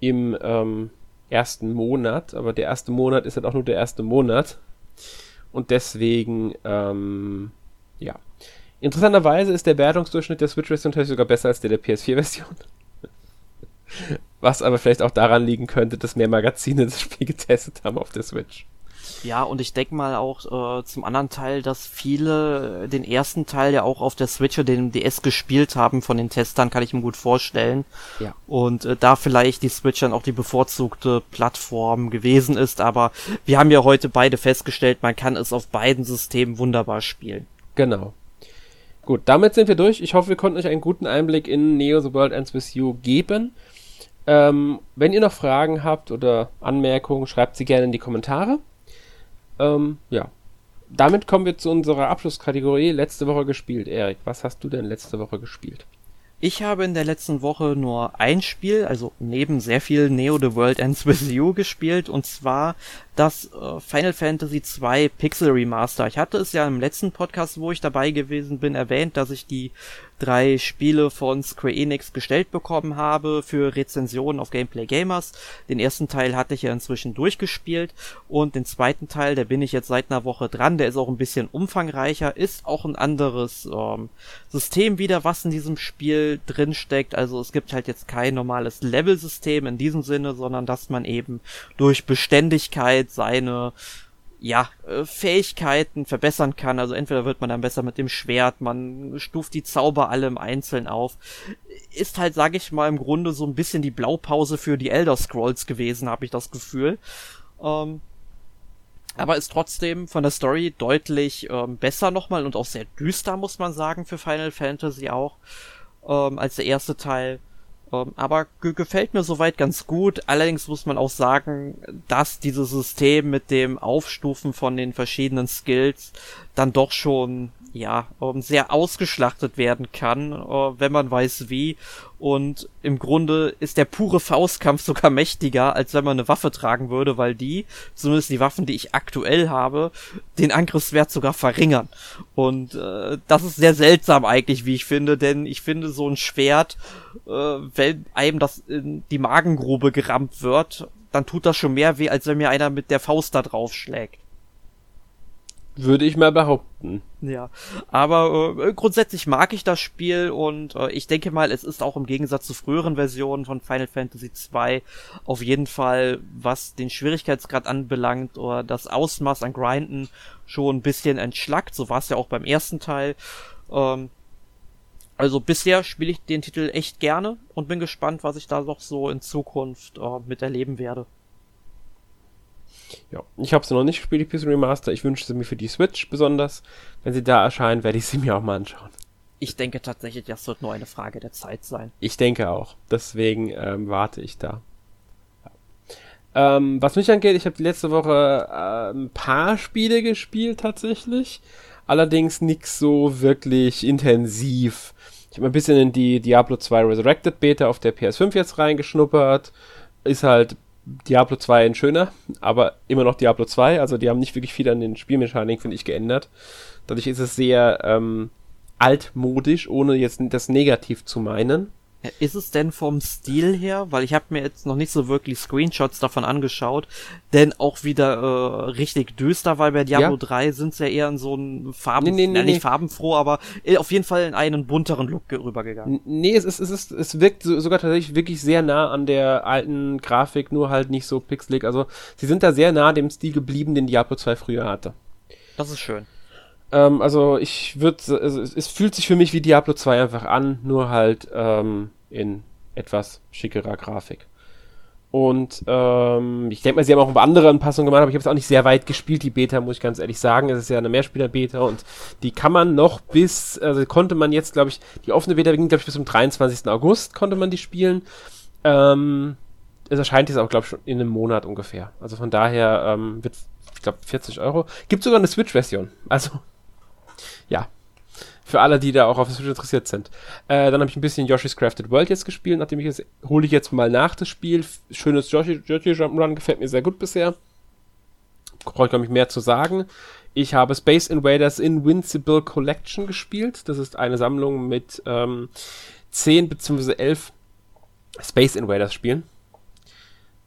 im ähm, ersten Monat. Aber der erste Monat ist halt auch nur der erste Monat. Und deswegen, ähm, ja. Interessanterweise ist der Wertungsdurchschnitt der Switch-Version tatsächlich sogar besser als der der PS4-Version. Was aber vielleicht auch daran liegen könnte, dass mehr Magazine das Spiel getestet haben auf der Switch. Ja, und ich denke mal auch äh, zum anderen Teil, dass viele den ersten Teil ja auch auf der Switch oder dem DS gespielt haben von den Testern, kann ich mir gut vorstellen. Ja. Und äh, da vielleicht die Switch dann auch die bevorzugte Plattform gewesen ist, aber wir haben ja heute beide festgestellt, man kann es auf beiden Systemen wunderbar spielen. Genau. Gut, damit sind wir durch. Ich hoffe, wir konnten euch einen guten Einblick in Neo The World Ends With You geben. Ähm, wenn ihr noch Fragen habt oder Anmerkungen, schreibt sie gerne in die Kommentare. Ähm, ja. Damit kommen wir zu unserer Abschlusskategorie. Letzte Woche gespielt. Erik, was hast du denn letzte Woche gespielt? Ich habe in der letzten Woche nur ein Spiel, also neben sehr viel Neo The World Ends With You gespielt, und zwar das äh, Final Fantasy II Pixel Remaster. Ich hatte es ja im letzten Podcast, wo ich dabei gewesen bin, erwähnt, dass ich die drei Spiele von Square Enix gestellt bekommen habe für Rezensionen auf Gameplay Gamers. Den ersten Teil hatte ich ja inzwischen durchgespielt und den zweiten Teil, der bin ich jetzt seit einer Woche dran. Der ist auch ein bisschen umfangreicher, ist auch ein anderes ähm, System wieder, was in diesem Spiel drin steckt. Also es gibt halt jetzt kein normales Level-System in diesem Sinne, sondern dass man eben durch Beständigkeit seine ja, äh, Fähigkeiten verbessern kann. Also entweder wird man dann besser mit dem Schwert, man stuft die Zauber alle im Einzelnen auf. Ist halt, sage ich mal, im Grunde so ein bisschen die Blaupause für die Elder Scrolls gewesen, habe ich das Gefühl. Ähm, aber ist trotzdem von der Story deutlich ähm, besser nochmal und auch sehr düster, muss man sagen, für Final Fantasy auch, ähm, als der erste Teil. Ähm, aber gefällt mir soweit ganz gut. Allerdings muss man auch sagen, dass dieses System mit dem Aufstufen von den verschiedenen Skills dann doch schon ja, ähm, sehr ausgeschlachtet werden kann, äh, wenn man weiß wie. Und im Grunde ist der pure Faustkampf sogar mächtiger, als wenn man eine Waffe tragen würde, weil die, zumindest die Waffen, die ich aktuell habe, den Angriffswert sogar verringern. Und äh, das ist sehr seltsam eigentlich, wie ich finde, denn ich finde so ein Schwert, äh, wenn einem das in die Magengrube gerammt wird, dann tut das schon mehr weh, als wenn mir einer mit der Faust da drauf schlägt. Würde ich mal behaupten. Ja, aber äh, grundsätzlich mag ich das Spiel und äh, ich denke mal, es ist auch im Gegensatz zu früheren Versionen von Final Fantasy II auf jeden Fall, was den Schwierigkeitsgrad anbelangt oder das Ausmaß an Grinden schon ein bisschen entschlackt. So war es ja auch beim ersten Teil. Ähm, also bisher spiele ich den Titel echt gerne und bin gespannt, was ich da noch so in Zukunft äh, miterleben werde. Ja, ich habe sie noch nicht gespielt, die PC Remaster. Ich wünsche sie mir für die Switch besonders. Wenn sie da erscheinen, werde ich sie mir auch mal anschauen. Ich denke tatsächlich, das wird nur eine Frage der Zeit sein. Ich denke auch. Deswegen ähm, warte ich da. Ja. Ähm, was mich angeht, ich habe die letzte Woche äh, ein paar Spiele gespielt tatsächlich. Allerdings nichts so wirklich intensiv. Ich habe ein bisschen in die Diablo 2 Resurrected Beta auf der PS5 jetzt reingeschnuppert. Ist halt Diablo 2 ein schöner, aber immer noch Diablo 2. Also die haben nicht wirklich viel an den Spielmechaniken, finde ich, geändert. Dadurch ist es sehr ähm, altmodisch, ohne jetzt das negativ zu meinen. Ist es denn vom Stil her, weil ich habe mir jetzt noch nicht so wirklich Screenshots davon angeschaut, denn auch wieder äh, richtig düster, weil bei Diablo ja. 3 sind es ja eher in so einen Farben, nee, nee, nee, ja, nicht farbenfroh, aber auf jeden Fall in einen bunteren Look rübergegangen. Nee, es ist, es ist, es wirkt sogar tatsächlich wirklich sehr nah an der alten Grafik, nur halt nicht so pixelig. Also sie sind da sehr nah dem Stil geblieben, den Diablo 2 früher hatte. Das ist schön. Ähm, also ich würde, also es, fühlt sich für mich wie Diablo 2 einfach an, nur halt ähm, in etwas schickerer Grafik. Und ähm, ich denke mal, sie haben auch andere Anpassungen gemacht, aber ich habe es auch nicht sehr weit gespielt, die Beta, muss ich ganz ehrlich sagen. Es ist ja eine Mehrspieler-Beta und die kann man noch bis, also konnte man jetzt, glaube ich, die offene Beta ging, glaube ich, bis zum 23. August konnte man die spielen. Ähm, es erscheint jetzt auch, glaube ich, schon in einem Monat ungefähr. Also von daher ähm, wird, ich glaube, 40 Euro. Gibt sogar eine Switch-Version. Also ja, für alle, die da auch auf Switch interessiert sind. Äh, dann habe ich ein bisschen Yoshi's Crafted World jetzt gespielt, nachdem ich jetzt, hole ich jetzt mal nach das Spiel. Schönes Yoshi, Yoshi Jump'n'Run, gefällt mir sehr gut bisher. Brauche ich, glaube ich, mehr zu sagen. Ich habe Space Invaders Invincible Collection gespielt. Das ist eine Sammlung mit ähm, 10 bzw. 11 Space Invaders Spielen.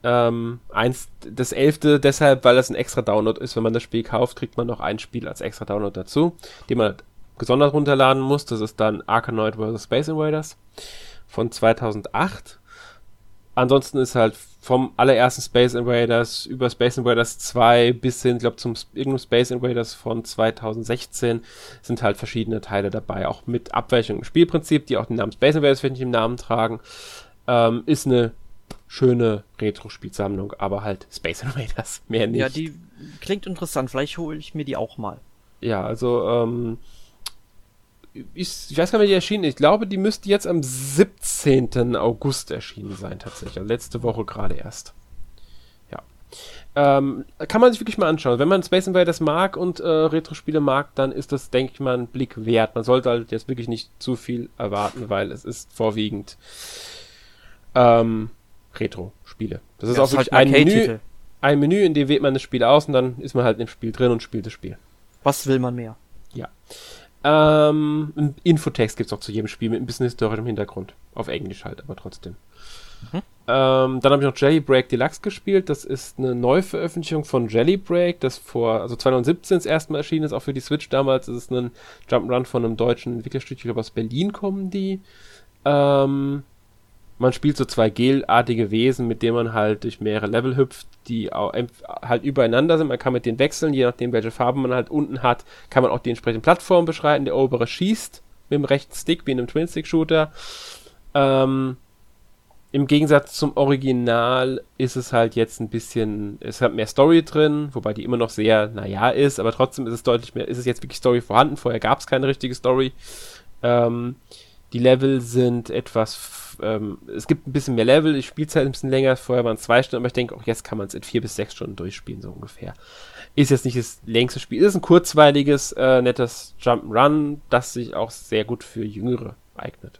Ähm, eins, das elfte deshalb, weil das ein extra Download ist. Wenn man das Spiel kauft, kriegt man noch ein Spiel als extra Download dazu, den man gesondert runterladen muss. Das ist dann Arkanoid vs. Space Invaders von 2008. Ansonsten ist halt vom allerersten Space Invaders über Space Invaders 2 bis hin, glaube zum irgendeinem Space Invaders von 2016 sind halt verschiedene Teile dabei, auch mit Abweichung im Spielprinzip, die auch den Namen Space Invaders finde ich im Namen tragen. Ähm, ist eine schöne Retro-Spielsammlung, aber halt Space Invaders, mehr nicht. Ja, die klingt interessant, vielleicht hole ich mir die auch mal. Ja, also ähm, ich, ich weiß gar nicht, wie die erschienen ist. Ich glaube, die müsste jetzt am 17. August erschienen sein, tatsächlich. Also letzte Woche gerade erst. Ja. Ähm, kann man sich wirklich mal anschauen. Wenn man Space Invaders mag und äh, Retro-Spiele mag, dann ist das, denke ich mal, ein Blick wert. Man sollte halt jetzt wirklich nicht zu viel erwarten, weil es ist vorwiegend ähm, Retro-Spiele. Das ist ja, auch wirklich halt ein Menü, ein Menü, in dem wählt man das Spiel aus und dann ist man halt im Spiel drin und spielt das Spiel. Was will man mehr? Ja. Ähm, ein Infotext gibt es auch zu jedem Spiel mit ein bisschen historischem Hintergrund. Auf Englisch halt, aber trotzdem. Mhm. Ähm, dann habe ich noch Jelly Break Deluxe gespielt. Das ist eine Neuveröffentlichung von Jelly Break, das vor, also 2017 das erste Mal erschienen ist, auch für die Switch damals. Das ist ein Jump'n'Run von einem deutschen Entwicklerstudio, ich glaube aus Berlin kommen die. Ähm, man spielt so zwei gelartige Wesen, mit denen man halt durch mehrere Level hüpft, die auch halt übereinander sind. Man kann mit denen wechseln, je nachdem, welche Farbe man halt unten hat, kann man auch die entsprechenden Plattformen beschreiten. Der obere schießt mit dem rechten Stick, wie in einem Twin-Stick-Shooter. Ähm, Im Gegensatz zum Original ist es halt jetzt ein bisschen, es hat mehr Story drin, wobei die immer noch sehr, naja, ist, aber trotzdem ist es deutlich mehr, ist es jetzt wirklich Story vorhanden. Vorher gab es keine richtige Story. Ähm, die Level sind etwas, ähm, es gibt ein bisschen mehr Level, die Spielzeit ein bisschen länger, vorher waren es zwei Stunden, aber ich denke auch jetzt kann man es in vier bis sechs Stunden durchspielen, so ungefähr. Ist jetzt nicht das längste Spiel, ist ein kurzweiliges, äh, nettes Jump'n'Run, das sich auch sehr gut für Jüngere eignet.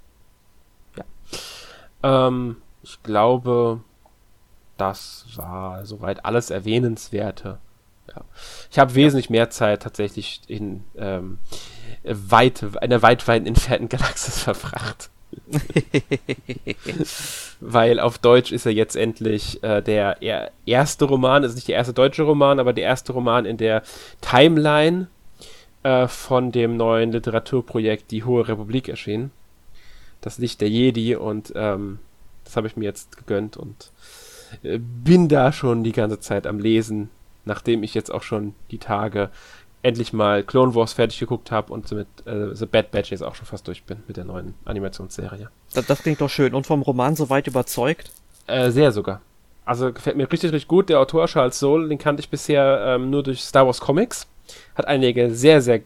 Ja. Ähm, ich glaube, das war soweit alles Erwähnenswerte. Ja. Ich habe wesentlich mehr Zeit tatsächlich in ähm, weit, einer weit, weit entfernten Galaxis verfracht. Weil auf Deutsch ist er jetzt endlich äh, der er, erste Roman, ist nicht der erste deutsche Roman, aber der erste Roman in der Timeline äh, von dem neuen Literaturprojekt Die Hohe Republik erschienen. Das Licht der Jedi und ähm, das habe ich mir jetzt gegönnt und äh, bin da schon die ganze Zeit am Lesen, nachdem ich jetzt auch schon die Tage endlich mal Clone Wars fertig geguckt habe und mit äh, The Bad Batch jetzt auch schon fast durch bin mit der neuen Animationsserie. Das, das klingt doch schön. Und vom Roman so weit überzeugt? Äh, sehr sogar. Also gefällt mir richtig, richtig gut. Der Autor Charles Soule, den kannte ich bisher ähm, nur durch Star Wars Comics. Hat einige sehr, sehr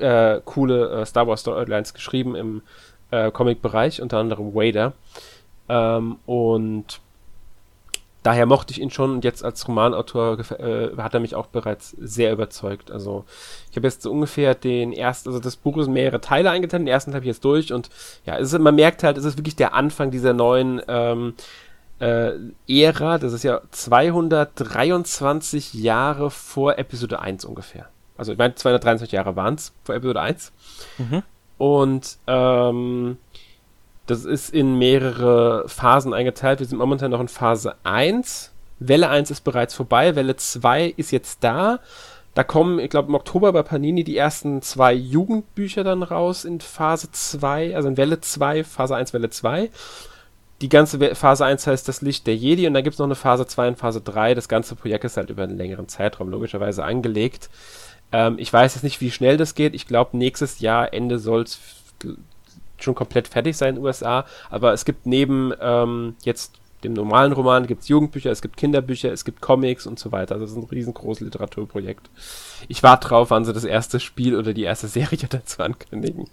äh, coole äh, Star Wars Storylines geschrieben im äh, Comic-Bereich, unter anderem Vader. Ähm, und daher mochte ich ihn schon und jetzt als Romanautor äh, hat er mich auch bereits sehr überzeugt. Also ich habe jetzt so ungefähr den ersten, also das Buch ist mehrere Teile eingeteilt, den ersten habe ich jetzt durch und ja, es ist, man merkt halt, es ist wirklich der Anfang dieser neuen ähm, äh, Ära, das ist ja 223 Jahre vor Episode 1 ungefähr. Also ich meine, 223 Jahre waren es vor Episode 1. Mhm. Und ähm, das ist in mehrere Phasen eingeteilt. Wir sind momentan noch in Phase 1. Welle 1 ist bereits vorbei. Welle 2 ist jetzt da. Da kommen, ich glaube, im Oktober bei Panini die ersten zwei Jugendbücher dann raus in Phase 2, also in Welle 2, Phase 1, Welle 2. Die ganze Phase 1 heißt das Licht der Jedi und dann gibt es noch eine Phase 2 und Phase 3. Das ganze Projekt ist halt über einen längeren Zeitraum logischerweise angelegt. Ähm, ich weiß jetzt nicht, wie schnell das geht. Ich glaube, nächstes Jahr, Ende soll es schon komplett fertig sein in den USA, aber es gibt neben ähm, jetzt dem normalen Roman gibt es Jugendbücher, es gibt Kinderbücher, es gibt Comics und so weiter. Also das ist ein riesengroßes Literaturprojekt. Ich warte drauf, wann sie das erste Spiel oder die erste Serie dazu ankündigen.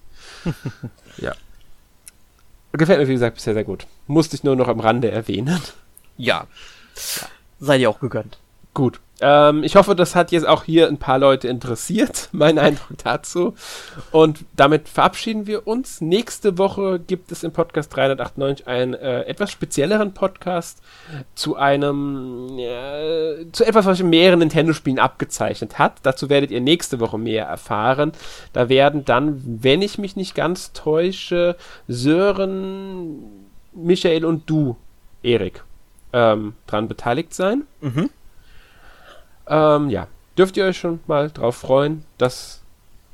ja. Gefällt mir, wie gesagt, bisher sehr gut. Musste ich nur noch am Rande erwähnen. Ja. ja. Sei dir auch gegönnt. Gut. Ähm, ich hoffe, das hat jetzt auch hier ein paar Leute interessiert, mein Eindruck dazu. Und damit verabschieden wir uns. Nächste Woche gibt es im Podcast 398 einen äh, etwas spezielleren Podcast zu einem, äh, zu etwas, was in mehreren Nintendo-Spielen abgezeichnet hat. Dazu werdet ihr nächste Woche mehr erfahren. Da werden dann, wenn ich mich nicht ganz täusche, Sören, Michael und du, Erik, ähm, dran beteiligt sein. Mhm. Ähm, ja, dürft ihr euch schon mal drauf freuen. Das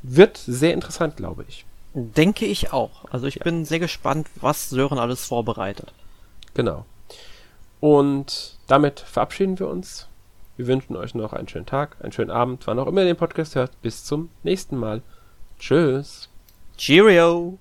wird sehr interessant, glaube ich. Denke ich auch. Also ich ja. bin sehr gespannt, was Sören alles vorbereitet. Genau. Und damit verabschieden wir uns. Wir wünschen euch noch einen schönen Tag, einen schönen Abend, wann auch immer ihr den Podcast hört. Bis zum nächsten Mal. Tschüss. Cheerio.